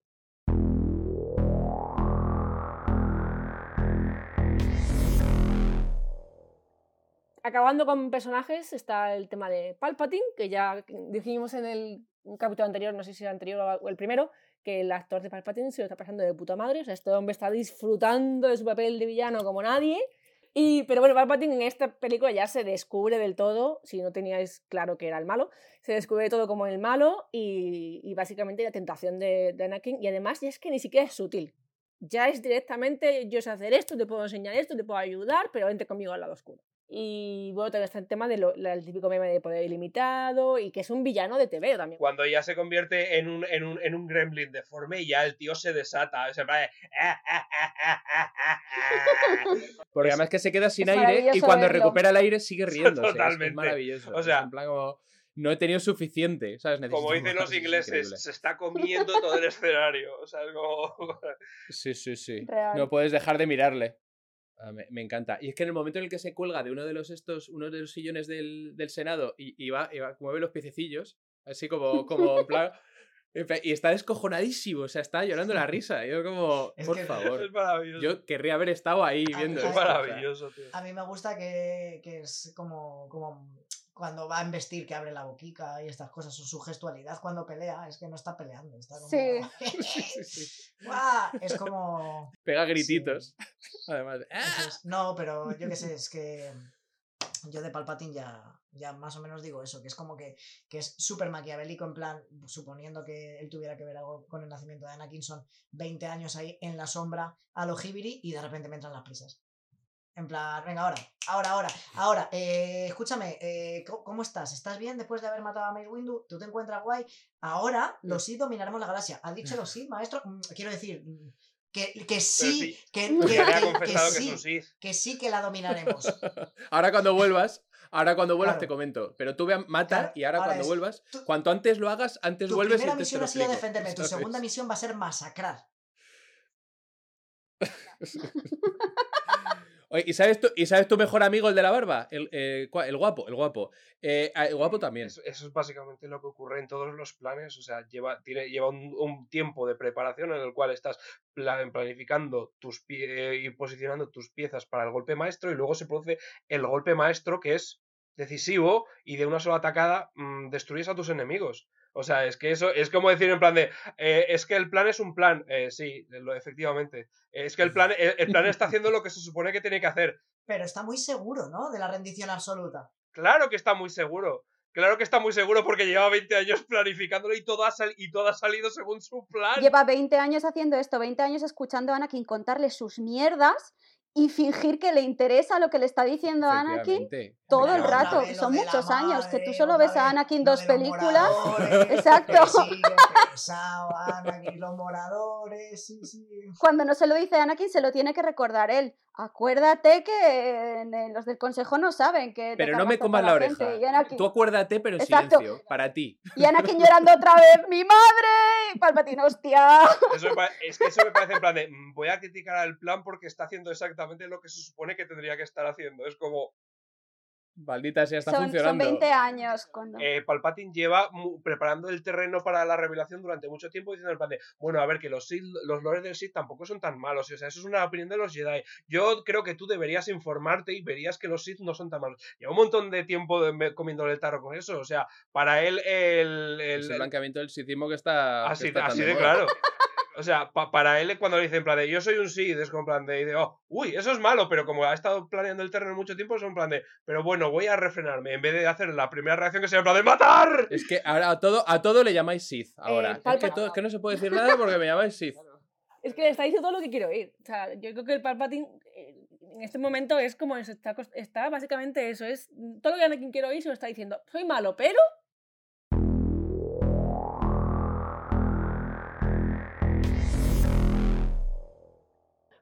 Acabando con personajes está el tema de Palpatine, que ya dijimos en el capítulo anterior, no sé si el anterior o el primero, que el actor de Palpatine se lo está pasando de puta madre. O sea, este hombre está disfrutando de su papel de villano como nadie. Y, pero bueno, Palpatine en esta película ya se descubre del todo, si no teníais claro que era el malo, se descubre todo como el malo y, y básicamente la tentación de, de Anakin. Y además ya es que ni siquiera es sutil. Ya es directamente, yo sé hacer esto, te puedo enseñar esto, te puedo ayudar, pero vente conmigo al lado oscuro. Y bueno, también está el tema del típico meme de poder ilimitado y que es un villano de TV también. Cuando ya se convierte en un, en un, en un gremlin deforme y ya el tío se desata. Se va de- Porque además que se queda sin Es aire y cuando verlo. recupera el aire sigue riéndose. Es- Totalmente. Es, maravilloso. O sea- en plan como, no he tenido suficiente, ¿sabes? Necesito Como dicen los es ingleses, se está comiendo todo el escenario. O sea, es como... Sí, sí, sí. Real. No puedes dejar de mirarle. Ah, me, encanta. Y es que en el momento en el que se cuelga de uno de los estos, uno de los sillones del, del Senado y, y va, y mueve los piececillos, así como, como en plan. Y está descojonadísimo, o sea, está llorando la risa. Yo como, Es por que- favor. es maravilloso. Yo querría haber estado ahí A- viendo a- es esto, o sea. maravilloso, tío. A mí me gusta que, que es como, como cuando va a embestir que abre la boquica y estas cosas, o su gestualidad cuando pelea, es que no está peleando, está como... Sí. Es como... Pega grititos. Además, No, pero yo qué sé, es que yo de Palpatine ya, ya más o menos digo eso, que es como que, que es súper maquiavélico en plan, suponiendo que él tuviera que ver algo con el nacimiento de Anakin, son 20 años ahí en la sombra a lo Hibiri y de repente me entran las prisas. En plan, venga, ahora, ahora, ahora, ahora, eh, escúchame, eh, ¿cómo, estás? ¿Estás bien después de haber matado a Mace Windu? ¿Tú te encuentras guay? Ahora los Sith dominaremos la galaxia. ¿Ha dicho los Sith, maestro? Mm, Quiero decir, mm, que, que sí, sí, que, que- sí, que sí que la dominaremos. Ahora cuando vuelvas, ahora cuando vuelvas Claro. te comento. Pero tú ve a mata Claro, y ahora, ahora cuando es- vuelvas, tú- cuanto antes lo hagas, antes Tu vuelves y primera te misión ha sido defenderme, tu segunda misión va a ser masacrar. Oye, ¿y sabes, tu, ¿y sabes tu mejor amigo, el de la barba? El, eh, el guapo, el guapo. Eh, ah, el guapo también. Eso, eso es básicamente lo que ocurre en todos los planes. O sea, lleva, tiene, lleva un, un tiempo de preparación en el cual estás pla- planificando tus pie- y posicionando tus piezas para el golpe maestro y luego se produce el golpe maestro que es decisivo y de una sola atacada mm, destruyes a tus enemigos. O sea, es que eso es como decir en plan de, eh, es que el plan es un plan. Eh, sí, lo, efectivamente. Es que el plan, el, el plan está haciendo lo que se supone que tiene que hacer. Pero está muy seguro, ¿no? De la rendición absoluta. Claro que está muy seguro. Claro que está muy seguro porque lleva 20 años planificándolo y todo ha, sal- y todo ha salido según su plan. Lleva 20 años haciendo esto, 20 años escuchando a Anakin contarle sus mierdas y fingir que le interesa lo que le está diciendo a Anakin todo el Pero rato, vez son muchos años, que tú solo ves a Anakin dos películas. moradores, Exacto. sí, Anakin, los moradores, sí, sí. Cuando no se lo dice Anakin, se lo tiene que recordar él. Acuérdate que en- en los del consejo no saben que. Pero no me comas la oreja. Anakin, Tú acuérdate, pero en Exacto. silencio, para ti. y Anakin llorando otra vez, ¡mi madre! Y Palpatine, hostia. Eso me pa- es que eso me parece en plan de, "Mm, voy a criticar al plan porque está haciendo exactamente lo que se supone que tendría que estar haciendo. Es como, Maldita sea, está Son, son funcionando. 20 años. Cuando... eh, Palpatine lleva preparando el terreno para la revelación durante mucho tiempo diciendo en plan de, bueno, a ver, que los Sith, los lores del Sith tampoco son tan malos, o sea, eso es una opinión de los Jedi. Yo creo que tú deberías informarte y verías que los Sith no son tan malos. Lleva un montón de tiempo de- me- comiéndole el tarro con eso, o sea, para él el... el- el el- blanqueamiento del sithismo que está. que así, está tan así de claro. O sea, pa- para él cuando le dicen en plan de yo soy un Sith, es como en plan de, y de, oh, uy, eso es malo, pero como ha estado planeando el terreno mucho tiempo, es en plan de, pero bueno, voy a refrenarme, en vez de hacer la primera reacción que sea en plan de ¡matar! Es que ahora a todo, a todo le llamáis Sith ahora. es, que Palpa- todo- es que no se puede decir nada porque me llamáis Sith. Es que le está diciendo todo lo que quiero oír. O sea, yo creo que el Palpatine eh, en este momento es como es- está, está básicamente eso. Es todo lo que Anakin quiero oír se lo está diciendo. Soy malo, pero.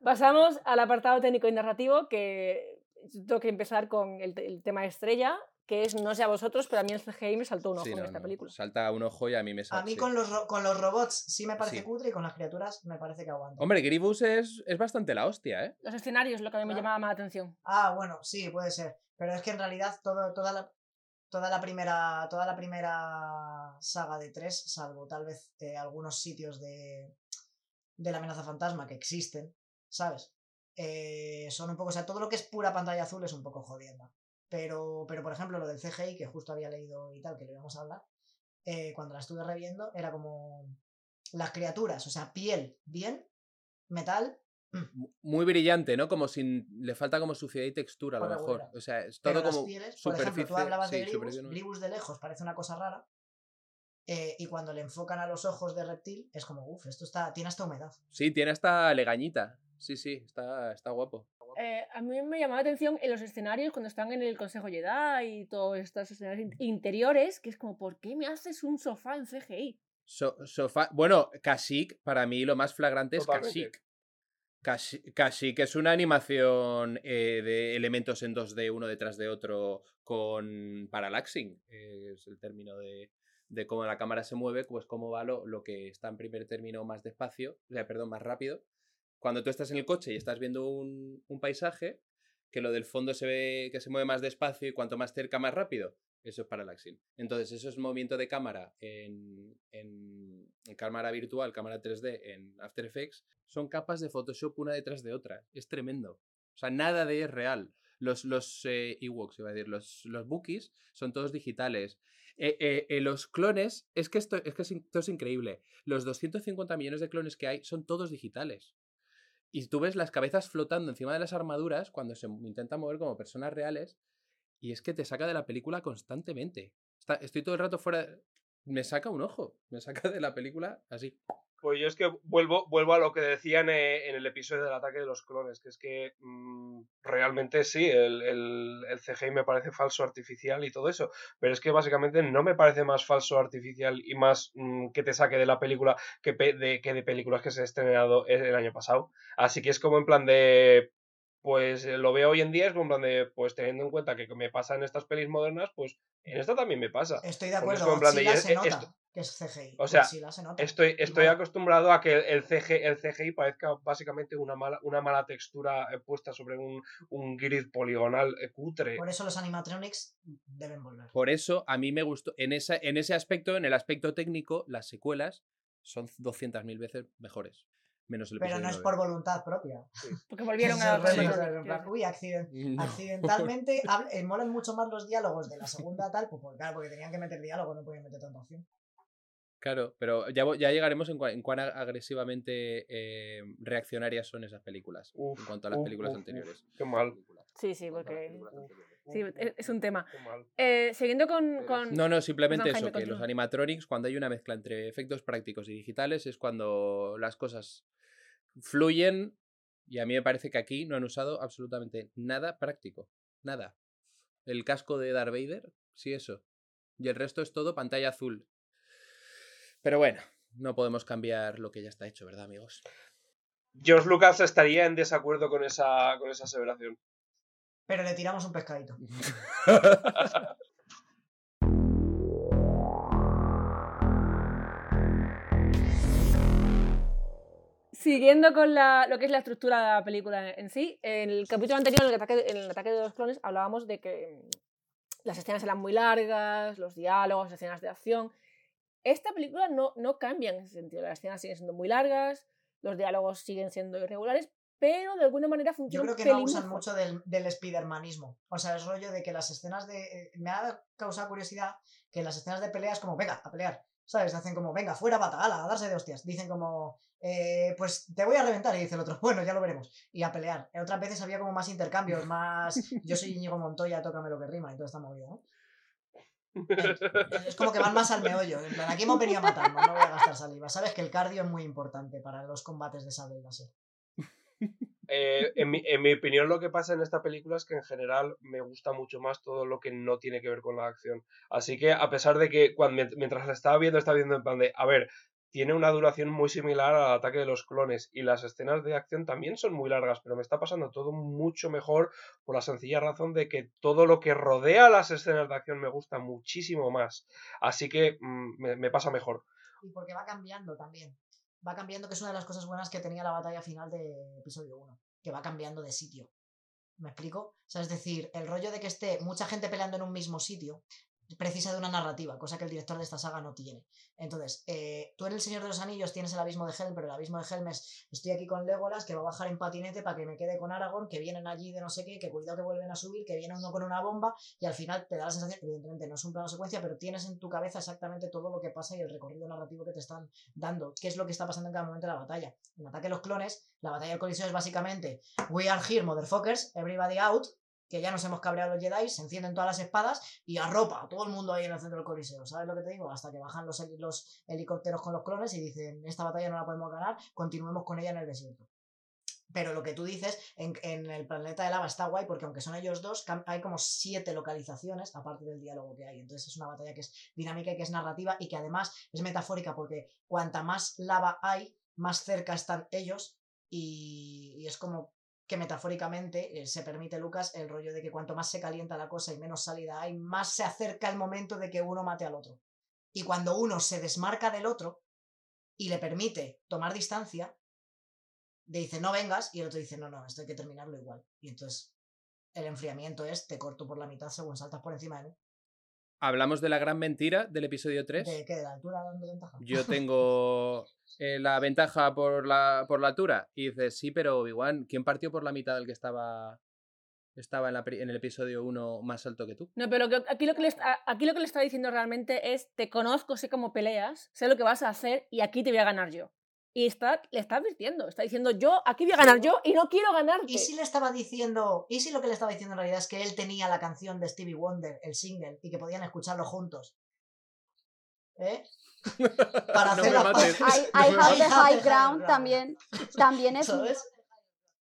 Pasamos al apartado técnico y narrativo, que tengo que empezar con el, te- el tema estrella, que es no sé a vosotros, pero a mí el CGI me saltó un ojo Sí, en no, esta no, película. Salta un ojo y a mí me A salta. mí con los, con los robots sí me parece Sí. cutre y con las criaturas me parece que aguanta. Hombre, Grievous es, es bastante la hostia, ¿eh? Los escenarios es lo que a mí me Claro. llamaba más la atención. Ah, bueno, sí, puede ser. Pero es que en realidad todo, toda la toda la primera toda la primera saga de tres, salvo tal vez eh, algunos sitios de de la amenaza fantasma que existen, ¿sabes? Eh, son un poco, o sea, todo lo que es pura pantalla azul es un poco jodienda. Pero, pero por ejemplo, lo del CGI, que justo había leído y tal, que le íbamos a hablar, eh, cuando la estuve reviendo, era como las criaturas, o sea, piel, bien, metal, Mu- Muy brillante, ¿no? Como sin. Le falta como suciedad y textura, a lo mejor. O sea, es Pero todo las como. pieles, por ejemplo, tú hablabas de Gribus. Gribus de lejos parece una cosa rara, eh, y cuando le enfocan a los ojos de reptil, es como, uff, esto está, tiene hasta humedad. Sí, tiene hasta legañita. Sí, sí, está, está guapo. Eh, a mí me llamaba la atención en los escenarios cuando están en el Consejo Jedi y todos estos escenarios in- interiores, que es como, ¿por qué me haces un sofá en CGI? So- sofá. Bueno, Kashyyyk, para mí lo más flagrante es Totalmente. Kashyyyk. Kashi- Kashyyyk es una animación eh, de elementos en 2D uno detrás de otro con parallaxing. eh, es el término de, de cómo la cámara se mueve, pues cómo va lo, lo que está en primer término más despacio, o sea, perdón, más rápido. Cuando tú estás en el coche y estás viendo un, paisaje, que lo del fondo se ve que se mueve más despacio y cuanto más cerca más rápido, eso es parallaxing. Entonces, eso es movimiento de cámara en, en- cámara virtual, cámara 3D, en After Effects, son capas de Photoshop una detrás de otra. Es tremendo. O sea, nada de es real. Los, los eh, Ewoks, iba a decir, los, los Bookies son todos digitales. Eh, eh, eh, los clones, es que esto es, que esto es increíble. Los 250 millones de clones que hay son todos digitales. Y tú ves las cabezas flotando encima de las armaduras cuando se intentan mover como personas reales. Y es que te saca de la película constantemente. Está- estoy todo el rato fuera. Me saca un ojo. Me saca de la película así. Pues yo es que vuelvo, vuelvo a lo que decían eh, en el episodio del ataque de los clones, que es que mm, realmente sí, el, el, el CGI me parece falso artificial y todo eso, pero es que básicamente no me parece más falso artificial y más mm, que te saque de la película que, de, que de películas que se han estrenado el año pasado. Así que es como en plan de... Pues eh, lo veo hoy en día, es como en plan de, pues teniendo en cuenta que me pasa en estas pelis modernas, pues en esta también me pasa. Estoy de acuerdo, como en plan de, se nota esto- que es CGI. o sea, Godzilla se nota. Estoy, estoy acostumbrado a que el, CG, el CGI parezca básicamente una mala, una mala textura eh, puesta sobre un, un grid poligonal eh, cutre. Por eso los animatronics deben volver. Por eso a mí me gustó. En, esa, en ese aspecto, en el aspecto técnico, las secuelas son 200.000 veces mejores. Menos el Pero no es 9. por voluntad propia. Porque volvieron a plan, claro. Uy, accident- No. accidentalmente eh, molan mucho más los diálogos de la segunda tal, pues porque, claro, porque tenían que meter diálogo, no podían meter tanta opción. Claro, pero ya, ya llegaremos en, cua- en cuán agresivamente eh, reaccionarias son esas películas. Uf, en cuanto a las uf, películas uf, anteriores. qué mal. Sí, sí, porque. Sí, es, es un tema. Eh, siguiendo con... No, no, simplemente eso, que los animatronics, cuando hay una mezcla entre efectos prácticos y digitales, es cuando las cosas fluyen. Y a mí me parece que aquí no han usado absolutamente nada práctico. Nada. El casco de Darth Vader, sí, eso. Y el resto es todo pantalla azul. Pero bueno, no podemos cambiar lo que ya está hecho, ¿verdad, amigos? George Lucas estaría en desacuerdo con esa, con esa aseveración. Pero le tiramos un pescadito. Siguiendo con la, lo que es la estructura de la película en sí, en el capítulo anterior, en el ataque, de los clones, hablábamos de que mm, las escenas eran muy largas, los diálogos, las escenas de acción. Esta película no, no cambia en ese sentido. Las escenas siguen siendo muy largas, los diálogos siguen siendo irregulares, pero de alguna manera Yo funciona creo un que no usan mejor. mucho del, del spidermanismo. O sea, es rollo de que las escenas de. eh, Me ha causado curiosidad que las escenas de pelea es como, venga, a pelear. ¿Sabes? Hacen como, venga, fuera bata, ala, a darse de hostias. Dicen como, eh, pues te voy a reventar. Y dice el otro, bueno, ya lo veremos. Y a pelear. Otras veces había como más intercambios, más. Yo soy Íñigo Montoya, tócame lo que rima y toda esta movida, ¿no? Es como que van más al meollo. En plan, aquí hemos venido a matarnos, no voy a gastar saliva. Sabes que el cardio es muy importante para los combates de sable láser. Eh, en, mi, opinión, lo que pasa en esta película es que en general me gusta mucho más todo lo que no tiene que ver con la acción. Así que, a pesar de que mientras la estaba viendo, estaba viendo en plan de, a ver, tiene una duración muy similar al ataque de los clones y las escenas de acción también son muy largas, pero me está pasando todo mucho mejor por la sencilla razón de que todo lo que rodea las escenas de acción me gusta muchísimo más. Así que mm, me pasa mejor. Y porque va cambiando también. Va cambiando, que es una de las cosas buenas que tenía la batalla final de episodio 1. Que va cambiando de sitio. ¿Me explico? O sea, es decir, el rollo de que esté mucha gente peleando en un mismo sitio precisa de una narrativa, cosa que el director de esta saga no tiene. Entonces, eh, tú en El Señor de los Anillos tienes el abismo de Helm, pero el abismo de Helm es estoy aquí con Legolas, que va a bajar en patinete para que me quede con Aragorn, que vienen allí de no sé qué, que cuidado que vuelven a subir, que viene uno con una bomba, y al final te da la sensación, evidentemente no es un plano secuencia, pero tienes en tu cabeza exactamente todo lo que pasa y el recorrido narrativo que te están dando, qué es lo que está pasando en cada momento de la batalla. En Ataque a los Clones, la batalla del Coliseo es básicamente We are here, motherfuckers, everybody out, que ya nos hemos cabreado los Jedi, se encienden todas las espadas y arropa a todo el mundo ahí en el centro del Coliseo. ¿Sabes lo que te digo? Hasta que bajan los, heli- los helicópteros con los clones y dicen, esta batalla no la podemos ganar, continuemos con ella en el desierto. Pero lo que tú dices, en, el planeta de lava está guay porque aunque son ellos dos, hay como siete localizaciones aparte del diálogo que hay. Entonces es una batalla que es dinámica y que es narrativa y que además es metafórica porque cuanta más lava hay, más cerca están ellos y es como que metafóricamente eh, se permite, Lucas, el rollo de que cuanto más se calienta la cosa y menos salida hay, más se acerca el momento de que uno mate al otro. Y cuando uno se desmarca del otro y le permite tomar distancia, le dice no vengas y el otro dice no, no, esto hay que terminarlo igual. Y entonces el enfriamiento es te corto por la mitad según saltas por encima de mí. Hablamos de la gran mentira del episodio 3. ¿De qué? ¿De la altura ventaja? Yo tengo eh, la ventaja por la, por la altura. Y dices, sí, pero Obi-Wan, ¿quién partió por la mitad del que estaba, estaba en, la pri- en el episodio 1 más alto que tú? No, pero que- aquí lo, que le está, aquí lo que le está diciendo realmente es, te conozco, sé cómo peleas, sé lo que vas a hacer y aquí te voy a ganar yo. Y está, le está advirtiendo, está diciendo, yo aquí voy a ganar yo y no quiero ganarte. ¿Y si le estaba diciendo, y si lo que le estaba diciendo en realidad es que él tenía la canción de Stevie Wonder, el single, y que podían escucharlo juntos? ¿Eh? Para No hacer me mates. I, No I me have the high the high ground ground. también, también es ¿Sabes?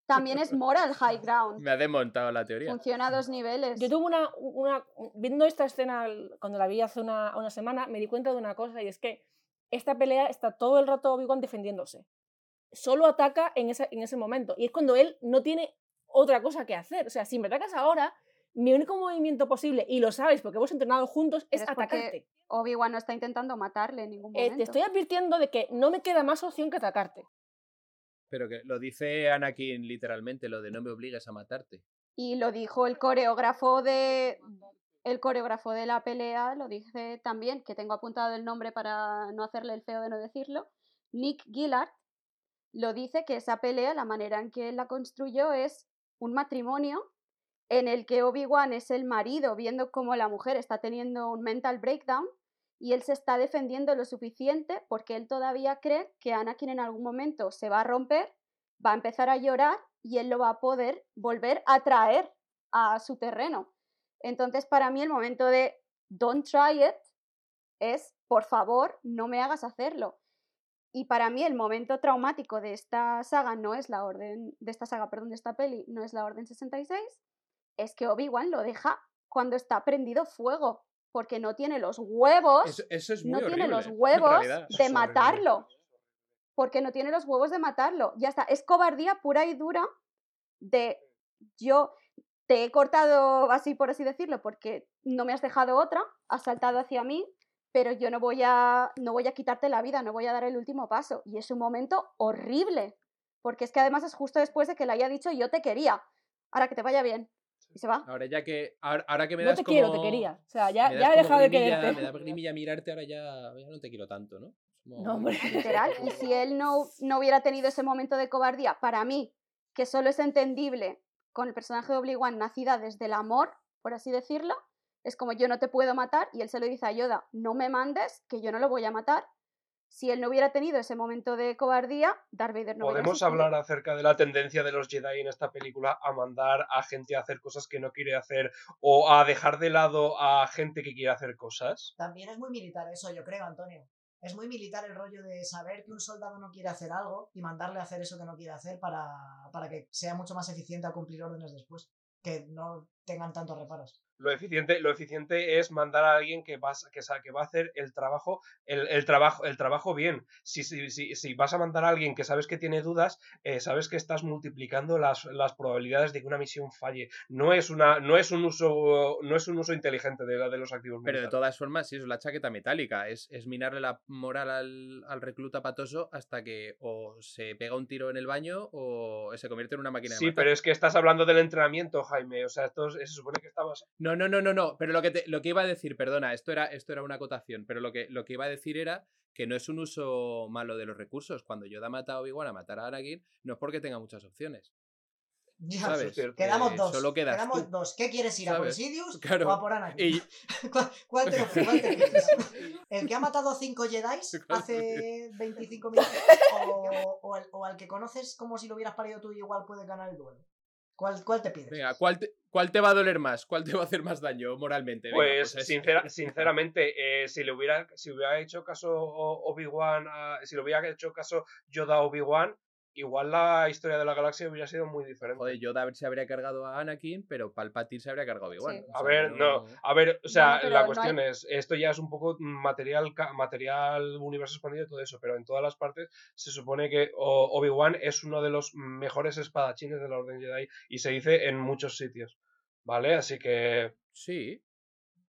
también es moral high ground. Me ha desmontado la teoría. Funciona a dos niveles. Yo tuve una, una. Viendo esta escena cuando la vi hace una, una semana, me di cuenta de una cosa y es que esta pelea está todo el rato Obi-Wan defendiéndose. Solo ataca en ese, en ese momento. Y es cuando él no tiene otra cosa que hacer. O sea, si me atacas ahora, mi único movimiento posible, y lo sabes porque hemos entrenado juntos, es atacarte. Obi-Wan no está intentando matarle en ningún Eh, momento. te estoy advirtiendo de que no me queda más opción que atacarte. Pero que lo dice Anakin literalmente, lo de no me obligues a matarte. Y lo dijo el coreógrafo de el coreógrafo de la pelea, lo dice también, que tengo apuntado el nombre para no hacerle el feo de no decirlo. Nick Gillard lo dice que esa pelea, la manera en que él la construyó es un matrimonio en el que Obi-Wan es el marido viendo cómo la mujer está teniendo un mental breakdown y él se está defendiendo lo suficiente porque él todavía cree que Anakin en algún momento se va a romper, va a empezar a llorar y él lo va a poder volver a traer a su terreno. Entonces, para mí el momento de don't try it es, por favor, no me hagas hacerlo. Y para mí el momento traumático de esta saga no es la orden, de esta saga, perdón, de esta peli, no es la orden 66, es que Obi-Wan lo deja cuando está prendido fuego, porque no tiene los huevos, Eso, eso es muy no tiene los huevos realidad. de horrible. matarlo, porque no tiene los huevos de matarlo. Ya está, es cobardía pura y dura de yo te he cortado así por así decirlo porque no me has dejado otra, has saltado hacia mí, pero yo no voy a no voy a quitarte la vida, no voy a dar el último paso y es un momento horrible, porque es que además es justo después de que le haya dicho yo te quería. Ahora que te vaya bien. Y se va. Ahora ya que ahora, ahora que me No das te como... quiero, te quería. O sea, ya, me ya he dejado de quererte. Me da grimilla mirarte, ahora ya, ya no te quiero tanto, ¿no? Como- No, hombre. literal. Y si él no, no hubiera tenido ese momento de cobardía, para mí, que solo es entendible con el personaje de Obi-Wan nacida desde el amor, por así decirlo, es como yo no te puedo matar y él se lo dice a Yoda, no me mandes, que yo no lo voy a matar. Si él no hubiera tenido ese momento de cobardía, Darth Vader no hubiera Podemos hablar acerca de la tendencia de los Jedi en esta película a mandar a gente a hacer cosas que no quiere hacer o a dejar de lado a gente que quiere hacer cosas. También es muy militar eso, yo creo, Antonio. Es muy militar el rollo de saber que un soldado no quiere hacer algo y mandarle a hacer eso que no quiere hacer para, para que sea mucho más eficiente a cumplir órdenes después. Que no tengan tantos reparos. Lo eficiente, lo eficiente es mandar a alguien que, vas, que, va a hacer el trabajo, el, el trabajo, el trabajo bien. Si, si, si, si vas a mandar a alguien que sabes que tiene dudas, eh, sabes que estás multiplicando las, las probabilidades de que una misión falle. No es una, no es un uso, no es un uso inteligente de, de los activos Pero de todas formas, sí, es la chaqueta metálica. Es, es minarle la moral al, al recluta patoso hasta que o se pega un tiro en el baño o se convierte en una máquina de Sí, pero es que estás hablando del entrenamiento, Jaime. O sea, esto es- se supone que estabas. No, no, no, no, no. Pero lo que, te- lo que iba a decir, perdona, esto era, esto era una acotación, pero lo que, lo que iba a decir era que no es un uso malo de los recursos. Cuando Yoda mata a Obi-Wan a matar a Anakin, no es porque tenga muchas opciones. Ya, ¿Sabes? Quedamos Eh, dos. solo quedas Quedamos tú. dos. ¿Qué quieres ir a por. Sidious Claro. o a por Anakin? Y- ¿Cuál, cuál te, cuál te quieres? ¿El que ha matado a cinco Jedi hace 25 minutos? O, o, el- o al que conoces como si lo hubieras parido tú y igual puedes ganar el duelo? ¿Cuál, cuál te pides? Venga, ¿cuál te, ¿cuál te va a doler más? ¿Cuál te va a hacer más daño moralmente? Venga, Pues, es- sincera- sinceramente, eh, si le hubiera, si hubiera hecho caso Obi-Wan, si le hubiera hecho caso Yoda Obi-Wan, igual la historia de la galaxia hubiera sido muy diferente. Joder, Yoda se habría cargado a Anakin, pero Palpatine se habría cargado a Obi-Wan. Sí. O A sea, ver, no, a ver, o sea, la no cuestión hay- es, esto ya es un poco material, material universo expandido y todo eso, pero en todas las partes se supone que O- Obi-Wan es uno de los mejores espadachines de la Orden Jedi y se dice en muchos sitios, ¿vale? Así que, Sí,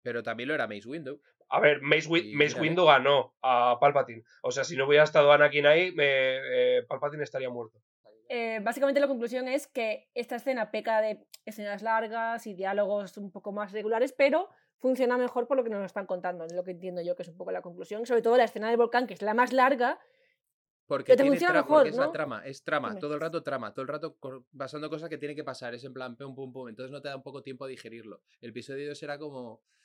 pero también lo era Mace Windu. A ver, Mace, Wi- Mace. Windu ganó a Palpatine, o sea, si no hubiera estado Anakin ahí, me- eh, Palpatine estaría muerto. Eh, básicamente la conclusión es que esta escena peca de escenas largas y diálogos un poco más regulares, pero funciona mejor por lo que nos están contando, es lo que entiendo yo que es un poco la conclusión. Sobre todo la escena del volcán, que es la más larga, Porque, Pero te tiene funciona tra- mejor, porque es la ¿no? trama, es trama, todo el rato trama, todo el rato pasando cosas que tienen que pasar, es en plan pum pum pum, entonces no te da un poco tiempo a digerirlo. El episodio 2 era como eh,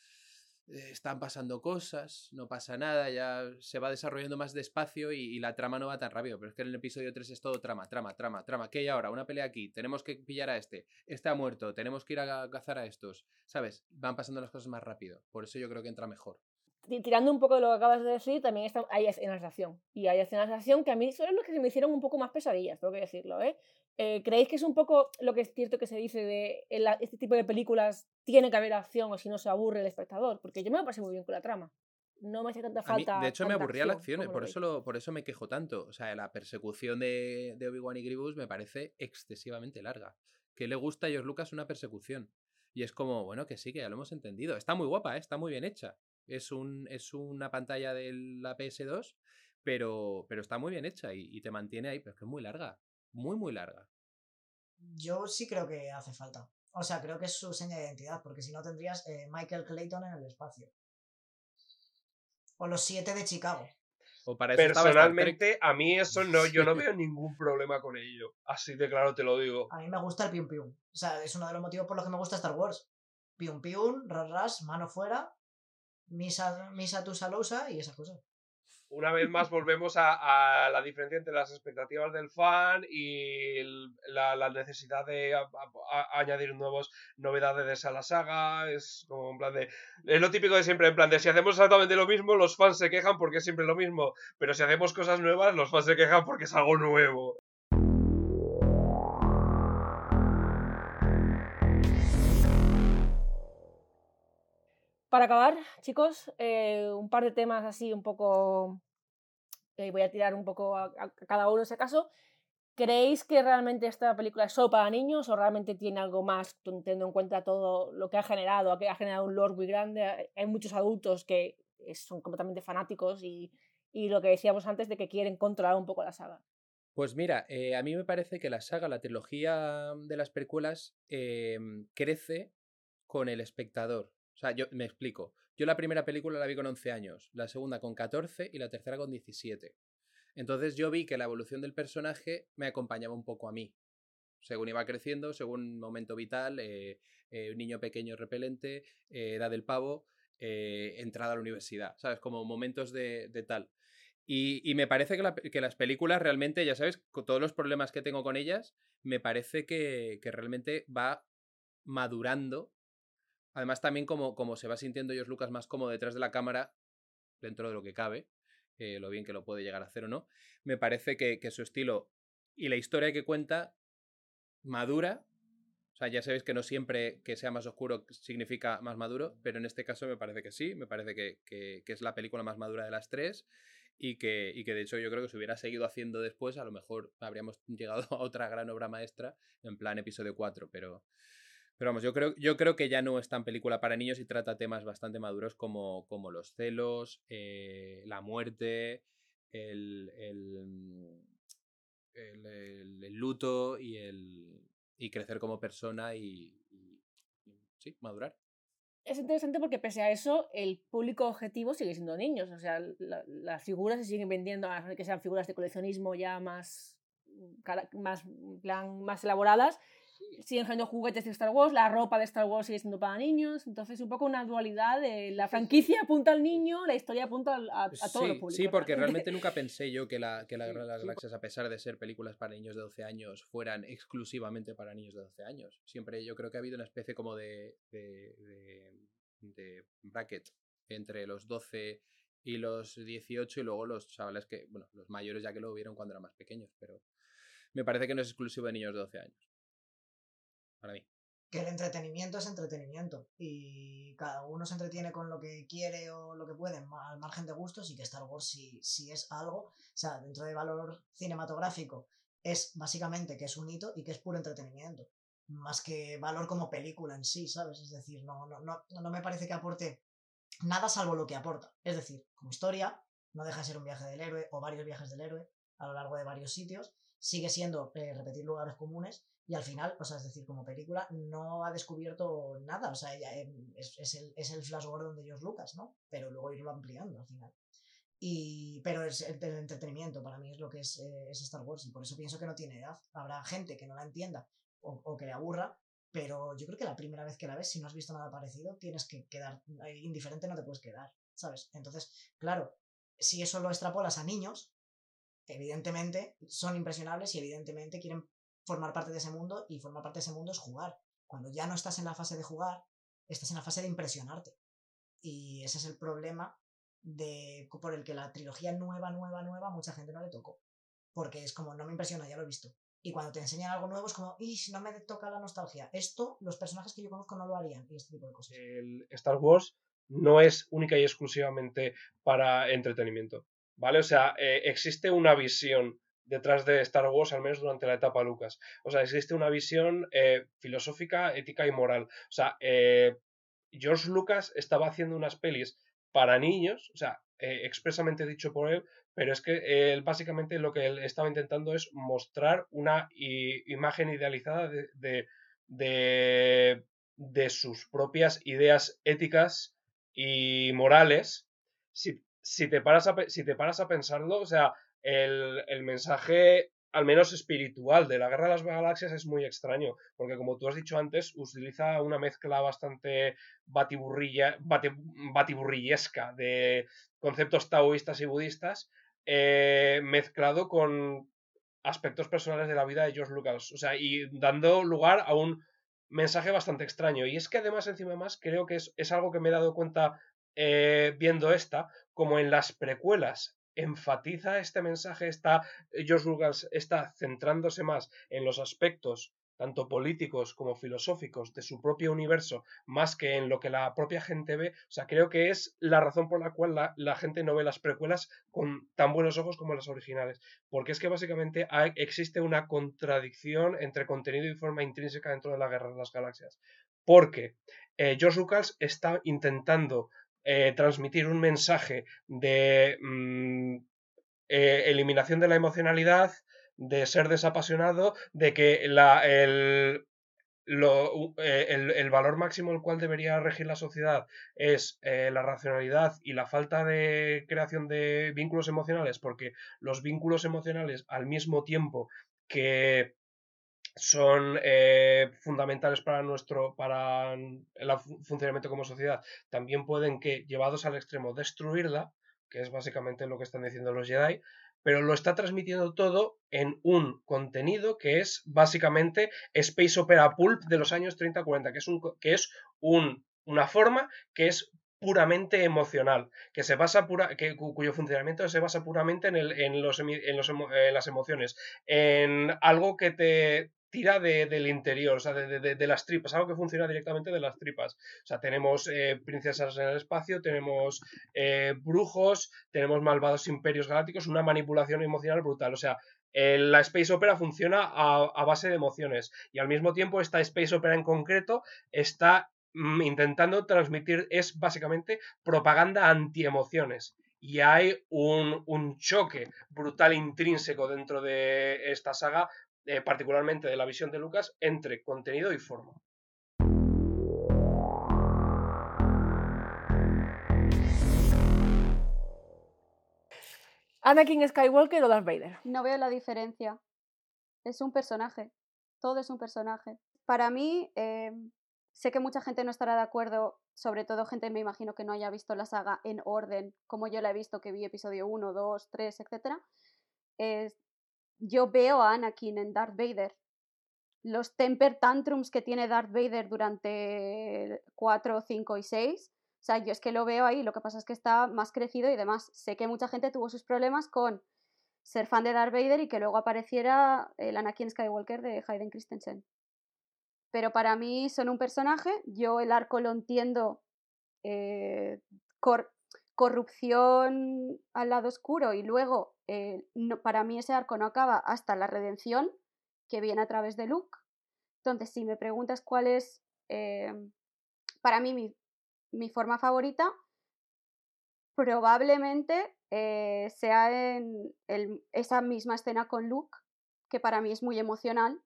están pasando cosas, no pasa nada, ya se va desarrollando más despacio y, la trama no va tan rápido, pero es que en el episodio 3 es todo trama, trama, trama, trama. ¿Qué hay ahora? Una pelea aquí, tenemos que pillar a este, este ha muerto, tenemos que ir a ca- cazar a estos, ¿sabes? Van pasando las cosas más rápido, por eso yo creo que entra mejor. ti- tirando un poco de lo que acabas de decir, también está, hay escenas de acción. Y hay escenas de acción que a mí son las que me hicieron un poco más pesadillas, tengo que decirlo. ¿eh? Eh, ¿Creéis que es un poco lo que es cierto que se dice de en la- este tipo de películas tiene que haber acción o si no se aburre el espectador? Porque yo me lo pasé muy bien con la trama. No me hace tanta mí, falta. de hecho, me aburría la acción como por eso, lo, por eso me quejo tanto. O sea, la persecución de, de Obi-Wan y Grievous me parece excesivamente larga. Que le gusta a George Lucas una persecución. Y es como, bueno, que sí, que ya lo hemos entendido. Está muy guapa, ¿eh? está muy bien hecha. Es, un, es una pantalla de la PS2, pero, pero está muy bien hecha y, y te mantiene ahí, pero es que es muy larga. Muy, muy larga. Yo sí creo que hace falta. O sea, creo que es su seña de identidad, porque si no tendrías eh, Michael Clayton en el espacio. O los siete de Chicago. O para eso. Personalmente, a mí eso no, yo no veo ningún problema con ello. Así de claro te lo digo. A mí me gusta el pium pium. O sea, es uno de los motivos por los que me gusta Star Wars. Pium pium, ras ras, mano fuera, misa, misa tu salousa y esas cosas. Una vez más volvemos a, la diferencia entre las expectativas del fan y la, necesidad de añadir nuevos novedades a la saga. Es como en plan de. Es lo típico de siempre, en plan de si hacemos exactamente lo mismo, los fans se quejan porque es siempre lo mismo. Pero si hacemos cosas nuevas, los fans se quejan porque es algo nuevo. Para acabar, chicos, eh, un par de temas así un poco. eh, voy a tirar un poco a, cada uno, si acaso. ¿Creéis que realmente esta película es solo para niños o realmente tiene algo más, teniendo en cuenta todo lo que ha generado? ha generado un lore muy grande. Hay- muchos adultos que eh, son completamente fanáticos y, lo que decíamos antes de que quieren controlar un poco la saga. Pues mira, eh, a mí me parece que la saga, la trilogía de las precuelas, em, crece con el espectador. Sea, yo me explico. Yo la primera película la vi con 11 años, la segunda con 14 y la tercera con 17. Entonces yo vi que la evolución del personaje me acompañaba un poco a mí. Según iba creciendo, según momento vital, eh, eh, niño pequeño repelente, eh, edad del pavo, entrada a la universidad, ¿sabes? Como momentos de, de tal. Y, y me parece que, que las películas realmente, ya sabes, con todos los problemas que tengo con ellas, me parece que, que realmente va madurando. Además, también como, como se va sintiendo George Lucas más como detrás de la cámara, dentro de lo que cabe, eh, lo bien que lo puede llegar a hacer o no, me parece que, que su estilo y la historia que cuenta madura. O sea, ya sabéis que no siempre que sea más oscuro significa más maduro, pero en este caso me parece que sí, me parece que, que- que es la película más madura de las tres y que, y que de hecho yo creo que si hubiera seguido haciendo después, a lo mejor habríamos llegado a otra gran obra maestra en plan episodio 4, pero, pero vamos, yo creo, yo creo que ya no es tan película para niños y trata temas bastante maduros como, como los celos, eh, la muerte, el, el, el- luto y, y crecer como persona y, sí, madurar. es interesante porque pese a eso, el público objetivo sigue siendo niños. O sea, la- las figuras se siguen vendiendo, a que sean figuras de coleccionismo ya más, mm, más, más elaboradas, siguen siendo juguetes de Star Wars, la ropa de Star Wars sigue siendo para niños, entonces un poco una dualidad de la franquicia apunta al niño, la historia apunta al- a, a todos los Sí, públicos. sí, porque realmente. nunca pensé yo que la, que la Guerra de las Galaxias, a pesar de ser películas para niños de 12 años, fueran exclusivamente para niños de 12 años. Siempre yo creo que ha habido una especie como de, de, de- de bracket entre los 12 y los 18 y luego los chavales que, bueno, los mayores ya que lo vieron cuando eran más pequeños, pero me parece que no es exclusivo de niños de 12 años. Para mí. que el entretenimiento es entretenimiento y cada uno se entretiene con lo que quiere o lo que puede al margen de gustos y que Star Wars si, si es algo, o sea, dentro de valor cinematográfico es básicamente que es un hito y que es puro entretenimiento, más que valor como película en sí, ¿sabes? Es decir, no, no, no, no me parece que aporte nada salvo lo que aporta. Es decir, como historia, no deja de ser un viaje del héroe o varios viajes del héroe a lo largo de varios sitios, sigue siendo eh, repetir lugares comunes y al final, o sea, es decir, como película no ha descubierto nada, o sea, ya, eh, es, es el, es el Flash Gordon de George Lucas, ¿no? Pero luego irlo ampliando al final. Y, pero es el, entretenimiento para mí es lo que es, eh, es Star Wars y por eso pienso que no tiene edad. Habrá gente que no la entienda o, o que le aburra, pero yo creo que la primera vez que la ves, si no has visto nada parecido, tienes que quedar indiferente, no te puedes quedar, ¿sabes? Entonces, claro, si eso lo extrapolas a niños, evidentemente son impresionables y evidentemente quieren formar parte de ese mundo y formar parte de ese mundo es jugar. Cuando ya no estás en la fase de jugar, estás en la fase de impresionarte. Y ese es el problema de, por el que la trilogía nueva, nueva, nueva, mucha gente no le tocó. Porque es como, no me impresiona, ya lo he visto. Y cuando te enseñan algo nuevo es como, "Ish, no me toca la nostalgia. Esto, los personajes que yo conozco no lo harían. Y este tipo de cosas. el Star Wars no es única y exclusivamente para entretenimiento, ¿vale? O sea, eh, existe una visión detrás de Star Wars, al menos durante la etapa Lucas. O sea, existe una visión eh, filosófica, ética y moral. O sea, eh, George Lucas estaba haciendo unas pelis para niños, o sea, expresamente dicho por él, pero es que él básicamente lo que él estaba intentando es mostrar una imagen idealizada de, de, de, de sus propias ideas éticas y morales. Si, si te, paras a, si te paras a pensarlo, o sea, el, el mensaje, al menos espiritual, de la Guerra de las Galaxias es muy extraño, porque como tú has dicho antes, utiliza una mezcla bastante batiburrilla, bati- batiburrillesca de conceptos taoístas y budistas, eh, mezclado con aspectos personales de la vida de George Lucas, o sea, y dando lugar a un mensaje bastante extraño. Y es que además, encima más, creo que es, es algo que me he dado cuenta eh, viendo esta, como en las precuelas enfatiza este mensaje, está George Lucas está centrándose más en los aspectos tanto políticos como filosóficos de su propio universo, más que en lo que la propia gente ve. O sea, creo que es la razón por la cual la, gente no ve las precuelas con tan buenos ojos como las originales. Porque es que básicamente existe una contradicción entre contenido y forma intrínseca dentro de la Guerra de las Galaxias. Porque eh, George Lucas está intentando eh, transmitir un mensaje de mm, eh, eliminación de la emocionalidad, de ser desapasionado, de que la, el, lo, eh, el, el, valor máximo el cual debería regir la sociedad es la racionalidad y la falta de creación de vínculos emocionales, porque los vínculos emocionales al mismo tiempo que son eh, fundamentales para nuestro para el funcionamiento como sociedad. También pueden que llevados al extremo destruirla que es básicamente lo que están diciendo los Jedi pero lo está transmitiendo todo en un contenido que es básicamente Space Opera Pulp de los años 30-40, que es, un, que es un, una forma que es puramente emocional, que se basa pura, que, cuyo funcionamiento se basa puramente en, el, en, los, en, los, en las emociones, en algo que te tira de, del interior, o sea, de, de, de, las tripas, algo que funciona directamente de las tripas. O sea, tenemos eh, princesas en el espacio, tenemos eh, brujos, tenemos malvados imperios galácticos, una manipulación emocional brutal. O sea, la Space Opera funciona a, a, base de emociones y al mismo tiempo esta Space Opera en concreto está mm, intentando transmitir, es básicamente propaganda anti-emociones. Y hay un, un choque brutal intrínseco dentro de esta saga eh, particularmente de la visión de Lucas, entre contenido y forma. Anakin Skywalker o Darth Vader. No veo la diferencia. Es un personaje. Todo es un personaje. para mí, eh, sé que mucha gente no estará de acuerdo, sobre todo gente, me imagino, que no haya visto la saga en orden, como yo la he visto, que vi episodio 1, 2, 3, etc. Es, yo veo a Anakin en Darth Vader. Los temper tantrums que tiene Darth Vader durante 4, 5 y 6. O sea, yo es que lo veo ahí, lo que pasa es que está más crecido y demás. Sé que mucha gente tuvo sus problemas con ser fan de Darth Vader y que luego apareciera el Anakin Skywalker de Hayden Christensen. Pero para mí son un personaje, yo el arco lo entiendo, eh, cor- corrupción al lado oscuro y luego eh, para mí ese arco no acaba hasta la redención que viene a través de Luke. Entonces, si me preguntas cuál es eh, para mí mi, forma favorita, probablemente eh, sea en esa misma escena con Luke, que para mí es muy emocional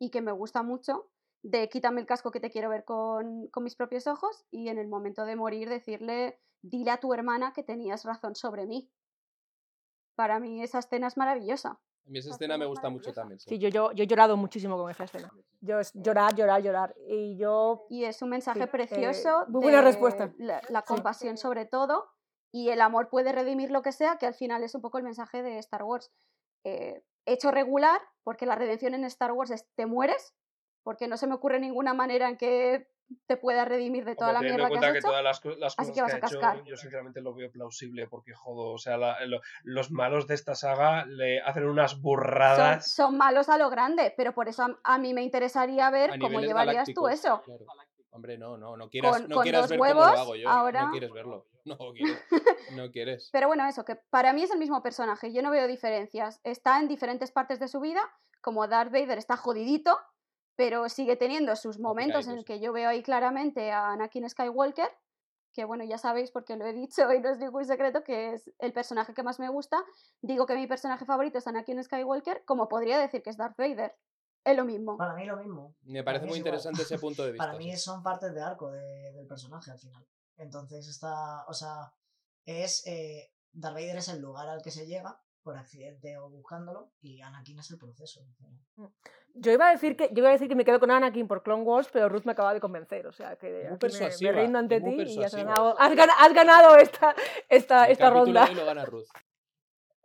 y que me gusta mucho, de quítame el casco que te quiero ver con, con mis propios ojos y en el momento de morir decirle, dile a tu hermana que tenías razón sobre mí. Para mí esa escena es maravillosa. A mí esa Esa escena me escena gusta mucho maravillosa. también. sí. Sí, yo, yo, yo he llorado muchísimo con esa escena. Yo es llorar, llorar, llorar. Y yo Y es un mensaje Sí, eh, precioso. muy buena de respuesta. La, la Sí. compasión sobre todo. Y el amor puede redimir lo que sea, que al final es un poco el mensaje de Star Wars. Eh, hecho regular, porque la redención en Star Wars es te mueres, porque no se me ocurre ninguna manera en que te pueda redimir de toda Hombre, la teniendo en mierda que cuenta has que hecho. todas las, cosas que vas ha a hecho, cascar. yo sinceramente lo veo plausible porque jodo, o sea, la- lo- los malos de esta saga le hacen unas burradas. son malos a lo grande, pero por eso a, a mí me interesaría ver cómo llevarías tú eso. claro. Hombre, no, no, no quieras, Con- no con quieras ver cómo huevos, lo hago yo. ahora- No quieres verlo. No quieres. No quieres. Pero bueno, eso, que para mí es el mismo personaje, yo no veo diferencias. Está en diferentes partes de su vida, como Darth Vader está jodidito, pero sigue teniendo sus momentos en el que yo veo ahí claramente a Anakin Skywalker, que bueno, ya sabéis porque lo he dicho y no es ningún secreto, que es el personaje que más me gusta. Digo que mi personaje favorito es Anakin Skywalker, como podría decir que es Darth Vader. Es lo mismo. Para mí lo mismo. Me parece muy es igual. interesante ese punto de vista. Para mí son partes de arco de- del personaje al final. Entonces está, o sea, es eh, Darth Vader es el lugar al que se llega por accidente o buscándolo y Anakin es el proceso. final. Yo iba a decir que yo iba a decir que me quedo con Anakin por Clone Wars, pero Ruth me acaba de convencer, o sea que me- me, rindo ante ti y has ganado, has gana- has ganado esta, esta, El esta ronda. de hoy lo gana Ruth.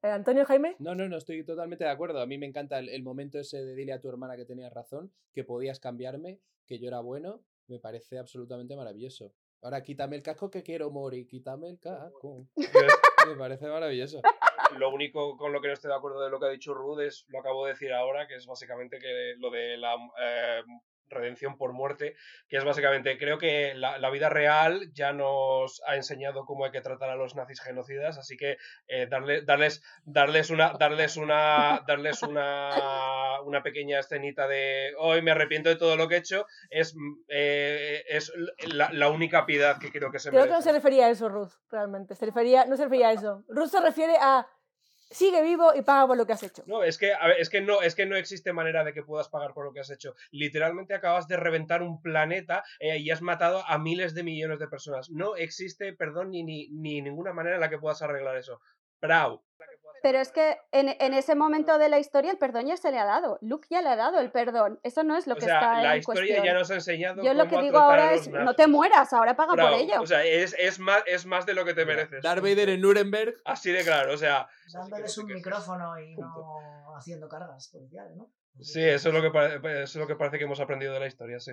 Eh, Antonio Jaime, No, no, no, estoy totalmente de acuerdo. A mí me encanta el, el momento ese de dile a tu hermana que tenías razón, que podías cambiarme, que yo era bueno. Me parece absolutamente maravilloso. Ahora quítame el casco que quiero morir, quítame el casco. Me parece maravilloso. Lo único con lo que no estoy de acuerdo de lo que ha dicho Rude es, lo acabo de decir ahora, que es básicamente que lo de la eh, redención por muerte, que es básicamente, creo que la, la vida real ya nos ha enseñado cómo hay que tratar a los nazis genocidas, así que eh, darle, darles, darles una, darles una, darles una, una pequeña escenita de hoy me arrepiento de todo lo que he hecho, es, eh, es la, la única piedad que creo que se creo que no se refería a eso, Ruth, realmente. Se refería, no se refería a eso. Ruth se refiere a sigue vivo y paga por lo que has hecho. No, es que, es que no, es que no existe manera de que puedas pagar por lo que has hecho. Literalmente acabas de reventar un planeta eh, y has matado a miles de millones de personas. No existe, perdón, ni, ni, ni ninguna manera en la que puedas arreglar eso. Bravo. Pero es que en, en ese momento de la historia el perdón ya se le ha dado. Luke ya le ha dado el perdón. Eso no es lo O que sea, está la en historia cuestión. ya nos ha enseñado Yo lo que digo ahora es, nazis. no te mueras, ahora paga Bravo. por ello. O sea, es, es, más, es más de lo que te mereces. Darth Vader en Nuremberg. Así de claro, o sea. Dándoles un micrófono y Punto. no haciendo cargas policiales, ¿no? Sí, eso es, lo que eso es lo que parece que hemos aprendido de la historia, sí.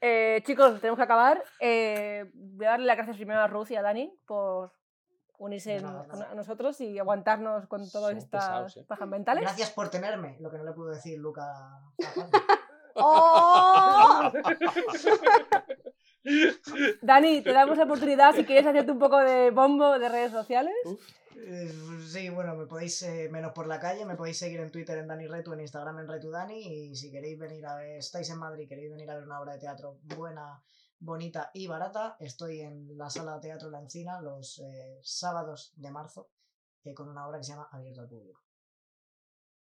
Eh, chicos, tenemos que acabar. Eh, voy a darle las gracias primero a Ruth y a Dani por unirse con- nada. a nosotros y aguantarnos con todas estas pesados, ¿eh? pajas mentales. Gracias por tenerme, lo que no le pudo decir Luca. ¡Oh! Dani, te damos la oportunidad si quieres hacerte un poco de bombo de redes sociales. Sí, bueno, me podéis, eh, menos por la calle, me podéis seguir en Twitter en Dani Retu, en Instagram en Retu Dani, y si queréis venir a ver, estáis en Madrid, queréis venir a ver una obra de teatro buena, bonita y barata, estoy en la sala de teatro La Encina los eh, sábados de marzo, eh, con una obra que se llama Abierto al Público.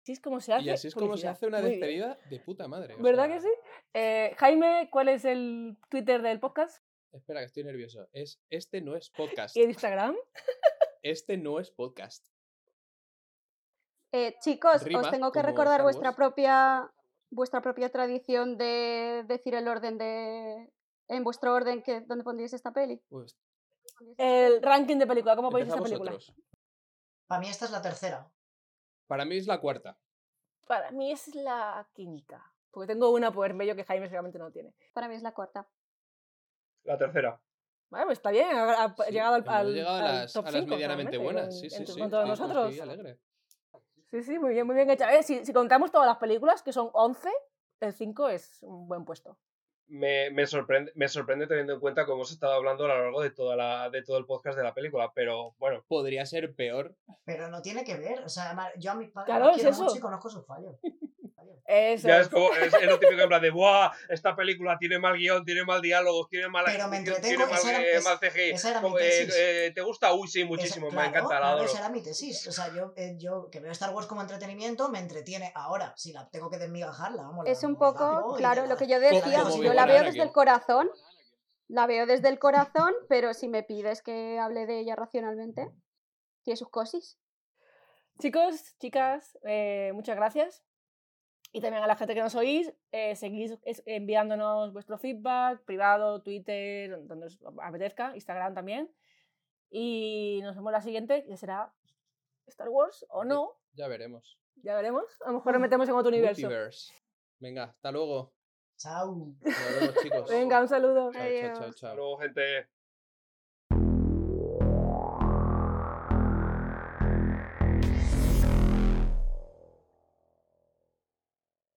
Así es como se hace. Y así es como se publicidad. hace una despedida de puta madre. ¿Verdad sea, que sí? Eh, Jaime, ¿cuál es el Twitter del podcast? Espera, que estoy nervioso. Es, este no es podcast. ¿Y el Instagram? este no es podcast. Eh, chicos, Rima os tengo que recordar vuestra propia vuestra propia tradición de decir el orden de en vuestro orden que dónde pondríais esta peli. Pues El ranking de película, ¿cómo podéis esta película? Para mí esta es la tercera. Para mí es la cuarta. Para mí es la quinta. Porque tengo una por medio que Jaime seguramente no tiene. Para mí es la cuarta. La tercera. Bueno, pues está bien, ha, ha Sí, llegado al, al- llegado a al las, top a las cinco, medianamente buenas. Sí, sí, entre- sí. Con todos Sí, nosotros. Sí, sí, muy bien, muy bien hecha. A ver, si, si contamos todas las películas, que son 11, el 5 es un buen puesto. Me, me sorprende, me sorprende teniendo en cuenta cómo hemos estado hablando a lo largo de, toda la, de todo el podcast de la película, pero bueno. Podría ser peor. Pero no tiene que ver. O sea, yo a mi padre Claro, es quiero eso. mucho y conozco sus fallos. Eso Ya es. como, es, es lo típico en plan de, ¡buah! Esta película tiene mal guion, tiene mal diálogos, tiene mala Pero me entretengo, tiene mal, esa era- eh, mal CGI. esa era mi eh, tesis. eh, ¿Te gusta? Uy, sí, Esa- muchísimo, me claro, encanta, la esa era mi tesis. O sea, yo, eh, yo que veo Star Wars como entretenimiento, me entretiene. Ahora, si la tengo que desmigajarla, vamos. la Es un poco, claro, lo la- que yo la decía, yo la veo desde el corazón. La veo desde el corazón, pero si me pides que hable de ella racionalmente, tiene sus cosis. Chicos, chicas, eh, muchas gracias. Y también a la gente que nos oís, eh, seguís enviándonos vuestro feedback, privado, Twitter, donde os apetezca, Instagram también. Y nos vemos la siguiente, que será Star Wars o no, Ya veremos. ya veremos. A lo mejor nos metemos en otro universo. Multiverse. Venga, hasta luego. Chao. Nos vemos, chicos. Venga, un saludo. Chao, chao, chao, chao. Hasta luego, gente.